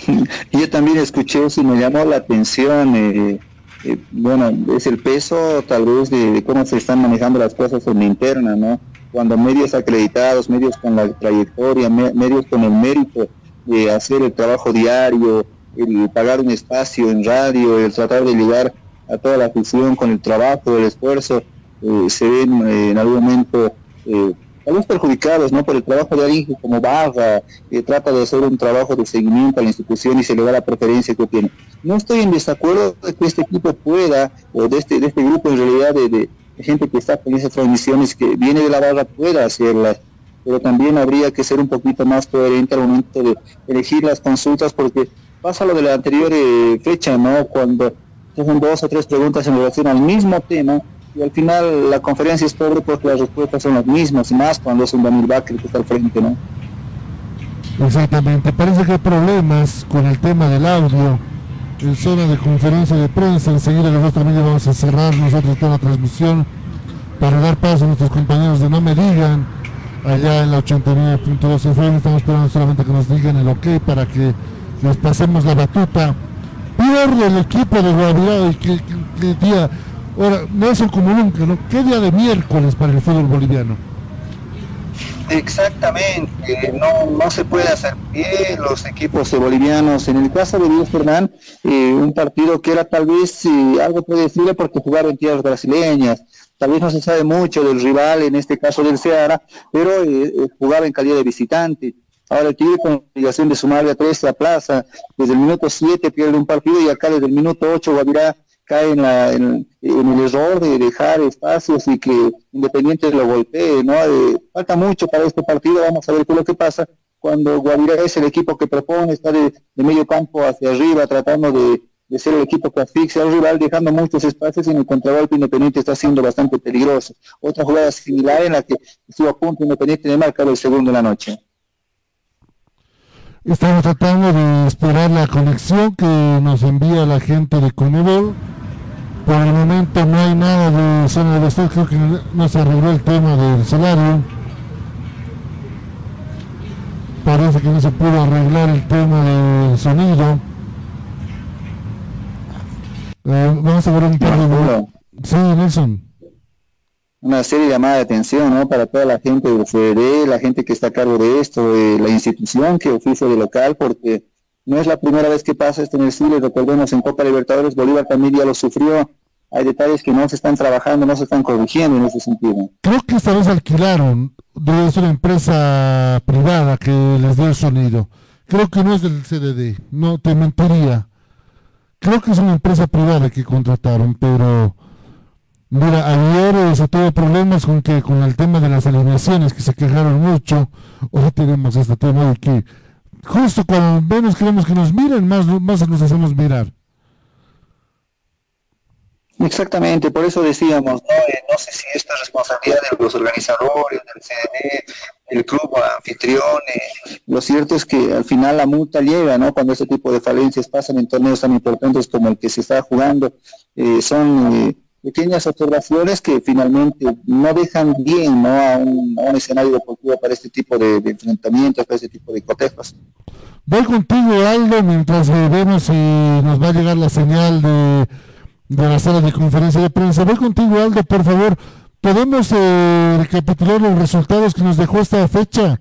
*laughs* Yo también escuché eso y me llamó la atención. Eh, eh, bueno, es el peso tal vez de, cómo se están manejando las cosas en la interna, ¿no? Cuando medios acreditados, medios con la trayectoria, medios con el mérito de hacer el trabajo diario, el pagar un espacio en radio, el tratar de llegar a toda la afición con el trabajo, el esfuerzo, eh, se ven en algún momento algunos perjudicados ¿no? por el trabajo de alguien como Barra que trata de hacer un trabajo de seguimiento a la institución y se le da la preferencia que tiene. No estoy en desacuerdo de que este equipo pueda, o de este, de este grupo en realidad de, gente que está con esas transmisiones que viene de la barra pueda hacerlas, pero también habría que ser un poquito más coherente al momento de elegir las consultas porque pasa lo de la anterior eh, fecha, ¿no? Cuando son dos o tres preguntas en relación al mismo tema y al final la conferencia es pobre porque las respuestas son las mismas, y más cuando es un Daniel Bakr que está al frente, ¿no? Exactamente, parece que hay problemas con el tema del audio en zona de conferencia de prensa. Enseguida nosotros también vamos a cerrar nosotros toda la transmisión para dar paso a nuestros compañeros de No Me Digan allá en la 89.2 FM. Estamos esperando solamente que nos digan el ok para que les pasemos la batuta. Pierde el equipo de Guavirá y que, día, ahora, es como nunca, ¿no? ¿Qué día de miércoles para el fútbol boliviano? Exactamente, no, no se puede hacer pie los equipos bolivianos. En el caso de Dios Fernán, eh, un partido que era tal vez eh, algo predecible porque jugaron en tierras brasileñas. Tal vez no se sabe mucho del rival, en este caso del Ceará, pero eh, jugaba en calidad de visitante. Ahora el Tigre con obligación de sumarle a 13 a Plaza, desde el minuto 7 pierde un partido y acá desde el minuto 8 Guavirá cae en, en, el error de dejar espacios y que Independiente lo golpee, ¿no? Falta mucho para este partido, vamos a ver qué es lo que pasa cuando Guavirá es el equipo que propone, está de, medio campo hacia arriba, tratando de, ser el equipo que asfixia al rival, dejando muchos espacios y en el contragolpe Independiente está siendo bastante peligroso. Otra jugada similar en la que estuvo a punto Independiente de marcar el segundo de la noche. Estamos tratando de esperar la conexión que nos envía la gente de Conebol por el momento no hay nada de zona de stock, creo que no se arregló el tema del salario. Parece que no se pudo arreglar el tema del sonido. Eh, vamos a ver un par de... Sí, Nelson. Una serie llamada de atención ¿no? para toda la gente del CDD, la gente que está a cargo de esto, de la institución que oficia de local, porque no es la primera vez que pasa esto en el Chile, recordemos en Copa Libertadores, Bolívar también ya lo sufrió. Hay detalles que no se están trabajando, no se están corrigiendo en ese sentido. Creo que esta vez alquilaron, ser una empresa privada que les dio el sonido. Creo que no es del CDD, no te mentiría. Creo que es una empresa privada que contrataron, pero mira, ayer se tuvo problemas con que con el tema de las alineaciones que se quejaron mucho. Hoy tenemos este tema de que justo cuando menos queremos que nos miren, más, más nos hacemos mirar. Exactamente, por eso decíamos, ¿no? Eh, no sé si esta responsabilidad de los organizadores, del CDN, el club anfitrión, lo cierto es que al final la multa llega, ¿no? Cuando ese tipo de falencias pasan en torneos tan importantes como el que se está jugando, eh, son eh, pequeñas observaciones que finalmente no dejan bien, ¿no? A un, escenario deportivo para este tipo de, enfrentamientos, para este tipo de cotejos. Voy contigo, Aldo, mientras vemos si nos va a llegar la señal de de la sala de conferencia de prensa. Voy contigo, Aldo, por favor. ¿Podemos eh, recapitular los resultados que nos dejó esta fecha?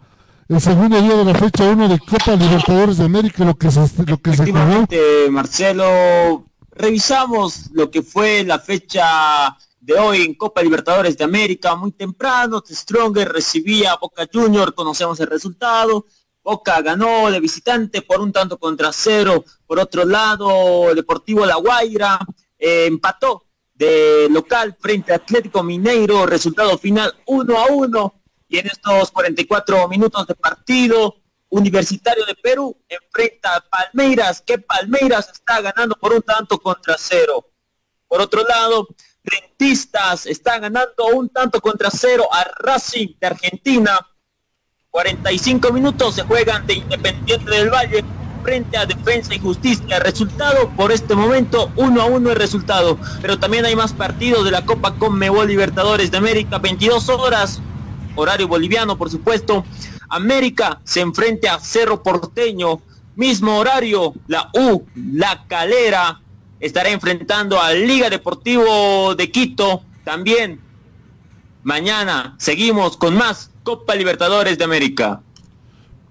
El segundo día de la fecha 1 de Copa Libertadores de América, lo que se, lo que se jugó. Marcelo, revisamos lo que fue la fecha de hoy en Copa Libertadores de América, muy temprano, Stronger recibía a Boca Junior, conocemos el resultado, Boca ganó de visitante por un tanto contra cero, por otro lado, Deportivo La Guaira eh, empató de local frente a Atlético Mineiro, resultado final 1 a 1. Y en estos 44 minutos de partido, Universitario de Perú enfrenta a Palmeiras, que Palmeiras está ganando por un tanto contra cero. Por otro lado, Rentistas está ganando un tanto contra cero a Racing de Argentina. 45 minutos se juegan de Independiente del Valle frente a Defensa y Justicia. Resultado por este momento 1 a 1 el resultado. Pero también hay más partidos de la Copa Conmebol Libertadores de América. 22 horas, horario boliviano por supuesto. América se enfrenta a Cerro Porteño. Mismo horario, la U, la Calera, estará enfrentando a Liga Deportivo de Quito. También mañana seguimos con más Copa Libertadores de América.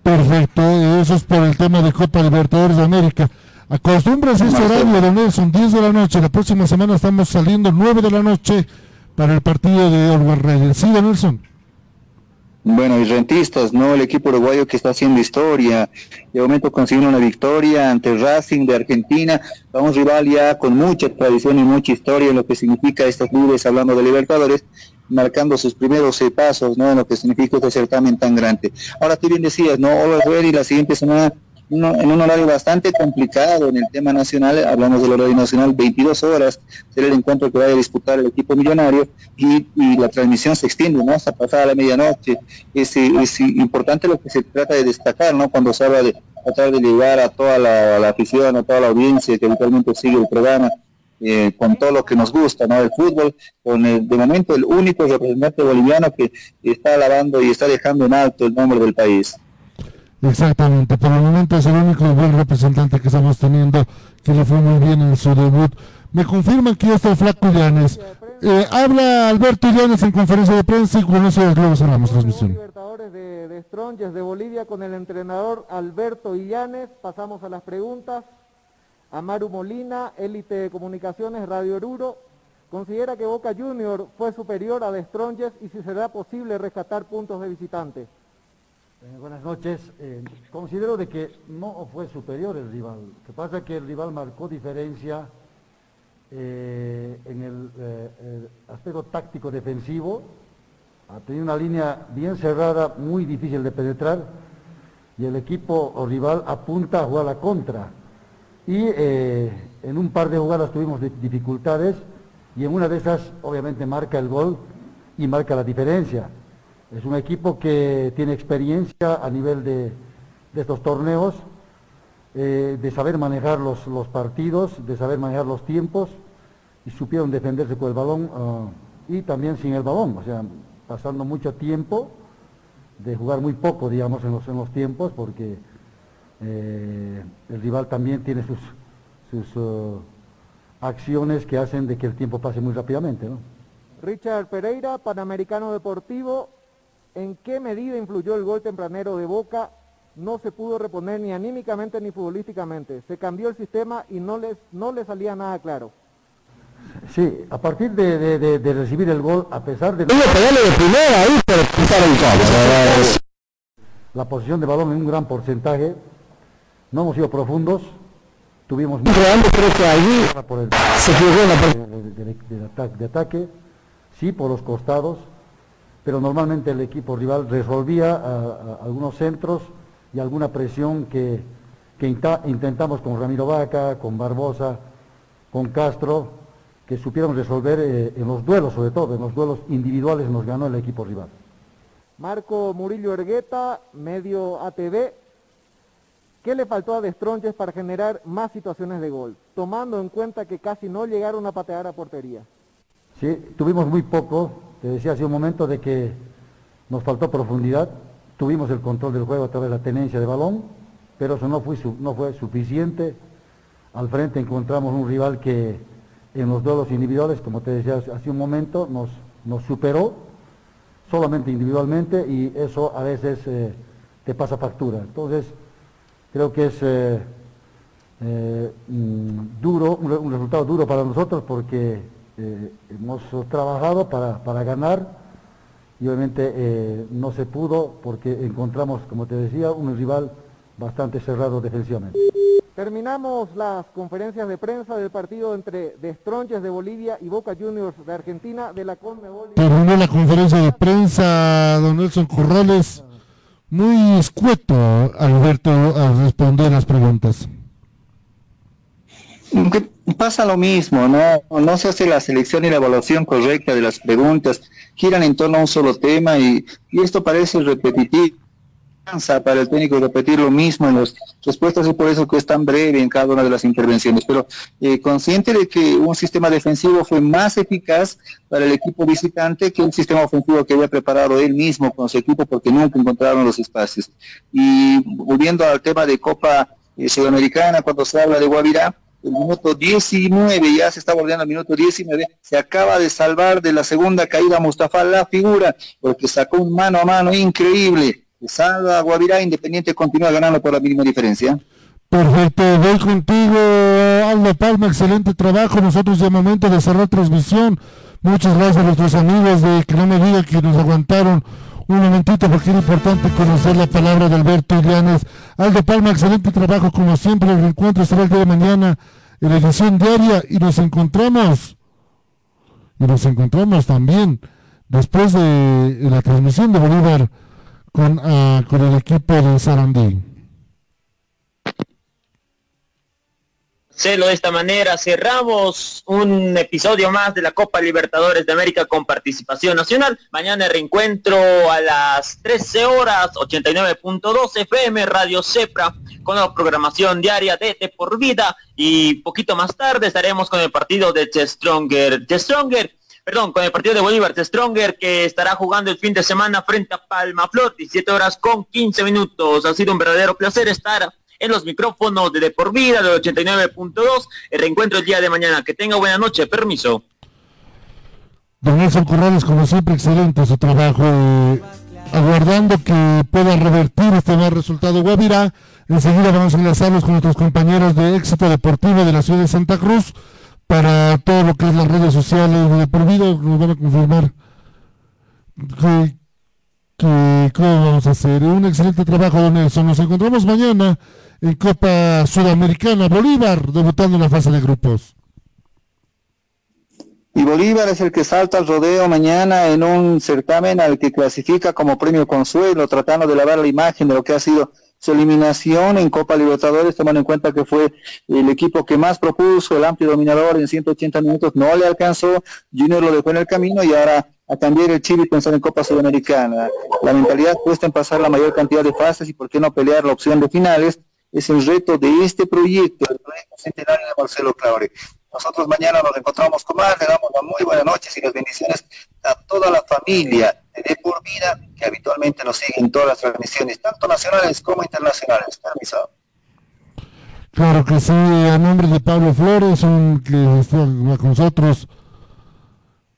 Perfecto, eso es por el tema de Copa Libertadores de América. Acostumbras este horario, don Nelson, 10 de la noche. La próxima semana estamos saliendo 9 de la noche para el partido de Orwell Reyes. ¿Sí, don Nelson? Bueno, y rentistas, ¿no? El equipo uruguayo que está haciendo historia. De momento consiguió una victoria ante Racing de Argentina. Vamos rival ya con mucha tradición y mucha historia en lo que significa estos clubes, hablando de Libertadores marcando sus primeros pasos, ¿no? En lo que significa este certamen tan grande. Ahora tú bien decías, ¿no? Oliver Ready la siguiente semana en un horario bastante complicado en el tema nacional, hablamos del horario nacional, 22 horas será el encuentro que vaya a disputar el equipo millonario y, la transmisión se extiende, ¿no? Hasta pasada la medianoche. Es, importante lo que se trata de destacar, ¿no? Cuando se habla de tratar de llegar a toda la, afición, a toda la audiencia que habitualmente sigue el programa, eh, con todo lo que nos gusta, ¿no? El fútbol, con el, de momento el único representante boliviano que está alabando y está dejando en alto el nombre del país. Exactamente, por el momento es el único buen representante que estamos teniendo que le fue muy bien en su debut. Me confirman que ya está el flaco Llanes. Eh, habla Alberto Llanes en conferencia de prensa y con eso luego cerramos transmisión. Libertadores de, de Stronges de Bolivia con el entrenador Alberto Illanes. Pasamos a las preguntas. Amaru Molina, élite de comunicaciones, Radio Oruro. Considera que Boca Junior fue superior a De Stronges y si será posible rescatar puntos de visitante. Eh, buenas noches. Eh, considero de que no fue superior el rival. Lo que pasa es que el rival marcó diferencia eh, en el, aspecto táctico defensivo. Ha tenido una línea bien cerrada, muy difícil de penetrar. Y el equipo rival apunta a jugar la contra. Y en un par de jugadas tuvimos dificultades y en una de esas obviamente marca el gol y marca la diferencia. Es un equipo que tiene experiencia a nivel de, estos torneos, eh, de saber manejar los, partidos, de saber manejar los tiempos, y supieron defenderse con el balón ah, y también sin el balón, o sea, pasando mucho tiempo, de jugar muy poco, digamos, en los, tiempos, porque eh, el rival también tiene sus, ah, acciones que hacen de que el tiempo pase muy rápidamente. Richard Pereira, Panamericano Deportivo, en qué medida influyó el gol tempranero de Boca, no se pudo reponer ni anímicamente ni futbolísticamente. Se cambió el sistema y no les, no le salía nada claro. Sí, a partir de, recibir el gol, a pesar de... La posición de balón en un gran porcentaje, no hemos sido profundos, tuvimos... Mucho creo que allí el, de ataque, sí por los costados, pero normalmente el equipo rival resolvía algunos centros y alguna presión que, intentamos con Ramiro Vaca, con Barbosa, con Castro, que supieron resolver eh, en los duelos, sobre todo, en los duelos individuales nos ganó el equipo rival. Marco Murillo Ergueta, medio ATV. ¿Qué le faltó a Destronches para generar más situaciones de gol? Tomando en cuenta que casi no llegaron a patear a portería. Sí, tuvimos muy poco, te decía hace un momento de que nos faltó profundidad, tuvimos el control del juego a través de la tenencia de balón, pero eso no fue, no fue suficiente. Al frente encontramos un rival que en los duelos individuales, como te decía hace un momento, nos, nos superó solamente individualmente y eso a veces eh, te pasa factura. Entonces, creo que es eh, eh, mm, duro, un resultado duro para nosotros porque eh, hemos trabajado para, ganar y obviamente eh, no se pudo porque encontramos, como te decía, un rival bastante cerrado defensivamente. Terminamos las conferencias de prensa del partido entre Destronches de Bolivia y Boca Juniors de Argentina de la Conmebol. Terminó la conferencia de prensa, don Nelson Corrales. Muy escueto, Alberto, al responder las preguntas pasa lo mismo, ¿no? No se hace la selección y la evaluación correcta de las preguntas, giran en torno a un solo tema y, esto parece repetitivo para el técnico repetir lo mismo en las respuestas y por eso que es tan breve en cada una de las intervenciones, pero eh, consciente de que un sistema defensivo fue más eficaz para el equipo visitante que un sistema ofensivo que había preparado él mismo con su equipo porque nunca encontraron los espacios. Y volviendo al tema de Copa eh, Sudamericana, cuando se habla de Guavirá, el minuto 19, ya se está volviendo al minuto 19, se acaba de salvar de la segunda caída Mustafa la figura, porque sacó un mano a mano increíble. Salva Guavirá, Independiente continúa ganando por la mínima diferencia. Perfecto, voy contigo, Aldo Palma, excelente trabajo. Nosotros ya momento de cerrar transmisión. Muchas gracias a nuestros amigos de que no me diga que nos aguantaron un momentito porque era importante conocer la palabra de Alberto Llanes. Aldo Palma, excelente trabajo como siempre. El encuentro será el día de mañana en la edición diaria y nos encontramos y nos encontramos también después de la transmisión de Bolívar con, ah, con el equipo de Sarandí. De esta manera cerramos un episodio más de la Copa Libertadores de América con participación nacional. Mañana reencuentro a las 13 horas, 89.2 FM, Radio Cepra, con la programación diaria de T por Vida. Y poquito más tarde estaremos con el partido de Stronger. The Stronger perdón, con el partido de Bolívar The Stronger que estará jugando el fin de semana frente a Palma Flor, 17 horas con 15 minutos. Ha sido un verdadero placer estar en los micrófonos de, de Por Vida del 89.2. El reencuentro el día de mañana. Que tenga buena noche. Permiso. Don Nelson Corrales, como siempre, excelente su trabajo. eh, aguardando que pueda revertir este mal resultado Guavirá. Enseguida vamos a enlazarnos con nuestros compañeros de éxito deportivo de la ciudad de Santa Cruz para todo lo que es las redes sociales de por vida. Nos van a confirmar que, que cómo vamos a hacer. Un excelente trabajo, don Nelson. Nos encontramos mañana en Copa Sudamericana. Bolívar debutando en la fase de grupos. Y Bolívar es el que salta al rodeo mañana en un certamen al que clasifica como premio consuelo, tratando de lavar la imagen de lo que ha sido su eliminación en Copa Libertadores, tomando en cuenta que fue el equipo que más propuso, el amplio dominador en 180 minutos, no le alcanzó, Junior lo dejó en el camino y ahora a cambiar el chip y pensar en Copa Sudamericana. La mentalidad puesta en pasar la mayor cantidad de fases y por qué no pelear la opción de finales es el reto de este proyecto, el proyecto centenario de Marcelo Claure. Nosotros mañana nos encontramos con más, le damos las muy buenas noches y las bendiciones a toda la familia de De Por Vida que habitualmente nos sigue en todas las transmisiones, tanto nacionales como internacionales. Permiso. Claro que sí, a nombre de Pablo Flores, que está con nosotros.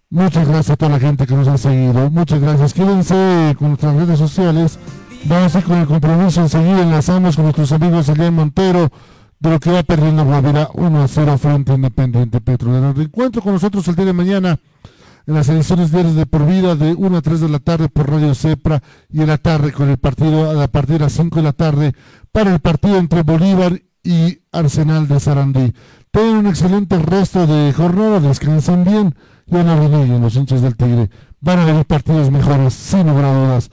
Muchas gracias a toda la gente que nos ha seguido. Muchas gracias. Quédense con nuestras redes sociales. Vamos a ir con el compromiso. Enseguida enlazamos con nuestros amigos Elian Montero de lo que va perdiendo Guavira 1 a 0 frente a Independiente Petrolero. Reencuentro con nosotros el día de mañana en las ediciones diarias de por vida de 1 a 3 de la tarde por Radio Cepra y en la tarde con el partido a partir de las 5 de la tarde para el partido entre Bolívar y Arsenal de Sarandí. Tengan un excelente resto de jornada, descansen bien y no reneguen los hinchas del Tigre. Van a venir partidos mejores, sin lugar a dudas.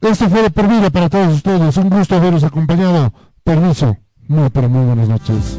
Esto fue de por vida para todos ustedes. Un gusto haberlos acompañado. Permiso. Muy, pero muy buenas noches.